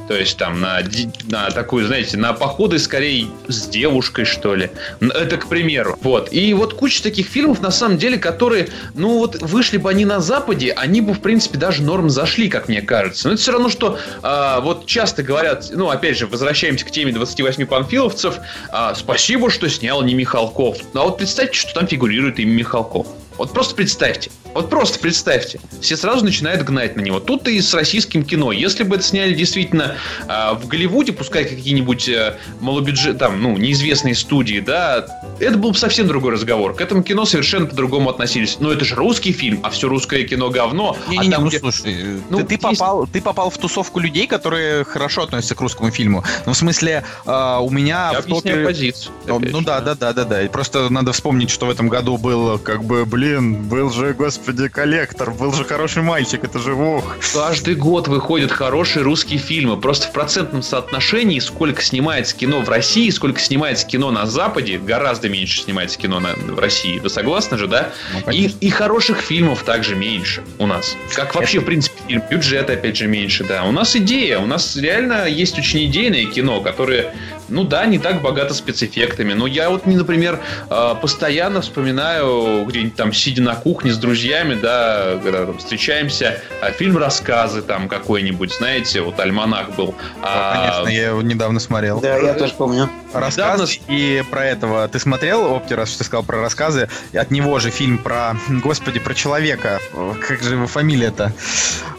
то есть там на, на такую, знаете, на походы скорее с девушкой, что ли, это к примеру, вот, и вот куча таких фильмов, на самом деле, которые, ну вот, вышли бы они на Западе, они бы, в принципе, даже норм зашли, как мне кажется, но это все равно, что а, вот часто говорят, ну, опять же, возвращаемся к теме 28 панфиловцев, а, спасибо, что снял не Михалков, ну, а вот представьте, что там фигурирует имя Михалков. Вот просто представьте. Вот просто представьте, все сразу начинают гнать на него. Тут и с российским кино. Если бы это сняли действительно э, в Голливуде, пускай какие-нибудь э, малобюджет, там, ну, неизвестные студии, да, это был бы совсем другой разговор. К этому кино совершенно по-другому относились. Но это же русский фильм, а все русское кино говно. Не, а не, не, там, ну где- слушай, Ну, ты, ты есть- попал, ты попал в тусовку людей, которые хорошо относятся к русскому фильму. Ну, в смысле, э, у меня Я в топе... позицию. Ну, ну да, да, да, да, да. И просто надо вспомнить, что в этом году был, как бы, блин, был же, господи, коллектор, был же хороший мальчик, это же ох. Каждый год выходят хорошие русские фильмы. Просто в процентном соотношении, сколько снимается кино в России, сколько снимается кино на Западе, гораздо меньше снимается кино на- в России. Вы согласны же, да? Ну, и, конечно. и хороших фильмов также меньше у нас. Как вообще, в принципе, фильм. Бюджет, опять же, меньше, да. У нас идея. У нас реально есть очень идейное кино, которое, ну да, не так богато спецэффектами. Но я вот, например, э, постоянно вспоминаю, где-нибудь там, сидя на кухне с друзьями, да, когда там встречаемся, а, фильм «Рассказы» там какой-нибудь, знаете, вот «Альманах» был. А, Конечно, я его недавно смотрел. Да, я тоже помню. Рассказ Недавно- и про этого. Ты смотрел, Опти, раз что ты сказал про рассказы? И от него же фильм про, господи, про человека. Как же его фамилия-то?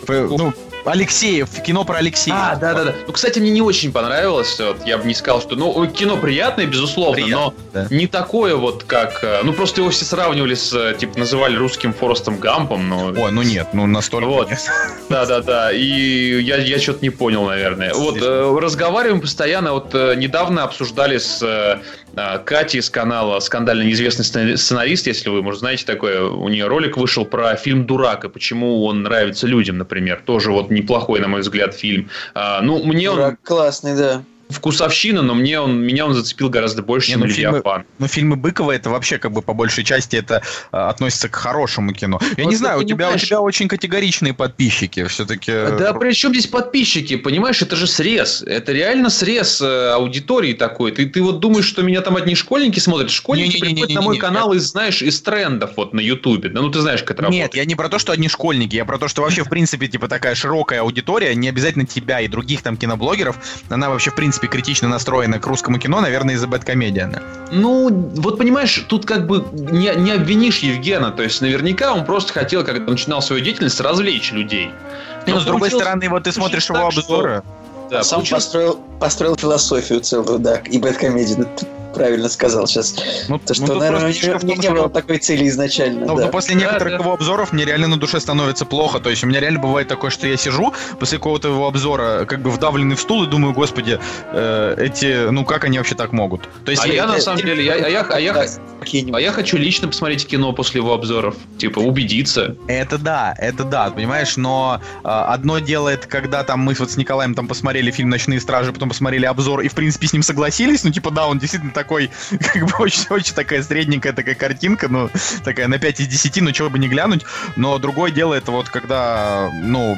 Ну, Алексеев, кино про Алексея. А, да, да, да. Ну, кстати, мне не очень понравилось. Вот, я бы не сказал, что. Ну, кино приятное, безусловно, Приятно, да. но не такое вот, как. э, Ну, просто его все сравнивали с, э, типа, называли русским Форестом Гампом, но. Ой, ну нет, ну настолько Вот. нет. Да, да, да. И я, я что-то не понял, наверное. Вот, э, разговариваем постоянно. Вот э, недавно обсуждали с э, Катей с канала «Скандально неизвестный сцена- сценарист», если вы, может, знаете такое. У нее ролик вышел про фильм «Дурак» и почему он нравится людям, например. Тоже вот неплохой, на мой взгляд, фильм. А, ну, мне он Дурак классный, да. Вкусовщина, но мне он, меня он зацепил гораздо больше, Не, чем ну, фильмы- «Левиафан». Ну, фильмы Быкова это вообще как бы по большей части это а, относится к хорошему кино. Я Вот не знаю, у тебя, у понимаешь- тебя очень категоричные подписчики. Все-таки. Да при чем здесь подписчики? Понимаешь, это же срез. Это реально срез э, аудитории такой. Ты, ты вот думаешь, что меня там одни школьники смотрят. Школьники приходят на мой канал из, знаешь, из трендов вот на Ютубе. Да ну ты знаешь, как это Нет, работает. я не про то, что одни школьники, я про то, что вообще, в принципе, типа такая широкая аудитория, не обязательно тебя и других там киноблогеров, она вообще, в принципе, критично настроена к русскому кино, наверное, из-за бэткомедиана. Ну, вот понимаешь, тут как бы не, не обвинишь Евгена. То есть наверняка он просто хотел, когда начинал свою деятельность, развлечь людей. Но, Но с другой стороны, вот ты смотришь его так, что- обзоры, Да, Сам получилось- построил, построил философию целую, да, и бэткомедию. Правильно сказал сейчас. ну, То, что, ну, наверное, у в не, было такой цели изначально, Но, да. но после Да, некоторых да. его обзоров мне реально на душе становится плохо. То есть у меня реально бывает такое, что я сижу после какого-то его обзора, как бы вдавленный в стул, и думаю, господи, э, эти, ну как они вообще так могут? То есть А я на самом деле, я, а я, а я, Да, а я хочу лично посмотреть кино после его обзоров. Типа, убедиться. Это да, это да, понимаешь, но э, одно дело это, когда там мы вот с Николаем там посмотрели фильм «Ночные стражи», потом посмотрели обзор и, в принципе, с ним согласились, ну, типа, да, он действительно такой, как бы, очень-очень такая средненькая такая картинка, ну, такая на 5 из 10, ну, чего бы не глянуть, но другое дело это вот, когда, ну,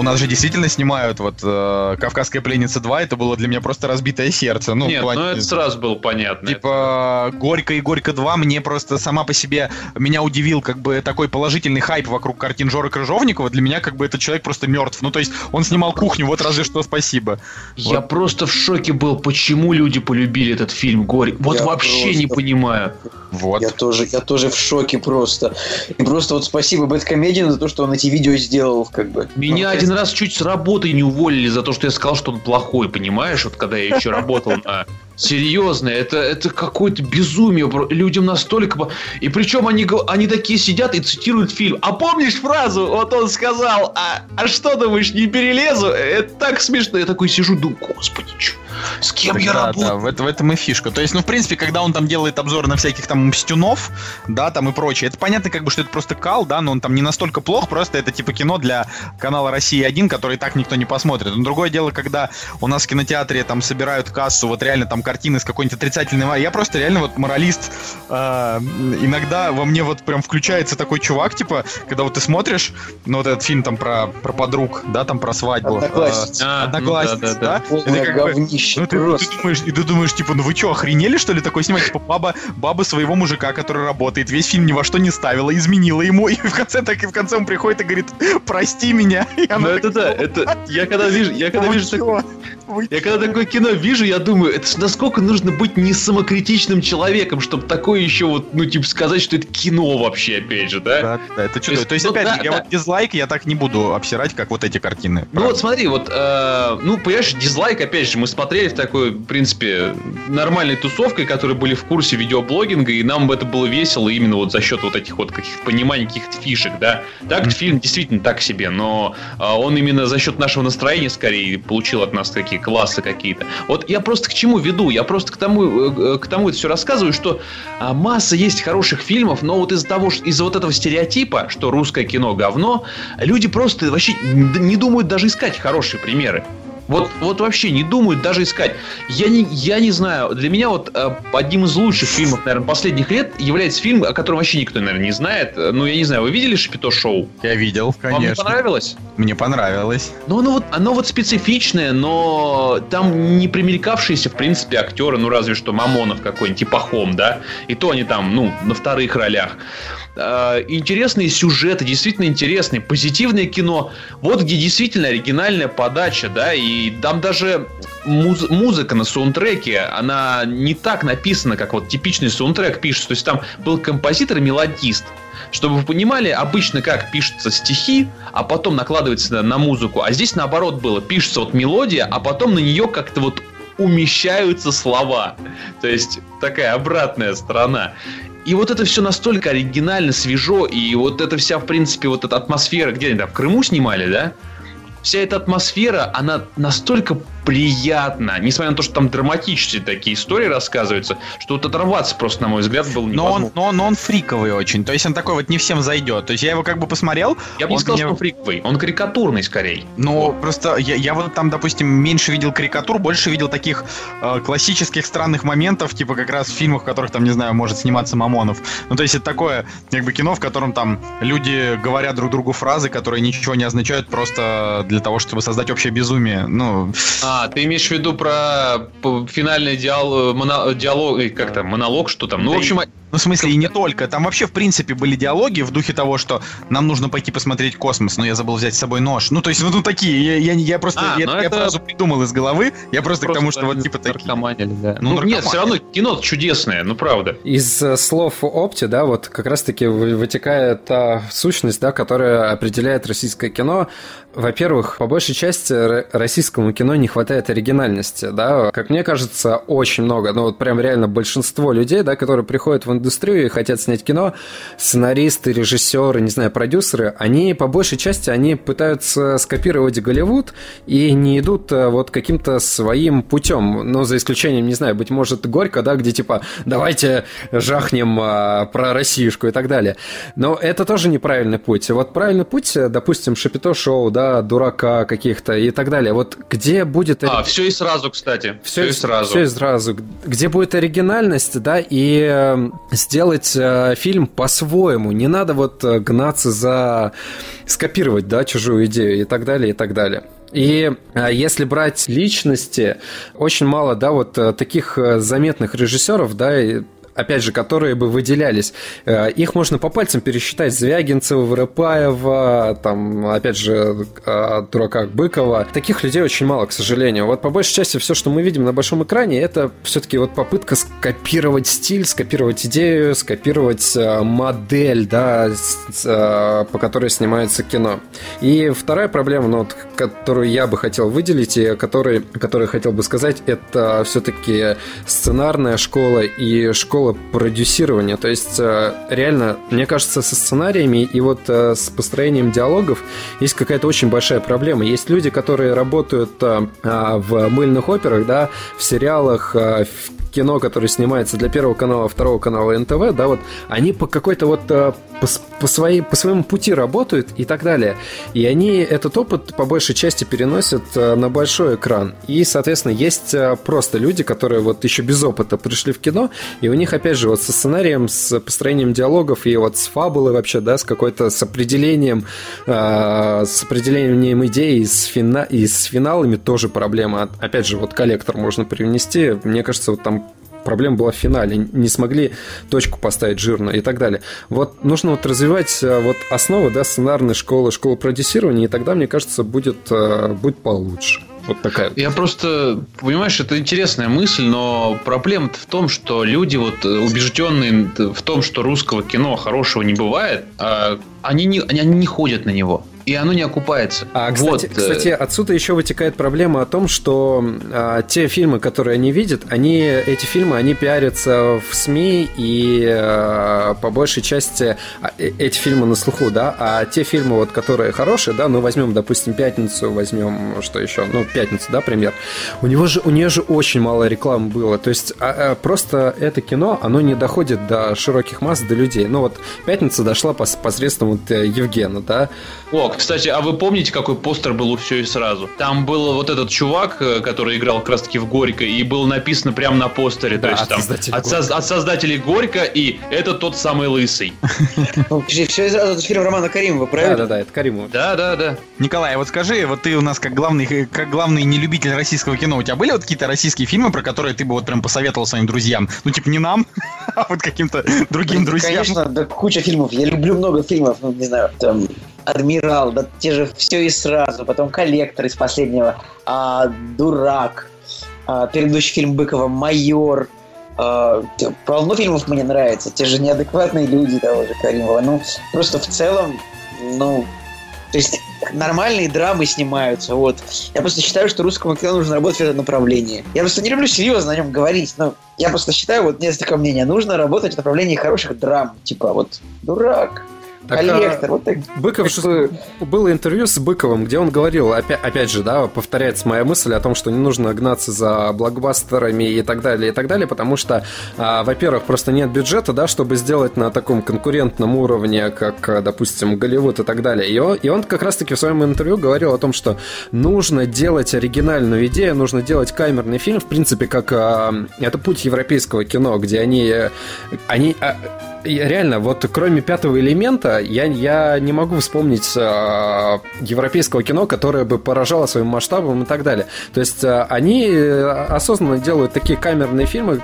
у нас же действительно снимают вот э, «Кавказская пленница 2», это было для меня просто разбитое сердце, ну, Нет, плане- ну это сразу было понятно. Типа Горько и Горько 2 мне просто сама по себе меня удивил как бы такой положительный хайп вокруг картин Жоры Крыжовникова. Для меня как бы этот человек просто мертв. Ну то есть он снимал кухню, вот разве что спасибо. Я просто в шоке был, почему люди полюбили этот фильм Горе. Вот Я вообще просто- не понимаю. Вот. Я тоже, я тоже в шоке просто. И просто вот спасибо Бэткомедиану за то, что он эти видео сделал, как бы. Меня Ну, один раз чуть с работы не уволили за то, что я сказал, что он плохой, понимаешь? Вот когда я еще работал на... Серьезно, это, это какое-то безумие. Людям настолько... И причем они, они такие сидят и цитируют фильм. А помнишь фразу? Вот он сказал, а, а что думаешь, не перелезу? Это так смешно. Я такой сижу, думаю, господи, чё? С кем я да, работаю? да, в, это- в этом и фишка. То есть, ну, в принципе, когда он там делает обзоры на всяких там мстюнов, да, там и прочее, это понятно, как бы, что это просто кал, да, но он там не настолько плох, просто это типа кино для канала Россия-1, который и так никто не посмотрит. Но другое дело, когда у нас в кинотеатре там собирают кассу, вот реально там картины с какой-нибудь отрицательной... Я просто реально вот моралист. э, иногда во мне вот прям включается такой чувак, типа, когда вот ты смотришь, ну, вот этот фильм там про, про подруг, да, там про свадьбу. э, Одноклассницы. А, ну да, да, да. да? Полное Это как бы- Ну, ты, ты думаешь, и ты думаешь, типа, ну вы что, охренели, что ли, такой снимать? Типа, баба, баба своего мужика, который работает, весь фильм ни во что не ставила, изменила ему, и в конце так и в конце он приходит и говорит, прости меня. Ну это да, это я когда вижу, я когда «Вы вижу такое, я когда такое кино вижу, я думаю, это насколько нужно быть не самокритичным человеком, чтобы такое еще вот, ну типа сказать, что это кино вообще, опять же, да? Да, да, это чудо. То есть, ну, опять я вот дизлайк, я так не буду обсирать, как вот эти картины. Ну вот смотри, вот, э, ну, понимаешь, дизлайк, опять же, мы смотрели в такой, в принципе, нормальной тусовкой, которые были в курсе видеоблогинга, и нам это было весело именно вот за счет вот этих вот каких-то пониманий, каких-то фишек, да. Так, Мгм. фильм действительно так себе, но э, он именно за счет нашего настроения скорее получил от нас такие классы какие-то. Вот я просто к чему веду? Я просто к тому, э, э, к тому это все рассказываю, что а, масса есть хороших фильмов, но вот из-за того, что из-за вот этого стереотипа, что русское кино говно, люди просто вообще не думают даже искать хорошие примеры. Вот, вот вообще не думают даже искать. Я не, я не знаю, для меня вот э, одним из лучших фильмов, наверное, последних лет является фильм, о котором вообще никто, наверное, не знает. Ну, я не знаю, вы видели Шапито шоу? Я видел, Вам не конечно. понравилось? Мне понравилось. Ну, оно вот, оно вот специфичное, но там не примелькавшиеся, в принципе, актеры, ну, разве что Мамонов какой-нибудь, и Пахом, да? И то они там, ну, на вторых ролях. Э, Интересные сюжеты, действительно интересные, позитивное кино. Вот где действительно оригинальная подача, да, и там даже муз- музыка на саундтреке, она не так написана, как вот типичный саундтрек пишется. То есть там был композитор и мелодист. Чтобы вы понимали, обычно как пишутся стихи, а потом накладывается на, на музыку, а здесь наоборот было, пишется вот мелодия, а потом на нее как-то вот умещаются слова. То есть такая обратная сторона. И вот это все настолько оригинально, свежо, и вот эта вся, в принципе, вот эта атмосфера, где они там, в Крыму снимали, да? Вся эта атмосфера, она настолько приятна, несмотря на то, что там драматические такие истории рассказываются, что вот оторваться просто, на мой взгляд, было Но невозможно. но, он, но он фриковый очень. То есть он такой вот не всем зайдет. То есть я его как бы посмотрел. Я бы не сказал, мне- что он фриковый, он карикатурный скорее. Ну, просто я, я вот там, допустим, меньше видел карикатур, больше видел таких э, классических странных моментов, типа как раз в фильмах, в которых там, не знаю, может сниматься Мамонов. Ну, то есть это такое, как бы, кино, в котором там люди говорят друг другу фразы, которые ничего не означают просто для того, чтобы создать общее безумие. Ну, А, ты имеешь в виду про п- финальный моно- диалог, э, как там, монолог, что там? Ну, в общем, ну, в смысле, и не только. Там вообще, в принципе, были диалоги в духе того, что нам нужно пойти посмотреть космос, но я забыл взять с собой нож. Ну, то есть, ну, такие. Я, я, я просто А, я, ну я это- фразу придумал из головы. Я просто, к тому, что вот типа такие. да. Ну, Ну, нет, все равно кино чудесное, ну правда. Из э, слов Опти, да, вот как раз-таки вы- вытекает та сущность, да, которая определяет российское кино. Во-первых, по большей части российскому кино не хватает оригинальности, да. Как мне кажется, очень много, ну вот прям реально большинство людей, да, которые приходят в индустрию и хотят снять кино, сценаристы, режиссеры, не знаю, продюсеры, они по большей части, они пытаются скопировать Голливуд и не идут э, вот каким-то своим путем, ну, за исключением, не знаю, быть может, Горько, да, где типа давайте жахнем а, про Россиюшку и так далее. Но это тоже неправильный путь. Вот правильный путь, э, допустим, Шапито шоу, да, дурака каких-то и так далее. Вот где будет... А, все и сразу, кстати. Все, и сразу. Все и сразу. Где будет оригинальность, да, и э, сделать э, фильм по-своему. Не надо вот э, гнаться за... скопировать, да, чужую идею и так далее, и так далее. И э, если брать личности, очень мало, да, вот э, таких заметных режиссеров, да, опять же, которые бы выделялись. Э, Их можно по пальцам пересчитать. Звягинцева, Воропаева, там, опять же, э, дурака Быкова. Таких людей очень мало, к сожалению. Вот по большей части все, что мы видим на большом экране, это все-таки вот попытка скопировать стиль, скопировать идею, скопировать э, модель, да, по которой снимается кино. И вторая проблема, ну, вот, которую я бы хотел выделить и о которой, которой хотел бы сказать, это все-таки сценарная школа и школа продюсирования. То есть, э, реально, мне кажется, со сценариями и вот э, с построением диалогов есть какая-то очень большая проблема. Есть люди, которые работают э, а, в мыльных операх, да, в сериалах, в кино, которое снимается для Первого канала, Второго канала НТВ, да, вот они по какой-то вот э, по, по, своей, по своему пути работают и так далее. И они этот опыт по большей части переносят э, на большой экран. И, соответственно, есть э, просто люди, которые вот еще без опыта пришли в кино, и у них, опять же, вот со сценарием, с построением диалогов и вот с фабулой вообще, да, с какой-то, с определением, э, с определением идей и с, фина, и с финалами тоже проблема. Опять же, вот коллектор можно привнести. Мне кажется, вот там проблема была в финале, не смогли точку поставить жирно и так далее. Вот нужно вот развивать э, вот основы, да, сценарной школы, школы продюсирования, и тогда, мне кажется, будет, э, будет получше. Вот такая. Я просто, понимаешь, это интересная мысль, но проблема в том, что люди вот э, убежденные в том, что русского кино хорошего не бывает, а они не, они не ходят на него и оно не окупается. А, кстати, вот. Э, кстати, отсюда еще вытекает проблема о том, что а, те фильмы, которые они видят, они, эти фильмы, они пиарятся в СМИ, и а, по большей части а, э, эти фильмы на слуху, да, а те фильмы, вот, которые хорошие, да, ну, возьмем, допустим, «Пятницу», возьмем, что еще, ну, «Пятницу», да, пример, у него же, у нее же очень мало рекламы было, то есть а, а, просто это кино, оно не доходит до широких масс, до людей. Ну, вот «Пятница» дошла пос, посредством вот э, Евгена, да. О, кстати, а вы помните, какой постер был у все и сразу? Там был вот этот чувак, э, который играл как раз таки в Горько, и было написано прямо на постере, да, то есть там от, соз- от создателей Горько, и это тот самый лысый. Ну, все и сразу это фильм Романа Каримова, правильно? Да, да, да, это Каримов. Да, да, да. Николай, вот скажи, вот ты у нас как главный, как главный нелюбитель российского кино, у тебя были вот какие-то российские фильмы, про которые ты бы вот прям посоветовал своим друзьям? Ну, типа, не нам, а вот каким-то другим друзьям. Конечно, да, куча фильмов. Я люблю много фильмов, ну, не знаю, там, Адмирал, да те же все и сразу, потом коллектор из последнего, а, Дурак, а, предыдущий фильм Быкова Майор. А, полно фильмов мне нравится, те же неадекватные люди того же Каримова. Ну, просто в целом, ну, то есть нормальные драмы снимаются. Вот. Я просто считаю, что русскому кино нужно работать в этом направлении. Я просто не люблю серьезно о нем говорить, но я просто считаю, вот такого мнения, нужно работать в направлении хороших драм. Типа вот «Дурак», так, коллектор. А, вот так. Быков, что... Было интервью с Быковым, где он говорил, опять, опять же, да, повторяется моя мысль о том, что не нужно гнаться за блокбастерами и так далее, и так далее, потому что, а, во-первых, просто нет бюджета, да, чтобы сделать на таком конкурентном уровне, как, допустим, Голливуд и так далее. И он, и он как раз-таки в своем интервью говорил о том, что нужно делать оригинальную идею, нужно делать камерный фильм, в принципе, как а, это путь европейского кино, где они, они а, реально, вот кроме пятого элемента, я, я не могу вспомнить э, европейского кино, которое бы поражало своим масштабом и так далее. То есть э, они осознанно делают такие камерные фильмы,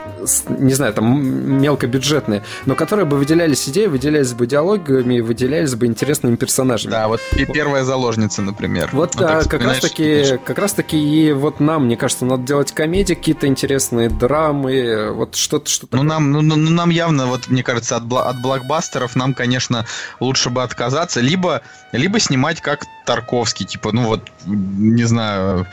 не знаю, там мелкобюджетные, но которые бы выделялись идеей, выделялись бы диалогами, выделялись бы интересными персонажами. Да, вот первая заложница, например. Вот ну, да, как раз таки, как раз таки и вот нам, мне кажется, надо делать комедии какие-то интересные, драмы, вот что-то, что Ну нам, ну, ну нам явно, вот мне кажется, от блокбастеров нам, конечно, лучше бы отказаться, либо, либо снимать как Тарковский, типа, ну вот, не знаю,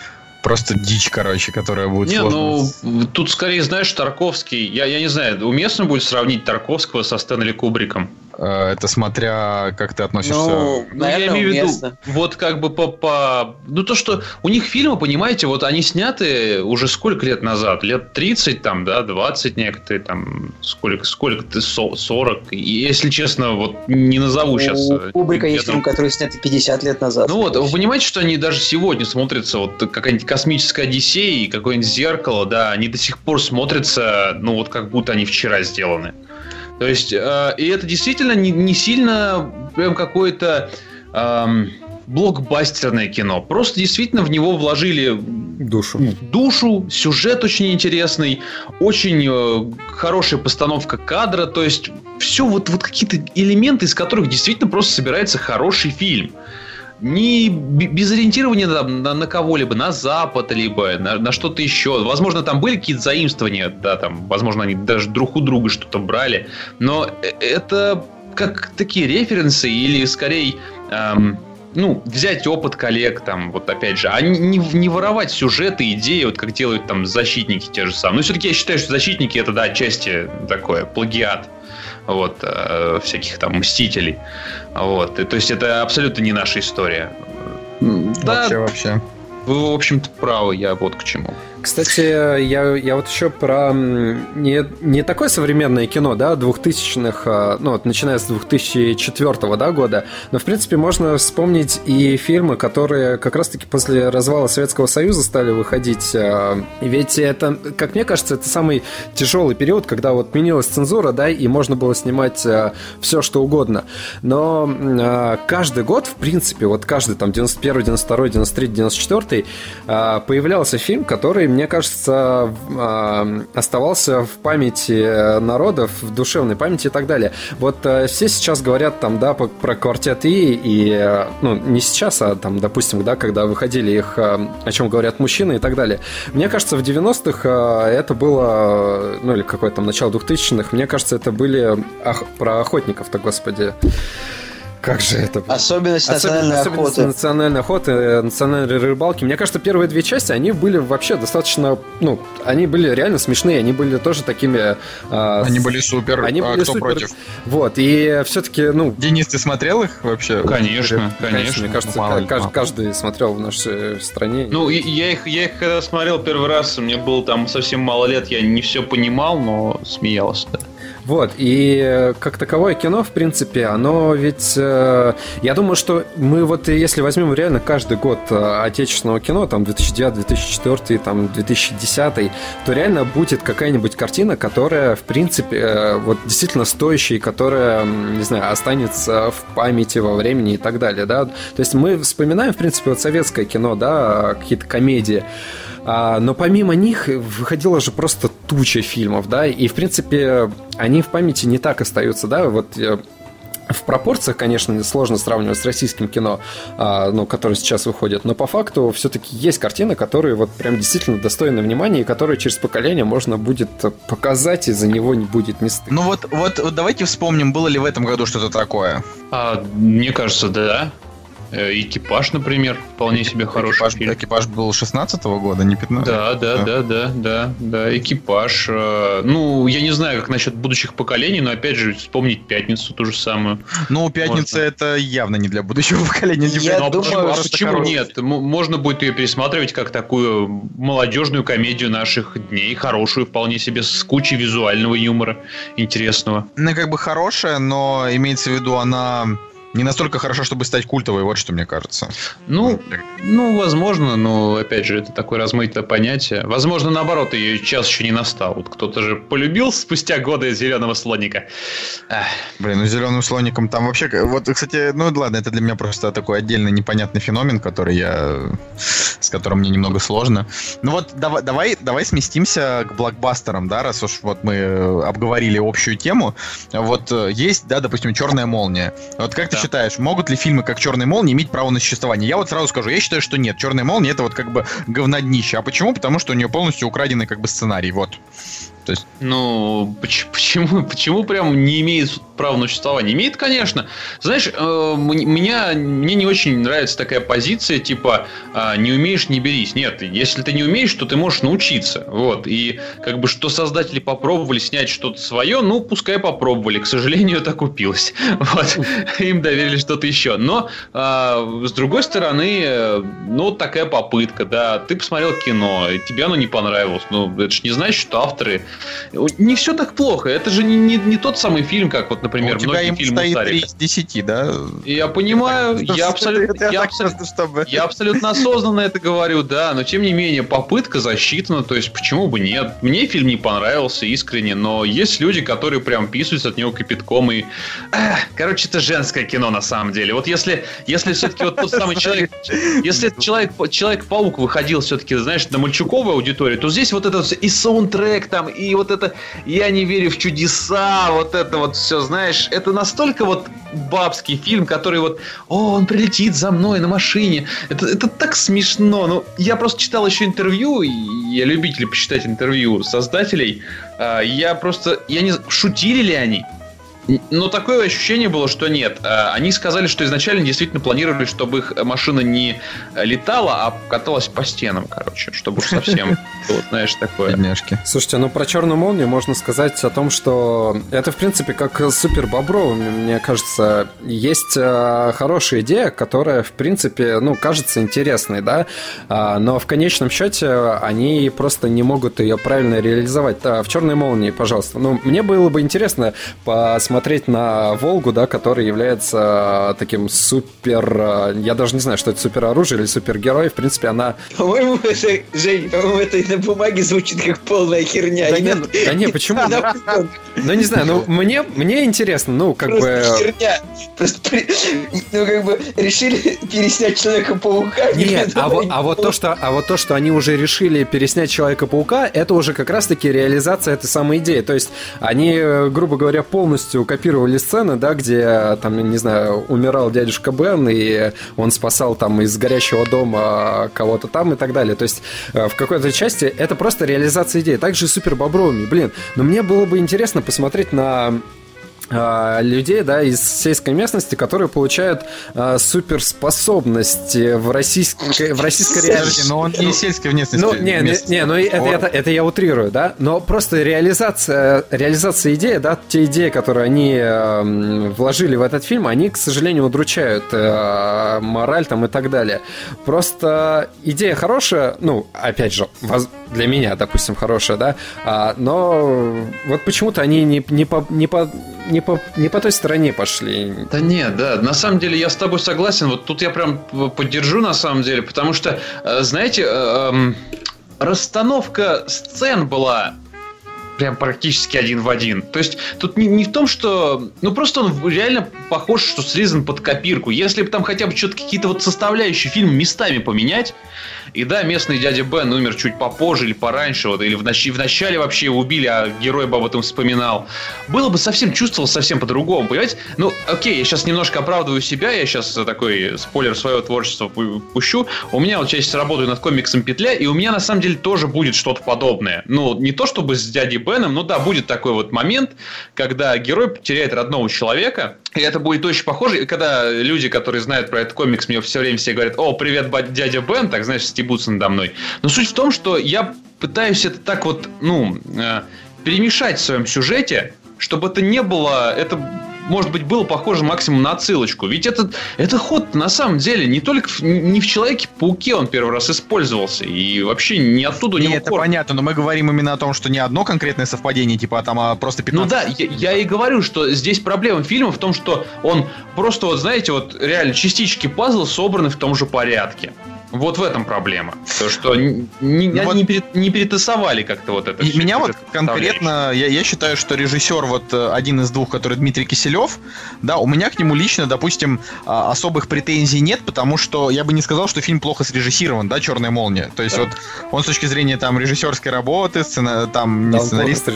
просто дичь, короче, которая будет Не, сложно. ну, тут скорее, знаешь, Тарковский, я, я не знаю, уместно будет сравнить Тарковского со Стэнли Кубриком? Э, это смотря как ты относишься. Ну, ну я имею в виду, вот как бы по, по... Ну, то, что у них фильмы, понимаете, вот они сняты уже сколько лет назад? Лет 30 там, да, 20 некоторые там, сколько, сколько ты, 40. И, если честно, вот не назову сейчас. У э, Кубрика есть фильм, который снят 50 лет назад. Ну вот, вы понимаете, что они даже сегодня смотрятся, вот какая-нибудь космическая Одиссея и какое-нибудь зеркало, да, они до сих пор смотрятся, ну вот как будто они вчера сделаны. То есть, э, и это действительно не, не сильно прям какое-то эм, блокбастерное кино. Просто действительно в него вложили душу. Душу, сюжет очень интересный, очень э, хорошая постановка кадра. То есть, все вот, вот какие-то элементы, из которых действительно просто собирается хороший фильм не без ориентирования на, на, на кого-либо, на Запад, либо на, на что-то еще. Возможно, там были какие-то заимствования, да, там, возможно, они даже друг у друга что-то брали, но э, это как такие референсы или скорее эм, ну, взять опыт коллег, там, вот опять же, а не, не воровать сюжеты, идеи, вот как делают там защитники те же самые. Но все-таки я считаю, что защитники это, да, отчасти такое, плагиат вот, э, всяких там мстителей. Вот. И, то есть это абсолютно не наша история. Да, вообще, вообще. Вы, в общем-то, правы, я вот к чему. Кстати, я, я вот еще про не, не такое современное кино, да, 2000-х, ну, вот, начиная с 2004 да, года, но, в принципе, можно вспомнить и фильмы, которые как раз-таки после развала Советского Союза стали выходить. Ведь это, как мне кажется, это самый тяжелый период, когда вот отменилась цензура, да, и можно было снимать все, что угодно. Но каждый год, в принципе, вот каждый там 91, 92, 93, 94 появлялся фильм, который мне кажется, а, оставался в памяти народов, в душевной памяти и так далее. Вот э, все сейчас говорят там, да, про квартет И, и, э, ну, не сейчас, а там, допустим, да, когда выходили их, э, о чем говорят мужчины и так далее. Мне кажется, в 90-х это было, ну, или какое-то там начало 2000-х, мне кажется, это были ох, про охотников-то, господи. Как же это? Особенность национальной особенность охоты. национальной охоты, национальной рыбалки. Мне кажется, первые две части, они были вообще достаточно, ну, они были реально смешные, они были тоже такими... А, они были супер, они а были кто супер. против? Вот, и все-таки, ну... Денис, ты смотрел их вообще? Конечно, конечно. конечно. Мне кажется, мало, каждый, каждый смотрел в нашей стране. Ну, я их, я их когда смотрел первый раз, мне было там совсем мало лет, я не все понимал, но смеялся, да. Вот, и э, как таковое кино, в принципе, оно ведь... Э, я думаю, что мы вот, если возьмем реально каждый год э, отечественного кино, там, 2009, 2004, там, 2010, то реально будет какая-нибудь картина, которая, в принципе, вот действительно стоящая, которая, не знаю, останется в памяти во времени и так далее, да. То есть мы вспоминаем, в принципе, вот советское кино, да, какие-то комедии, а, но помимо них выходила же просто туча фильмов, да, и, в принципе, они в памяти не так остаются, да, вот э, в пропорциях, конечно, сложно сравнивать с российским кино, а, ну, которое сейчас выходит, но по факту все-таки есть картины, которые вот прям действительно достойны внимания, и которые через поколение можно будет показать, и за него не будет не стыдно. Ну вот, вот, вот давайте вспомним, было ли в этом году что-то такое. А, мне кажется, да. Э, экипаж, например, вполне себе хороший экипаж, фильм. Экипаж был 16 -го года, не 15 да, да, да, да, да, да, экипаж. Э, ну, я не знаю, как насчет будущих поколений, но опять же, вспомнить пятницу ту же самую. Ну, пятница Можно. это явно не для будущего поколения. Я ну, а думаю, почему, а почему нет? Можно будет ее пересматривать как такую молодежную комедию наших дней, хорошую вполне себе, с кучей визуального юмора интересного. Ну, как бы хорошая, но имеется в виду она не настолько хорошо, чтобы стать культовой, вот что мне кажется. Ну, ну, возможно, но опять же, это такое размытое понятие. Возможно, наоборот, ее час еще не настал. Вот кто-то же полюбил спустя годы зеленого слоника. Эх. Блин, ну зеленым слоником там вообще. Вот, кстати, ну ладно, это для меня просто такой отдельный непонятный феномен, который я. с которым мне немного сложно. Ну вот давай, давай, давай сместимся к блокбастерам, да, раз уж вот мы обговорили общую тему. Вот э, есть, да, допустим, черная молния. Вот как да. ты считаешь, могут ли фильмы как «Черная молния» иметь право на существование? Я вот сразу скажу, я считаю, что нет. «Черная молния» — это вот как бы говноднище. А почему? Потому что у нее полностью украденный как бы сценарий, вот. То есть... Ну, почему, почему прям не имеет права на существование? Имеет, конечно. Знаешь, э, меня, мне не очень нравится такая позиция, типа, э, не умеешь, не берись. Нет, если ты не умеешь, то ты можешь научиться. Вот. И как бы, что создатели попробовали снять что-то свое, ну, пускай попробовали. К сожалению, это купилось. Вот. Им доверили что-то еще. Но, э, с другой стороны, ну, такая попытка, да. Ты посмотрел кино, и тебе оно не понравилось. Ну, это же не значит, что авторы не все так плохо. Это же не, не, не тот самый фильм, как вот, например, У тебя многие фильмы стоит 3 из 10, да? Я понимаю, я абсолютно, я, абсолютно, чтобы... я абсолютно осознанно это говорю, да, но тем не менее попытка засчитана, то есть почему бы нет? Мне фильм не понравился искренне, но есть люди, которые прям писаются от него кипятком и... Эх, короче, это женское кино на самом деле. Вот если, если все-таки вот тот самый человек... Если человек, Человек-паук выходил все-таки, знаешь, на мальчуковую аудиторию, то здесь вот этот и саундтрек там, и и вот это «Я не верю в чудеса», вот это вот все, знаешь, это настолько вот бабский фильм, который вот «О, он прилетит за мной на машине». Это, это так смешно. Ну, я просто читал еще интервью, я любитель почитать интервью создателей. А, я просто... Я не... Шутили ли они? Ну, такое ощущение было, что нет. А, Они сказали, что изначально действительно планировали, чтобы их машина не летала, а каталась по стенам, короче, чтобы уж совсем, вот, знаешь, такое. Бедняжки. Слушайте, ну про черную молнию можно сказать о том, что это, в принципе, как с супер бобровым, мне кажется, есть э, хорошая идея, которая, в принципе, ну, кажется интересной, да, А, но в конечном счете они просто не могут ее правильно реализовать. Да, в черной молнии, пожалуйста. Ну, мне было бы интересно посмотреть на Волгу, да, которая является таким супер, э, я даже не знаю, что это супер оружие или супергерой, в принципе, она По-моему, это, Жень, по-моему, это на бумаге звучит как полная херня. Да И не, на- да не, почему? Ну, не знаю, ну, мне, мне интересно, ну, как бы... херня. Просто, ну, как бы, решили переснять Человека-паука. Нет, а вот, а, вот то, что, а вот то, что они уже решили переснять Человека-паука, это уже как раз-таки реализация этой самой идеи. То есть они, э, грубо говоря, полностью копировали сцены, да, где, там, не знаю, умирал дядюшка Бен, и он спасал там из горящего дома кого-то там и так далее. То есть э, в какой-то части это просто реализация идеи. Также Супер Бобровыми, блин. Но мне было бы интересно посмотреть на людей, да, из сельской местности, которые получают а, суперспособности в российской, в российской реальности. Но он не сельской внешности. Ну, не, не, местности. не, ну это, это, это я утрирую, да, но просто реализация, реализация идеи, да, те идеи, которые они э, вложили в этот фильм, они, к сожалению, удручают э, мораль там и так далее. Просто идея хорошая, ну, опять же, воз- для меня, допустим, хорошая, да, а, но вот почему-то они не, не, по, не, по, не, по, не по той стороне пошли. Да нет, да, на самом деле я с тобой согласен. Вот тут я прям поддержу на самом деле, потому что, э, знаете, э, эм, расстановка сцен была прям практически один в один. То есть тут не, не в том, что... Ну, просто он реально похож, что срезан под копирку. Если бы там хотя бы что-то какие-то вот составляющие фильма местами поменять, и да, местный дядя Бен умер чуть попозже или пораньше, вот, или в, нач- в начале вообще убили, а герой бы об этом вспоминал. Было бы совсем чувствовал совсем по-другому, понимаете? Ну, окей, я сейчас немножко оправдываю себя, я сейчас такой спойлер своего творчества пу- пущу. У меня вот сейчас работаю над комиксом «Петля», и у меня на самом деле тоже будет что-то подобное. Ну, не то чтобы с дядей Беном, но да, будет такой вот момент, когда герой теряет родного человека, и это будет очень похоже. И когда люди, которые знают про этот комикс, мне все время все говорят, о, привет, дядя Бен, так, знаешь, стебутся надо мной. Но суть в том, что я пытаюсь это так вот, ну, э, перемешать в своем сюжете, чтобы это не было, это может быть, было похоже максимум на отсылочку. Ведь этот, это ход на самом деле не только в, не в Человеке-пауке он первый раз использовался. И вообще не оттуда Не, него это понятно, но мы говорим именно о том, что не одно конкретное совпадение, типа а там а просто 15 Ну да, я, я и говорю, что здесь проблема фильма в том, что он просто вот, знаете, вот реально частички пазла собраны в том же порядке. Вот в этом проблема. То, что не, не- Ну они вот- не, пере- не перетасовали как-то вот это. И меня вот конкретно, я, я считаю, что режиссер вот э, один из двух, который Дмитрий Киселев, да, у меня к нему лично, допустим, а, особых претензий нет, потому что я бы не сказал, что фильм плохо срежиссирован, да, «Черная молния». То есть вот он с точки зрения там режиссерской работы, сцена, там Да, не сценарист.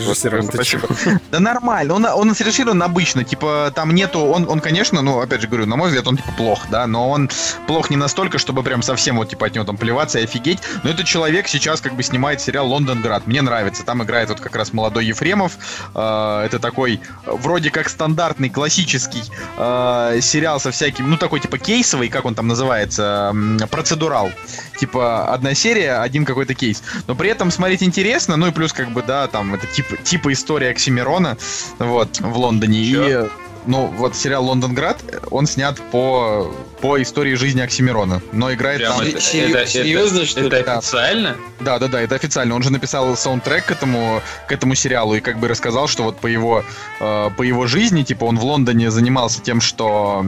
Да нормально, он, он срежиссирован обычно, типа там нету, он, он, конечно, ну, опять же говорю, на мой взгляд, он типа плох, да, но он плох не настолько, чтобы прям совсем вот типа от него там плеваться и офигеть, но этот человек сейчас как бы снимает сериал «Лондонград», мне нравится, там играет вот как раз молодой Ефремов, Э, это такой вроде как стандартный классический э, сериал со всяким, ну такой типа кейсовый, как он там называется, процедурал, типа одна серия, один какой-то кейс. Но при этом смотреть интересно, ну и плюс как бы, да, там это типа, типа история Оксимирона, вот, в Лондоне. И, Чё? Ну, вот сериал «Лондонград», он снят по, по истории жизни Оксимирона, но играет Прям там... это, Сери- это- это- серьезно, что ли? Это официально? Да, да, да, это официально. Он же написал саундтрек к этому, к этому сериалу и как бы рассказал, что вот по его, э, по его жизни, типа, он в Лондоне занимался тем, что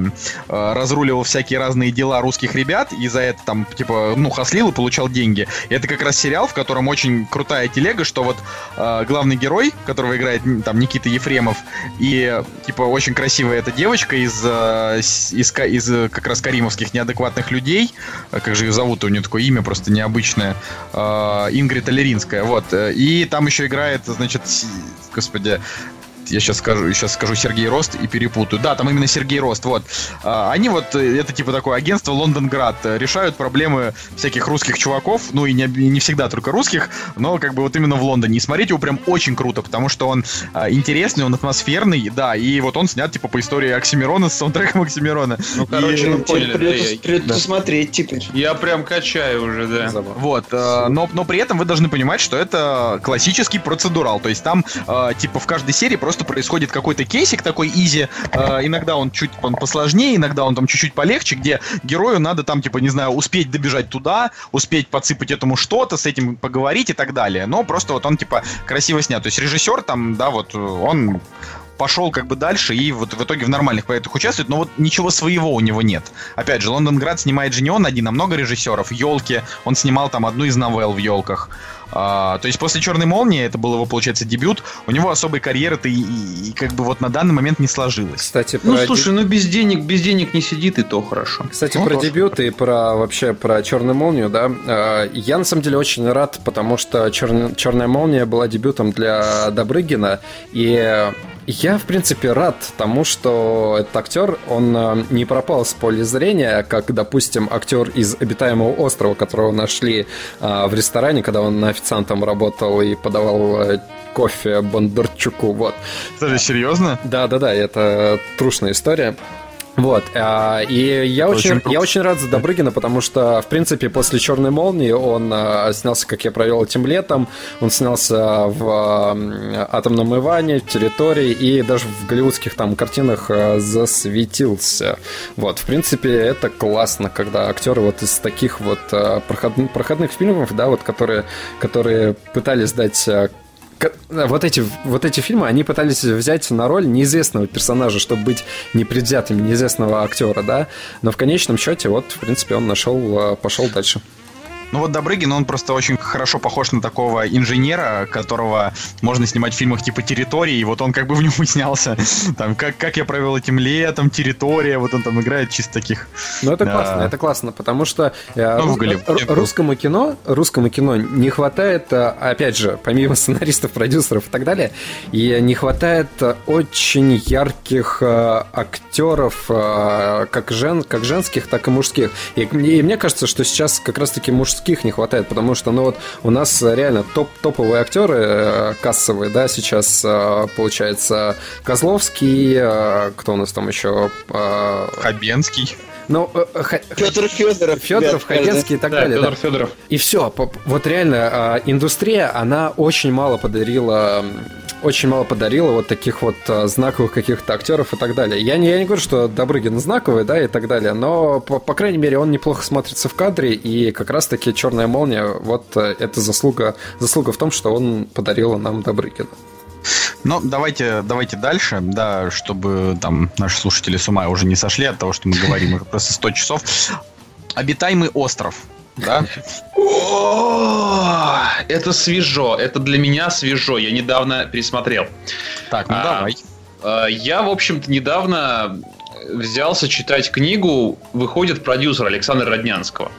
э, разруливал всякие разные дела русских ребят, и за это там, типа, ну, хаслил и получал деньги. И это как раз сериал, в котором очень крутая телега, что вот э, главный герой, которого играет там Никита Ефремов, и, типа, очень красивая эта девочка из, э, из, из, э, как раз каримовских неадекватных людей, э, как же ее зовут, у нее такое имя просто необычное, э, Ингрид Алеринская, вот. э, И там еще играет, значит, господи, я сейчас скажу, сейчас скажу Сергей Рост и перепутаю. Да, там именно Сергей Рост, вот. А, они вот, э, это типа такое агентство Лондонград, э, решают проблемы всяких русских чуваков, ну и не, не всегда только русских, но как бы вот именно в Лондоне. И смотреть его прям очень круто, потому что он а, интересный, он атмосферный, да, и вот он снят типа по истории Оксимирона с саундтреком Оксимирона. Ну, короче, И- ну, поняли, Придется, придется да. смотреть теперь. Я прям качаю уже, да. Забавно. Вот, э, но, но при этом вы должны понимать, что это классический процедурал. То есть там, э, типа, в каждой серии просто происходит какой-то кейсик такой изи. Э, иногда он чуть он посложнее, иногда он там чуть-чуть полегче, где герою надо там, типа, не знаю, успеть добежать туда, успеть подсыпать этому что-то, с этим поговорить и так далее. Но просто вот он, типа, красиво снят. То есть режиссер там, да, вот он пошел как бы дальше и вот в итоге в нормальных проектах участвует, но вот ничего своего у него нет. Опять же, Лондонград снимает же не он один, а много режиссеров. Елки, он снимал там одну из новелл в елках. А, то есть после Черной молнии, это был его, получается, дебют, у него особой карьеры-то и, и- и как бы вот на данный момент не сложилось. Кстати, Ну, про слушай, ну без денег, без денег не сидит, и то хорошо. Кстати, Ну, про тоже. дебют и про вообще про черную молнию, да. э, Я на самом деле очень рад, потому что черная молния была дебютом для Добрыгина. И я, в принципе, рад тому, что этот актер, он э, не пропал с поля зрения, как, допустим, актер из обитаемого острова, которого нашли э, в ресторане, когда он официантом работал и подавал э, кофе Бондарчуку. Вот. Слушай, серьезно? Да, да, да, это трушная история. Вот, а, и я Очень я очень рад за Добрыгина, потому что, в принципе, после «Черной молнии» он а, снялся, как я провел этим летом, он снялся в «Атомном Иване», «Территории» и даже в голливудских там картинах а, засветился. Вот, в принципе, это классно, когда актеры вот из таких вот а, проход- проходных фильмов, да, вот, которые, которые пытались дать Вот эти, вот эти фильмы, они пытались взять на роль неизвестного персонажа, чтобы быть непредвзятым, неизвестного актера, да. Но в конечном счете, вот, в принципе, он нашел, э, пошел дальше. Ну вот Добрыгин, он просто очень хорошо похож на такого инженера, которого можно снимать в фильмах типа «Территории», и вот он как бы в нем и снялся. Там, как, как я провел этим летом, «Территория», вот он там играет чисто таких... Ну, это Да. классно, это классно, потому что э, Ну, в рус- Голливуде. р- русскому кино, русскому кино не хватает, э, опять же, помимо сценаристов, продюсеров и так далее, и не хватает очень ярких э, актеров, как, жен, как женских, так и мужских. И, мне- и мне кажется, что сейчас как раз-таки мужских не хватает, потому что, ну вот, у нас реально топ, топовые актеры э, кассовые, да, сейчас э, получается Козловский, э, кто у нас там еще? э, Хабенский. Ну, э, Ха- Петр Федоров. Федоров, Хабенский и так Да, далее. Федор да. Федоров. И все. Вот реально, а, индустрия, она очень мало подарила очень мало подарила вот таких вот а, знаковых каких-то актеров и так далее. Я не, я не говорю, что Добрыгин знаковый, да, и так далее, но, по, по крайней мере, он неплохо смотрится в кадре, и как раз-таки «Черная молния», вот э, это заслуга, заслуга в том, что он подарил нам Добрыгина. Ну, давайте, давайте дальше, да, чтобы там наши слушатели с ума уже не сошли от того, что мы говорим уже просто 100 часов. Обитаемый остров, да? О, это свежо, это для меня свежо. Я недавно пересмотрел. Так, ну А, давай. Э, Я, в общем-то, недавно взялся читать книгу «Выходит продюсер» Александра Роднянского.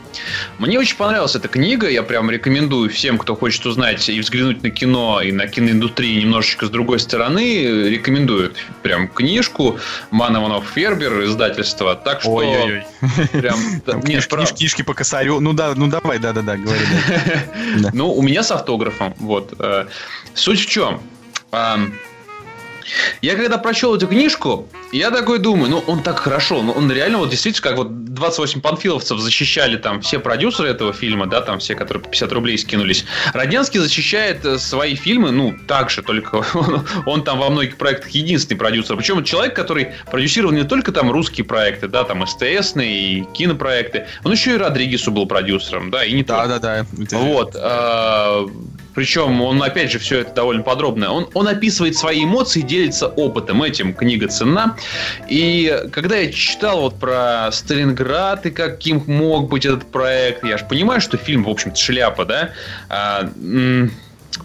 Мне очень понравилась эта книга, я прям рекомендую всем, кто хочет узнать и взглянуть на кино, и на киноиндустрию немножечко с другой стороны, рекомендую прям книжку «Ман Иванов Фербер» издательство. Так что Ой-ой-ой. прям... Там Нет, книж- прав- книж- Книжки по косарю. Ну да, ну давай, да-да-да, говори. да. Да. Ну, у меня с автографом. Вот. Э, Суть в чем? Я когда прочел эту книжку, я такой думаю, ну он так хорошо, ну он реально вот действительно, как вот 28 панфиловцев защищали там все продюсеры этого фильма, да, там все, которые по 50 рублей скинулись. Роднянский защищает э, свои фильмы, ну, так же, только он, он там во многих проектах единственный продюсер. Причем человек, который продюсировал не только там русские проекты, да, там СТСные и кинопроекты, он еще и Родригесу был продюсером, да, и не только. Да-да-да. Это- Вот. а, Причем он, опять же, все это довольно подробно. Он, он описывает свои эмоции, делится опытом. Этим книга ценна. И когда я читал вот про Сталинград и каким мог быть этот проект, я же понимаю, что фильм, в общем-то, шляпа, да? А,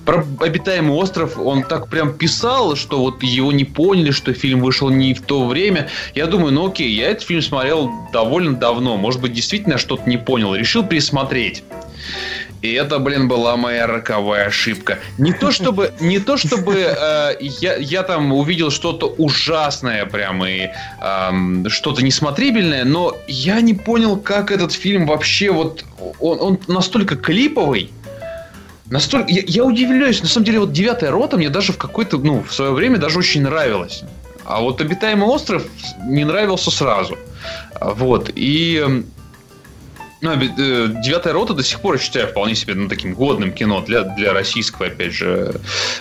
про обитаемый остров он так прям писал, что вот его не поняли, что фильм вышел не в то время. Я думаю, ну окей, я этот фильм смотрел довольно давно. Может быть, действительно что-то не понял. Решил пересмотреть. И это, блин, была моя роковая ошибка. Не то чтобы, не то чтобы э, я, я там увидел что-то ужасное прям и э, что-то несмотрибельное, но я не понял, как этот фильм вообще вот он, он настолько клиповый. Настолько, я, я удивляюсь, на самом деле, вот девятая рота мне даже в какой-то, ну, в свое время даже очень нравилась. А вот обитаемый остров не нравился сразу. Вот. И ну, э, «Девятая рота» до сих пор я считаю вполне себе ну, таким годным кино для, для российского, опять же,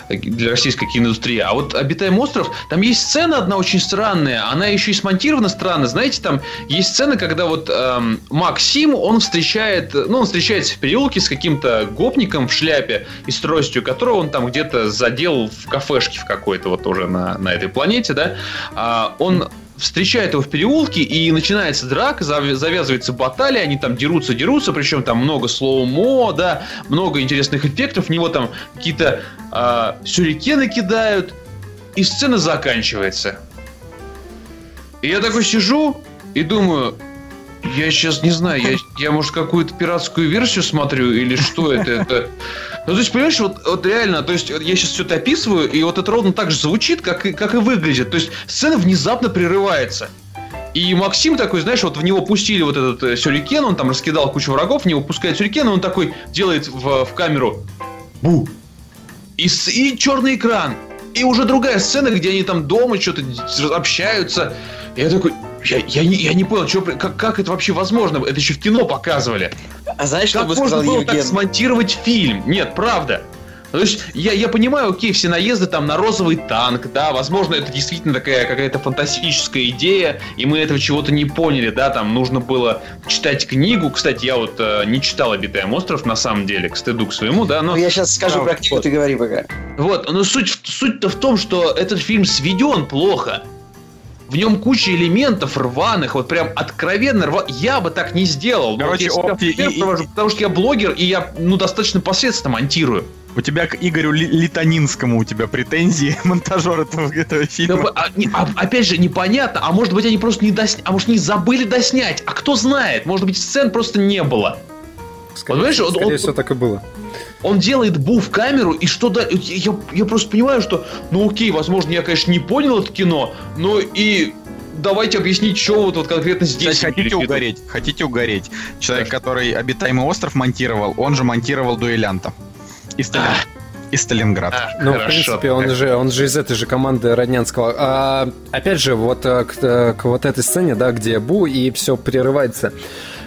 для российской киноиндустрии. А вот «Обитаемый остров», там есть сцена одна очень странная, она еще и смонтирована странно. Знаете, там есть сцена, когда вот эм, Максим, он встречает, ну, он встречается в переулке с каким-то гопником в шляпе и с тростью, которого он там где-то задел в кафешке в какой-то вот уже на, на этой планете, да. А, он встречает его в переулке, и начинается драка, завязывается баталия, они там дерутся, дерутся, причем там много слоумо, да, много интересных эффектов, в него там какие-то э, сюрикены кидают, и сцена заканчивается. И я такой сижу и думаю, я сейчас не знаю, я, я может какую-то пиратскую версию смотрю или что это? Это ну, то есть, понимаешь, вот, вот реально, то есть, я сейчас все это описываю, и вот это ровно так же звучит, как и, как и выглядит. То есть, сцена внезапно прерывается. И Максим такой, знаешь, вот в него пустили вот этот э, сюрикен, он там раскидал кучу врагов, в него пускает сюрикен, и он такой делает в, в камеру бу. И, и черный экран. И уже другая сцена, где они там дома что-то общаются. И я такой, я, я, не, я не понял, что, как, как это вообще возможно? Это еще в кино показывали. А знаешь, как что бы можно было Евген? так смонтировать фильм? Нет, правда. То есть я, я понимаю, окей, все наезды там на розовый танк, да, возможно, это действительно такая какая-то фантастическая идея, и мы этого чего-то не поняли, да, там нужно было читать книгу. Кстати, я вот э, не читал «Обитаем остров», на самом деле, к стыду к своему, да, но... Ну, я сейчас скажу Да, про книгу, вот. ты говори пока. Вот, но суть, суть-то в том, что этот фильм сведен плохо. В нем куча элементов рваных, вот прям откровенно рва... Я бы так не сделал. Короче, вот опти- и- провожу, потому что я блогер, и я, ну, достаточно посредственно монтирую. У тебя к Игорю Ли- Литонинскому у тебя претензии, монтажер этого, этого Да, фильма. а, не- а- опять же, непонятно, а может быть они просто не досня... а может не забыли доснять, а кто знает, может быть сцен просто не было. Скорее, Понимаешь, он- скорее он- всего, так и было. Он делает бу в камеру, и что да, я, я просто понимаю, что, ну окей, возможно, я, конечно, не понял это кино, но и давайте объяснить, что вот, вот конкретно здесь. Кстати, хотите в угореть? Хотите угореть? Человек, который обитаемый остров монтировал, он же монтировал дуэлянта. Из, Сталин- из Сталинграда. А, Ну, в хорошо, принципе, он же, он же из этой же команды Роднянского. А, опять же, вот э, к, э, к вот этой сцене, да, где Бу и все прерывается.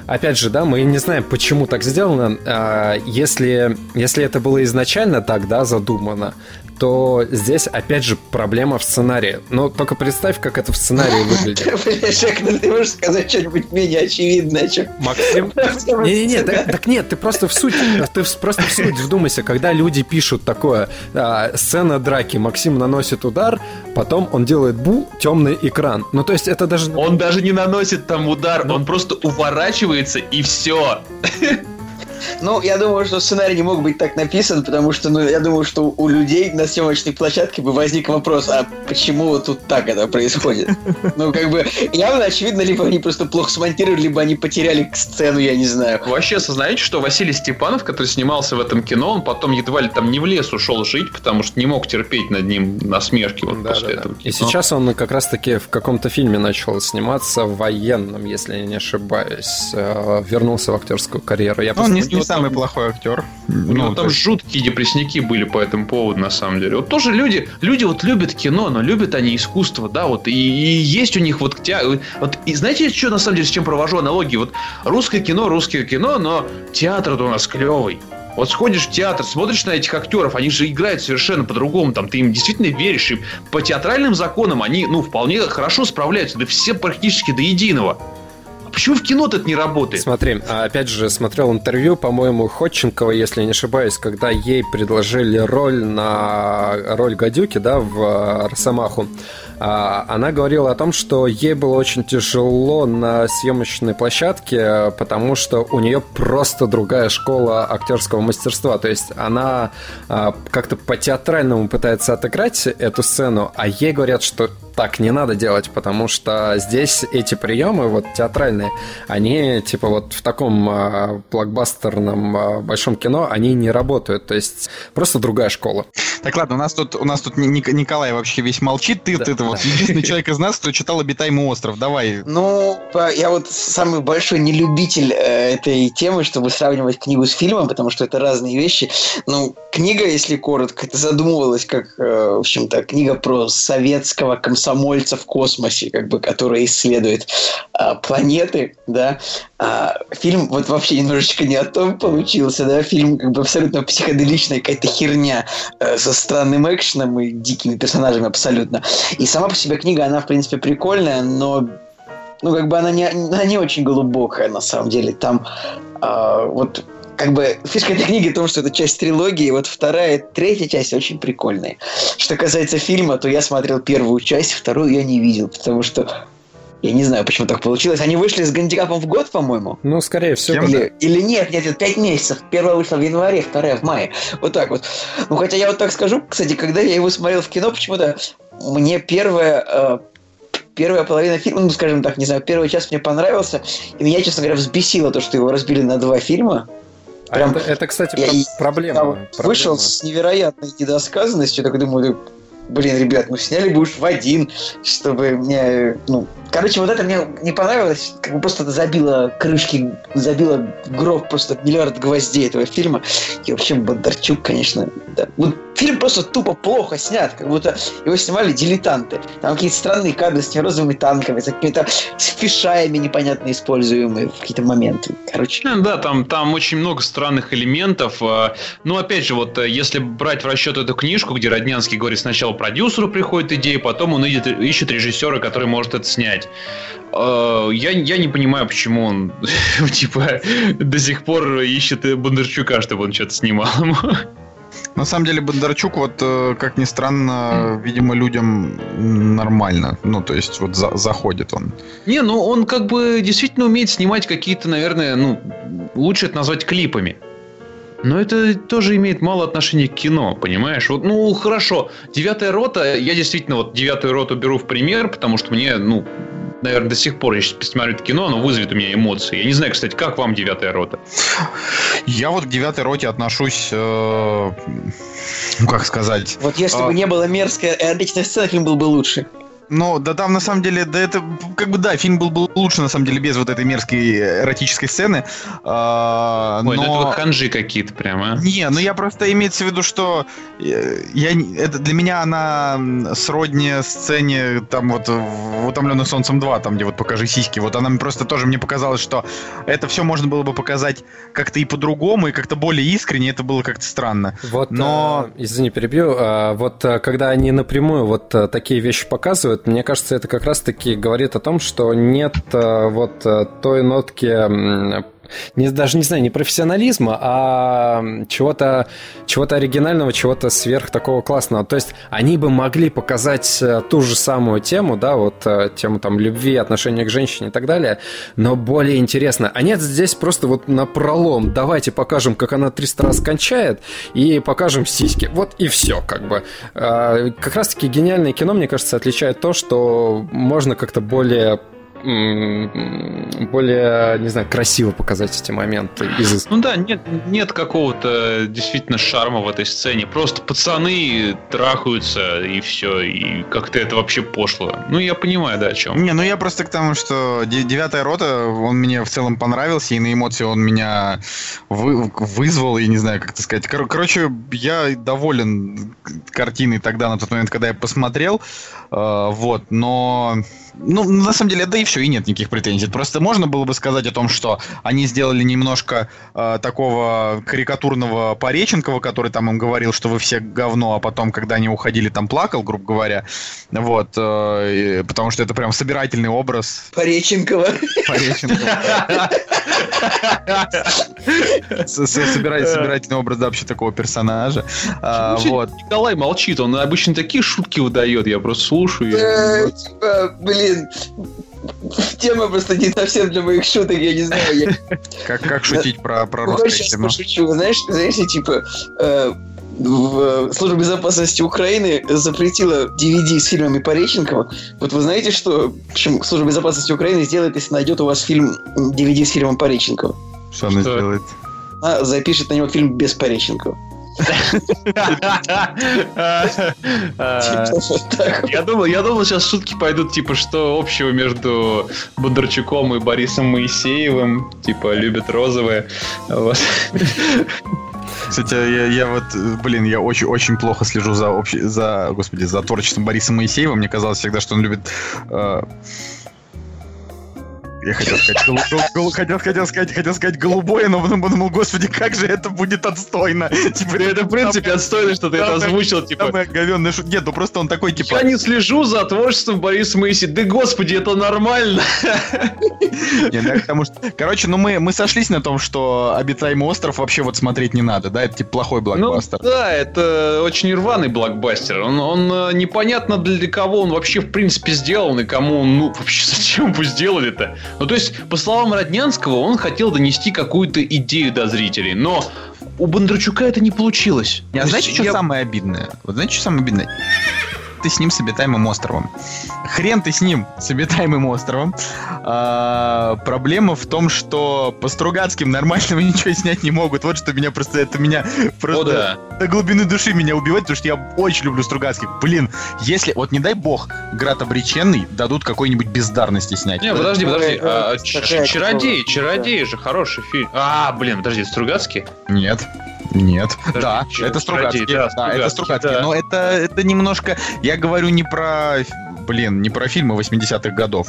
Опять же, да, мы не знаем, почему так сделано. А, если, если это было изначально так, да, задумано, то здесь, опять же, проблема в сценарии. Но только представь, как это в сценарии выглядит. Ну ты можешь сказать что-нибудь менее очевидное, чем... Максим, Не-не-не, так, нет, ты просто в суть, ты просто в суть вдумайся, когда люди пишут такое, а, сцена драки, Максим наносит удар, потом он делает бу, темный экран. Ну, то есть это даже... Он даже не наносит там удар, он просто уворачивается и все. Ну, я думаю, что сценарий не мог быть так написан, потому что, ну, я думаю, что у людей на съемочной площадке бы возник вопрос, а почему вот тут так это происходит? Ну, как бы, явно очевидно, либо они просто плохо смонтировали, либо они потеряли сцену, я не знаю. Вообще осознаете, что Василий Степанов, который снимался в этом кино, он потом едва ли там не в лес ушел жить, потому что не мог терпеть над ним насмешки вот Да, после да, да. этого И кино. сейчас он как раз-таки в каком-то фильме начал сниматься военном, если я не ошибаюсь. Э, Вернулся в актерскую карьеру. Я он не, просто- не самый плохой актер. У него Ну, там жуткие депрессники были по этому поводу, на самом деле. Вот тоже люди, люди вот любят кино, но любят они искусство, да, вот, и, и есть у них вот, те- вот, и знаете, что на самом деле, с чем провожу аналогии? Вот русское кино, русское кино, но театр у нас клевый. Вот сходишь в театр, смотришь на этих актеров, они же играют совершенно по-другому, там ты им действительно веришь, и по театральным законам они, ну, вполне хорошо справляются, да все практически до единого. А почему в кино-то это не работает? Смотри, а опять же, смотрел интервью, по-моему, Ходченкова, если не ошибаюсь, когда ей предложили роль на роль гадюки, да, в э, Росомаху. А, Она говорила о том, что ей было очень тяжело на съемочной площадке, потому что у нее просто другая школа актерского мастерства. То есть она а, как-то по-театральному пытается отыграть эту сцену, а ей говорят, что так не надо делать, потому что здесь эти приемы, вот театральные, они типа вот в таком э, блокбастерном э, большом кино, они не работают. То есть просто другая школа. Так ладно, у нас тут у нас тут Николай вообще весь молчит. Ты, да, ты, да. вот единственный человек из нас, кто читал «Обитаемый остров». Давай. Ну, я вот самый большой нелюбитель э, этой темы, чтобы сравнивать книгу с фильмом, потому что это разные вещи. Ну, книга, если коротко, это задумывалась как, э, в общем-то, книга про советского комсомольца в космосе, как бы, который исследует э, планеты, да. А фильм вот вообще немножечко не о том получился, да. Фильм как бы абсолютно психоделичная какая-то херня э, со странным экшеном и дикими персонажами абсолютно. И сама по себе книга, она, в принципе, прикольная, но ну, как бы она не, она не очень глубокая, на самом деле. Там э, вот как бы фишка этой книги в том, что это часть трилогии, вот вторая, третья часть очень прикольные. Что касается фильма, то я смотрел первую часть, вторую я не видел, потому что я не знаю, почему так получилось. Они вышли с гандикапом в год, по-моему. Ну, скорее всего. Или, или нет, нет, нет, пять месяцев. Первая вышла в январе, вторая в мае. Вот так вот. Ну, хотя я вот так скажу, кстати, когда я его смотрел в кино, почему-то мне первая э, первая половина фильма, ну, скажем так, не знаю, первый час мне понравился, и меня, честно говоря, взбесило то, что его разбили на два фильма. Прям, а это, это, кстати, я, проблема. Проблема. Вышел с невероятной недосказанностью, так думаю, блин, ребят, ну сняли бы уж в один, чтобы мне, ну, короче, вот это мне не понравилось, как бы просто забило крышки, забило гроб просто миллиард гвоздей этого фильма. И, в общем, Бондарчук, конечно, да. Вот фильм просто тупо плохо снят, как будто его снимали дилетанты. Там какие-то странные кадры с розовыми танками, с какими-то фишаями непонятно используемые в какие-то моменты. Короче. Да, там, там очень много странных элементов. А, ну, опять же, вот э, если брать в расчет эту книжку, где Роднянский говорит, сначала продюсеру приходит идея, потом он идет, ищет режиссера, который может это снять. А, я, я не понимаю, почему он типа до сих пор ищет Бондарчука, чтобы он что-то снимал ему. На самом деле Бондарчук, вот э, как ни странно, видимо, людям нормально. Ну, то есть, вот за, заходит он. Не, ну он как бы действительно умеет снимать какие-то, наверное, ну, лучше это назвать клипами. Но это тоже имеет мало отношения к кино, понимаешь? Вот, ну, хорошо. Девятая рота, я действительно вот девятую роту беру в пример, потому что мне, ну, наверное, до сих пор, я сейчас посмотрю это кино, оно вызовет у меня эмоции. Я не знаю, кстати, как вам девятая рота? Я вот к девятой роте отношусь, э, ну, как сказать... Вот если бы не было мерзкая и отличная сцена, фильм был бы лучше. Ну, да там на самом деле, да это, как бы да, фильм был бы лучше на самом деле без вот этой мерзкой эротической сцены. А, Ой, ну но... ну это вот ханжи какие-то прямо. Не, ну я просто имеется в виду, что э, я, это, для меня она сродни сцене там вот в «Утомленных солнцем 2», там где вот «Покажи сиськи». Вот она просто тоже мне показалась, что это все можно было бы показать как-то и по-другому, и как-то более искренне, это было как-то странно. Вот, но... Э, извини, перебью. Э, вот когда они напрямую вот э, такие вещи показывают, делают, мне кажется, это как раз-таки говорит о том, что нет э, вот э, той нотки не, даже не знаю, не профессионализма, а чего-то чего оригинального, чего-то сверх такого классного. То есть они бы могли показать э, ту же самую тему, да, вот э, тему там любви, отношения к женщине и так далее, но более интересно. А нет, здесь просто вот на пролом. Давайте покажем, как она 300 раз кончает, и покажем сиськи. Вот и все, как бы. А, как раз-таки гениальное кино, мне кажется, отличает то, что можно как-то более более, не знаю, красиво показать эти моменты. Из... Ну да, нет, нет какого-то действительно шарма в этой сцене. Просто пацаны трахаются и все, и как-то это вообще пошло. Ну, я понимаю, да, о чем. Не, ну я просто к тому, что девятая рота, он мне в целом понравился, и на эмоции он меня вы, вызвал, и не знаю, как это сказать. Кор- короче, я доволен картиной тогда, на тот момент, когда я посмотрел. Э, вот, но ну, на самом деле, да и все, и нет никаких претензий. Просто можно было бы сказать о том, что они сделали немножко э, такого карикатурного Пореченкова, который там им говорил, что вы все говно, а потом, когда они уходили, там плакал, грубо говоря. Вот, э, потому что это прям собирательный образ. Пореченкова. Пореченкова. Собирательный образ вообще такого персонажа. А, вот. Николай молчит, он обычно такие шутки выдает, я просто слушаю. Типа, блин, тема просто не совсем для моих шуток, я не знаю. Я... Как, как шутить про, про русское кино? пошучу, знаешь, знаешь, типа, э, в что Служба безопасности Украины запретила DVD с фильмами Пореченкова. Вот вы знаете, что в общем, Служба безопасности Украины сделает, если найдет у вас фильм DVD с фильмом Пореченкова? Что она Что? сделает? Она запишет на него фильм без Пореченкова. Я думал, я думал, сейчас шутки пойдут, типа, что общего между Бондарчуком и Борисом Моисеевым, типа, любят розовые. Кстати, я, я вот, блин, я очень-очень плохо слежу за, общ- за, господи, за творчеством Бориса Моисеева. Мне казалось всегда, что он любит... э, я хотел сказать, голу- гол- гол- хотел, хотел сказать, хотел сказать голубое, но потом подумал, господи, как же это будет отстойно. Типа, Это, в принципе, отстойно, что ты это озвучил, типа... Говенная шутка. Нет, ну просто он такой, типа... Я не слежу за творчеством Бориса Моисеева. Да господи, это нормально. Не, да, потому что, короче, ну мы, мы сошлись на том, что обитаемый остров вообще вот смотреть не надо, да, это типа плохой Ну блокбастер. да, это очень рваный блокбастер. Он, он э, непонятно для кого он вообще в принципе сделан и кому он, ну вообще зачем бы сделали-то. Ну то есть, по словам Роднянского, он хотел донести какую-то идею до зрителей, но у Бондарчука это не получилось. А знаете, что я- самое обидное? Вот знаете, что самое обидное? Ты с ним с обитаемым островом. Хрен ты с ним, с обитаемым островом. А, проблема в том, что по Стругацким нормального ничего снять не могут. Вот что меня просто, это меня просто О, да. до глубины души меня убивает, потому что я очень люблю Стругацких. Блин, если, вот не дай бог, Град обреченный дадут какой-нибудь бездарности снять. Не, подожди, подожди. А, Чародей, Чародей же хороший фильм. А, блин, подожди, Стругацкий? Нет. Нет, Подожди, да, это Стругацкий, да, да, это Стругацкий, да. но это, это немножко, я говорю не про, блин, не про фильмы 80-х годов,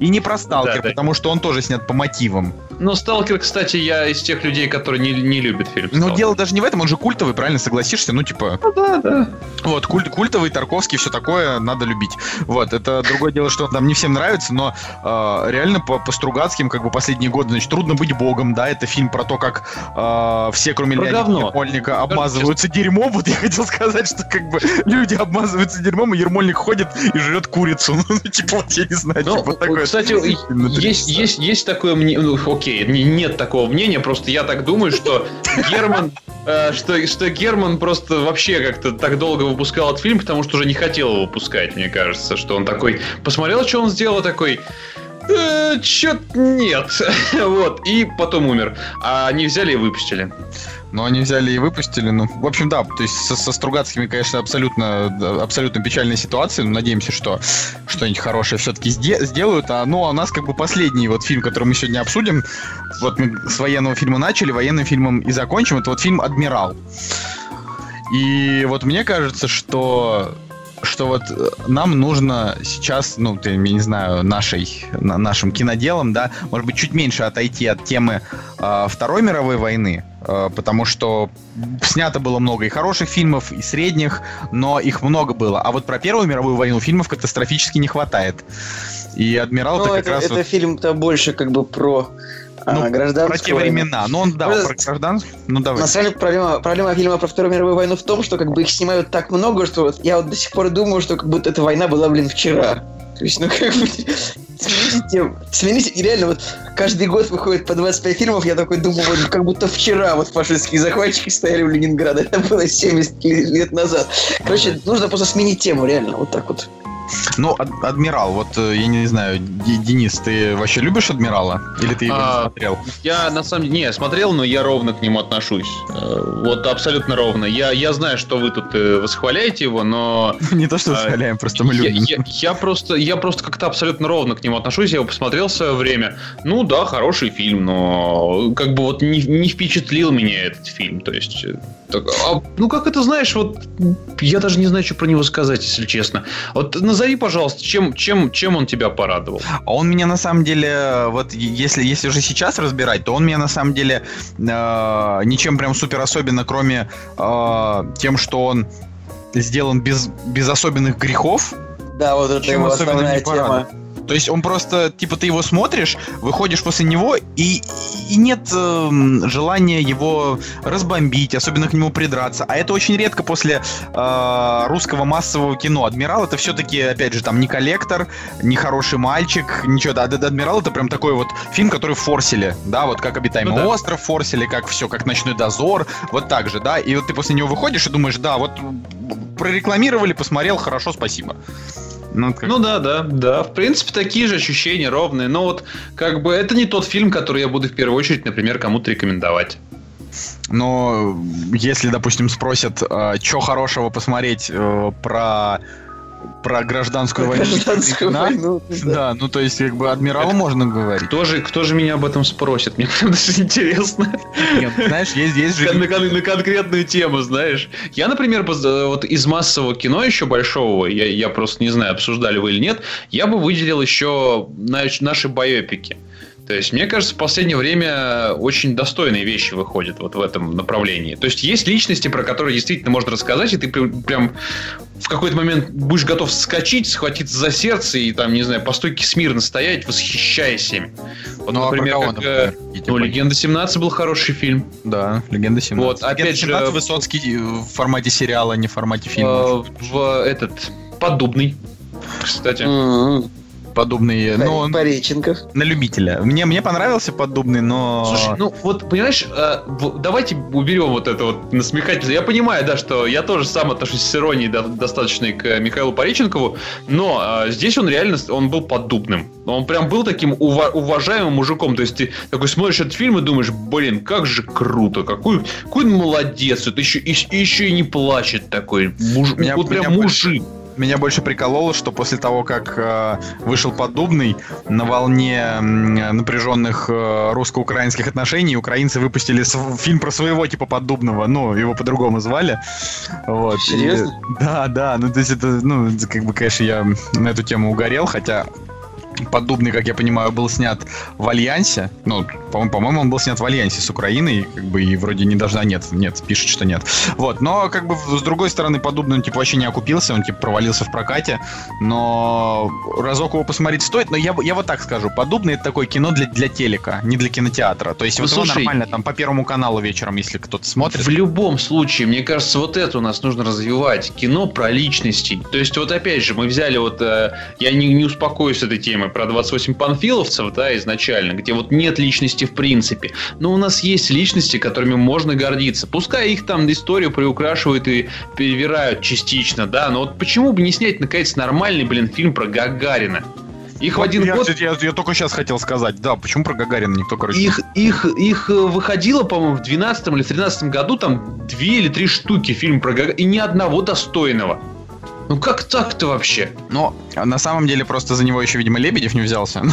и не про Сталкер, Да, да. потому что он тоже снят по мотивам. Ну, Сталкер, кстати, я из тех людей, которые не, не любят фильм. Но дело даже не в этом, он же культовый, правильно согласишься, ну типа, Ну да, да. вот, культ, культовый, Тарковский, все такое, надо любить. Вот, это другое дело, что нам не всем нравится, но э, реально по, по Стругацким, как бы последние годы, значит, трудно быть богом, да, это фильм про то, как э, все, кроме Про Леонида. Ермольника, обмазываются дерьмом. Вот я хотел сказать, что как бы люди обмазываются дерьмом, и Ермольник ходит и жрет курицу. Ну, типа, вот я не знаю, Ну, типа, такое. кстати, есть, есть, есть такое мнение, ну, окей, не- нет такого мнения, просто я так думаю, что Герман, э, что, что Герман просто вообще как-то так долго выпускал этот фильм, потому что уже не хотел его выпускать, мне кажется, что он такой, посмотрел, что он сделал, такой, «Э, чё-то нет, вот, и потом умер, а они взяли и выпустили. Но они взяли и выпустили. Ну, в общем, да, то есть со, со Стругацкими, конечно, абсолютно, абсолютно печальная ситуация. Но надеемся, что что-нибудь хорошее все-таки сделают. А, ну, а у нас как бы последний вот фильм, который мы сегодня обсудим. Вот мы с военного фильма начали, военным фильмом и закончим. Это вот фильм «Адмирал». И вот мне кажется, что что вот э, нам нужно сейчас, ну, ты, я не знаю, нашей, на- нашим киноделом, да, может быть, чуть меньше отойти от темы э, Второй мировой войны, э, потому что снято было много и хороших фильмов, и средних, но их много было. А вот про Первую мировую войну фильмов катастрофически не хватает. И «Адмирал» Ну, это как раз это вот фильм-то больше как бы про а, Ну, гражданскую про те войну. времена. Ну, он, да, Просто- про гражданскую. Ну, давай. На самом деле проблема, проблема фильма про Вторую мировую войну в том, что как бы их снимают так много, что вот я вот до сих пор думаю, что как будто эта война была, блин, вчера. То есть, ну как бы смените тему. И реально вот каждый год выходит по 25 фильмов, я такой думаю, вот как будто вчера вот фашистские захватчики стояли в Ленинграде. Это было 70 лет назад. Короче, нужно просто сменить тему, реально, вот так вот. Ну, Ад- Адмирал, вот э, я не знаю, Денис, ты вообще любишь Адмирала? Или ты его не А, смотрел? Я на самом деле не смотрел, но я ровно к нему отношусь. Э, Вот абсолютно ровно. Я, я знаю, что вы тут э, восхваляете его, но Не то, что а, восхваляем, просто мы любим. я- я просто, я просто как-то абсолютно ровно к нему отношусь. Я его посмотрел в свое время. Ну да, хороший фильм, но как бы вот не, не впечатлил меня этот фильм. То есть, так, а, ну как это знаешь, вот я даже не знаю, что про него сказать, если честно. Вот назови, пожалуйста, чем, чем, чем он тебя порадовал? А он меня на самом деле, вот если, если уже сейчас разбирать, то он меня на самом деле э, ничем прям супер особенно, кроме э, тем, что он сделан без, без особенных грехов. Да, вот это Чем его особенно не порадовал? тема. То То есть он просто, типа, ты его смотришь, выходишь после него, и, и нет э, желания его разбомбить, особенно к нему придраться. А это очень редко после э, русского массового кино. Адмирал это все-таки, опять же, там не коллектор, не хороший мальчик, ничего. Да, Адмирал это прям такой вот фильм, который форсили, да, вот как обитаемый ну, да. остров форсили, как все, как ночной дозор, вот так же, да. И вот ты после него выходишь и думаешь, да, вот прорекламировали, посмотрел, хорошо, спасибо. Ну, как... ну да, да, да. В принципе, такие же ощущения ровные. Но вот как бы это не тот фильм, который я буду в первую очередь, например, кому-то рекомендовать. Но если, допустим, спросят, э, что хорошего посмотреть э, про про гражданскую про войну. Гражданскую да? войну. Да, ну то есть как бы адмиралу можно говорить. Кто же, кто же меня об этом спросит? Мне прям даже интересно. Нет, знаешь, есть, есть же... На, на, на конкретную тему, знаешь. Я, например, вот из массового кино еще большого, я, я просто не знаю, обсуждали вы или нет, я бы выделил еще наши байопики. То есть, мне кажется, в последнее время очень достойные вещи выходят вот в этом направлении. То есть, есть личности, про которые действительно можно рассказать, и ты прям в какой-то момент будешь готов скачить, схватиться за сердце и там, не знаю, по стойке смирно стоять, восхищаясь ими. Вот, ну, например, а как, например, ну, «Легенда 17» был хороший фильм. Да, «Легенда 17». Вот, опять же... 17 Высоцкий в формате сериала, не в формате фильма. В этот, «Поддубный», кстати. Mm-hmm подобный, но он Пореченков. на любителя. Мне, мне понравился подобный, но... Слушай, ну вот, понимаешь, э, давайте уберем вот это вот насмехательство. Я понимаю, да, что я тоже сам отношусь с иронией до, достаточной к Михаилу Пореченкову, но э, здесь он реально, он был поддубным. Он прям был таким ува- уважаемым мужиком. То есть ты такой смотришь этот фильм и думаешь, блин, как же круто, какой, какой он молодец, это еще, и, еще и не плачет такой. Муж, меня, вот прям мужик. Больше меня больше прикололо, что после того, как э, вышел Поддубный, на волне э, напряженных э, русско-украинских отношений украинцы выпустили фильм про своего типа Поддубного, ну, его по-другому звали. Вот. Серьезно? И, да, да, ну, то есть это, ну, как бы, конечно, я на эту тему угорел, хотя Поддубный, как я понимаю, был снят в Альянсе. Ну, по-моему, по-моему, он был снят в Альянсе с Украиной, как бы, и вроде не должна, нет, нет, пишет, что нет. Вот, но, как бы, с другой стороны, Поддубный, он, типа, вообще не окупился, он, типа, провалился в прокате, но разок его посмотреть стоит, но я, я вот так скажу, Поддубный это такое кино для, для телека, не для кинотеатра. То есть, ну, вот слушай, его нормально там по Первому каналу вечером, если кто-то смотрит. В любом случае, мне кажется, вот это у нас нужно развивать. Кино про личности. То есть, вот опять же, мы взяли вот, э, я не, не успокоюсь с этой темой, про 28 панфиловцев, да, изначально, где вот нет личности в принципе. Но у нас есть личности, которыми можно гордиться. Пускай их там историю приукрашивают и перевирают частично, да, но вот почему бы не снять, наконец, нормальный, блин, фильм про Гагарина? Их вот в один я, год... Я, я, только сейчас хотел сказать, да, почему про Гагарина никто, короче... Их, их, их э, выходило, по-моему, в 12 или 13 году там две или три штуки фильм про Гагарина, и ни одного достойного. Ну как так-то вообще? Но на самом деле просто за него еще, видимо, Лебедев не взялся.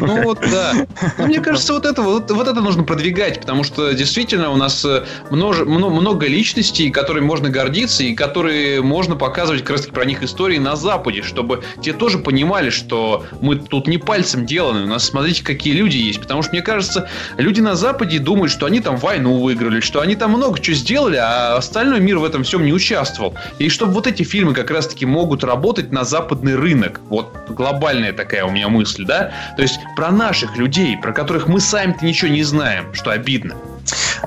Ну вот, да. Ну, мне кажется, вот это, вот, вот это нужно продвигать, потому что действительно у нас э, множе, много личностей, которыми можно гордиться и которые можно показывать как раз про них истории на Западе, чтобы те тоже понимали, что мы тут не пальцем деланы. У нас, смотрите, какие люди есть. Потому что, мне кажется, люди на Западе думают, что они там войну выиграли, что они там много чего сделали, а остальной мир в этом всем не участвовал. И чтобы вот эти фильмы как раз раз-таки могут работать на западный рынок. Вот глобальная такая у меня мысль, да? То есть про наших людей, про которых мы сами-то ничего не знаем, что обидно.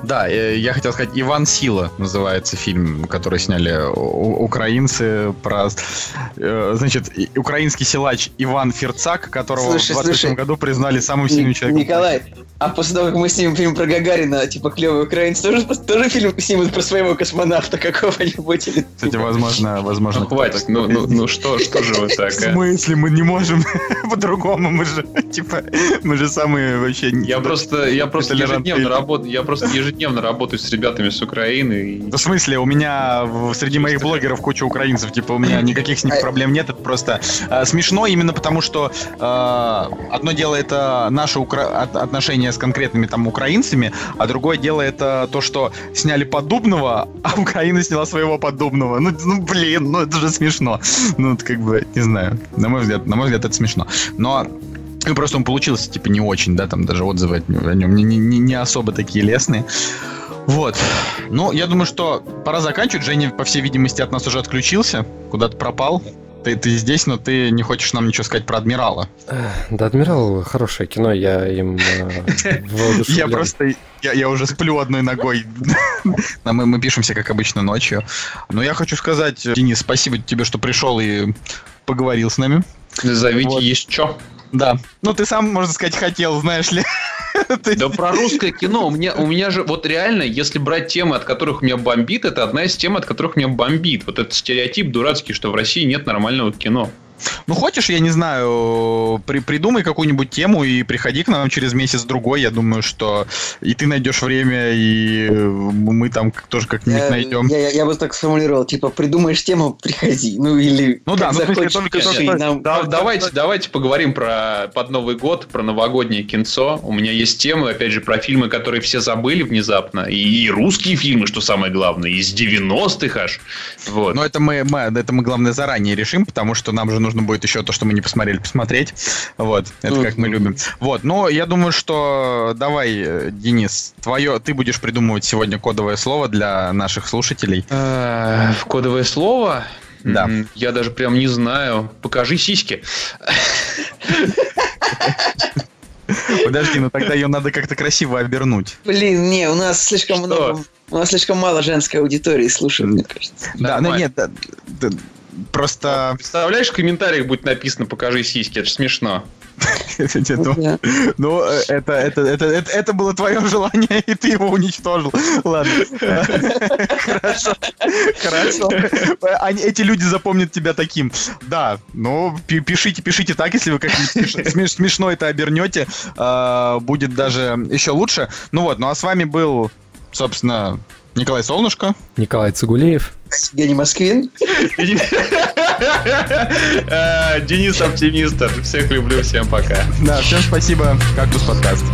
Да, э, я хотел сказать, Иван Сила называется фильм, который сняли украинцы про, э, значит, украинский силач Иван Ферцак, которого слушай, в 20 году признали самым сильным человеком. Николай, а после того, как мы снимем фильм про Гагарина, типа клевый украинец, тоже, тоже фильм снимут про своего космонавта какого-нибудь? Или... Кстати, возможно, возможно. Ну, хватит, ну, ну, ну что, что же вы так, а? В смысле, мы не можем по-другому, мы же, типа, мы же самые вообще... Я просто, я просто ежедневно работаю, я просто ежедневно работаю с ребятами с Украины. Да в смысле, у меня среди моих блогеров куча украинцев, типа, у меня никаких с ними проблем нет, это просто э, смешно именно потому, что э, одно дело это наше укра... отношение общение с конкретными там украинцами, а другое дело это то, что сняли Поддубного, а Украина сняла своего Поддубного. Ну, ну блин, ну это же смешно. Ну, это как бы, не знаю, на мой взгляд, на мой взгляд, это смешно. Но ну, просто он получился, типа, не очень, да, там даже отзывы о нем не, не, не особо такие лестные. Вот. Ну, я думаю, что пора заканчивать. Женя, по всей видимости, от нас уже отключился, куда-то пропал. ты, ты здесь, но ты не хочешь нам ничего сказать про Адмирала. Да, Адмирал хорошее кино, я им э, Я просто, я, я уже сплю одной ногой. Мы, мы пишемся, как обычно, ночью. Но я хочу сказать, Денис, спасибо тебе, что пришел и поговорил с нами. Зовите, есть что. Да. Ну, ты сам, можно сказать, хотел, знаешь ли. Да про русское кино. У меня, у меня же, вот реально, если брать темы, от которых меня бомбит, это одна из тем, от которых меня бомбит. Вот этот стереотип дурацкий, что в России нет нормального кино. Ну, хочешь, я не знаю, при, придумай какую-нибудь тему и приходи к нам через месяц-другой. Я думаю, что и ты найдешь время, и мы там тоже как-нибудь Я, найдем. я, я- я бы так сформулировал, типа, придумаешь тему, приходи. Ну или Ну да, ну, смысле, только- пиши, только- нам- Да, давайте, давайте поговорим про под Новый год, про новогоднее кинцо. У меня есть темы, опять же, про фильмы, которые все забыли внезапно. И, и русские фильмы, что самое главное, из 90-х аж. Вот. Но это мы, мы, это мы, главное, заранее решим, потому что нам же нужно будет еще то, что мы не посмотрели, посмотреть. Вот, это как мы любим. Вот, но я думаю, что давай, э, Денис, твое, ты будешь придумывать сегодня кодовое слово для наших слушателей. Э, Кодовое слово? Да. Я даже прям не знаю. Покажи сиськи. Подожди, ну тогда ее надо как-то красиво обернуть. Блин, не, у нас слишком Что? много. У нас слишком мало женской аудитории слушает, мне кажется. Да, ну нет, да, да, просто... Представляешь, в комментариях будет написано «покажи сиськи», это же смешно. Да. Ну, э, это, это, это, это, это было твое желание, и ты его уничтожил. Ладно. Хорошо. Хорошо. Они, эти люди запомнят тебя таким. Да, ну, пи- пишите, пишите так, если вы как-нибудь смеш- смеш- смешно это обернете, а, будет даже еще лучше. Ну вот, ну а с вами был, собственно, Николай Солнышко. Николай Цигулеев. Евгений Москвин. Э, Денис Оптимистр. Всех люблю, всем пока. Да, всем спасибо. Кактус подкаст.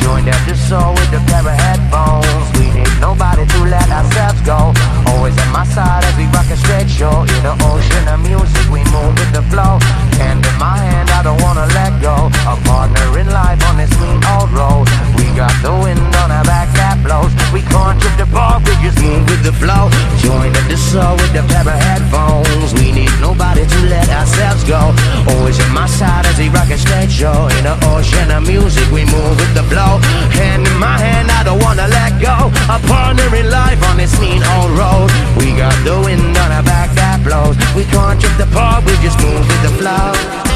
Joined at the soul with pair of headphones. We need nobody to let ourselves go. Always at my side as we rock a straight show. In the ocean of music, we move with the flow. Hand in my hand, I don't wanna let go. A partner in life on this mean old road. We got the wind on our back blows. We can't trip the bar, we just move with the flow. Joined at the soul with the pair of headphones. We need nobody to let ourselves go. Always at my side as we rock straight show. In the ocean of music, we move with the flow. Hand in my hand, I don't wanna let go. A partner in life on this mean old road. We got the wind on our back that blows. We can't trip the park, we just move with the flow.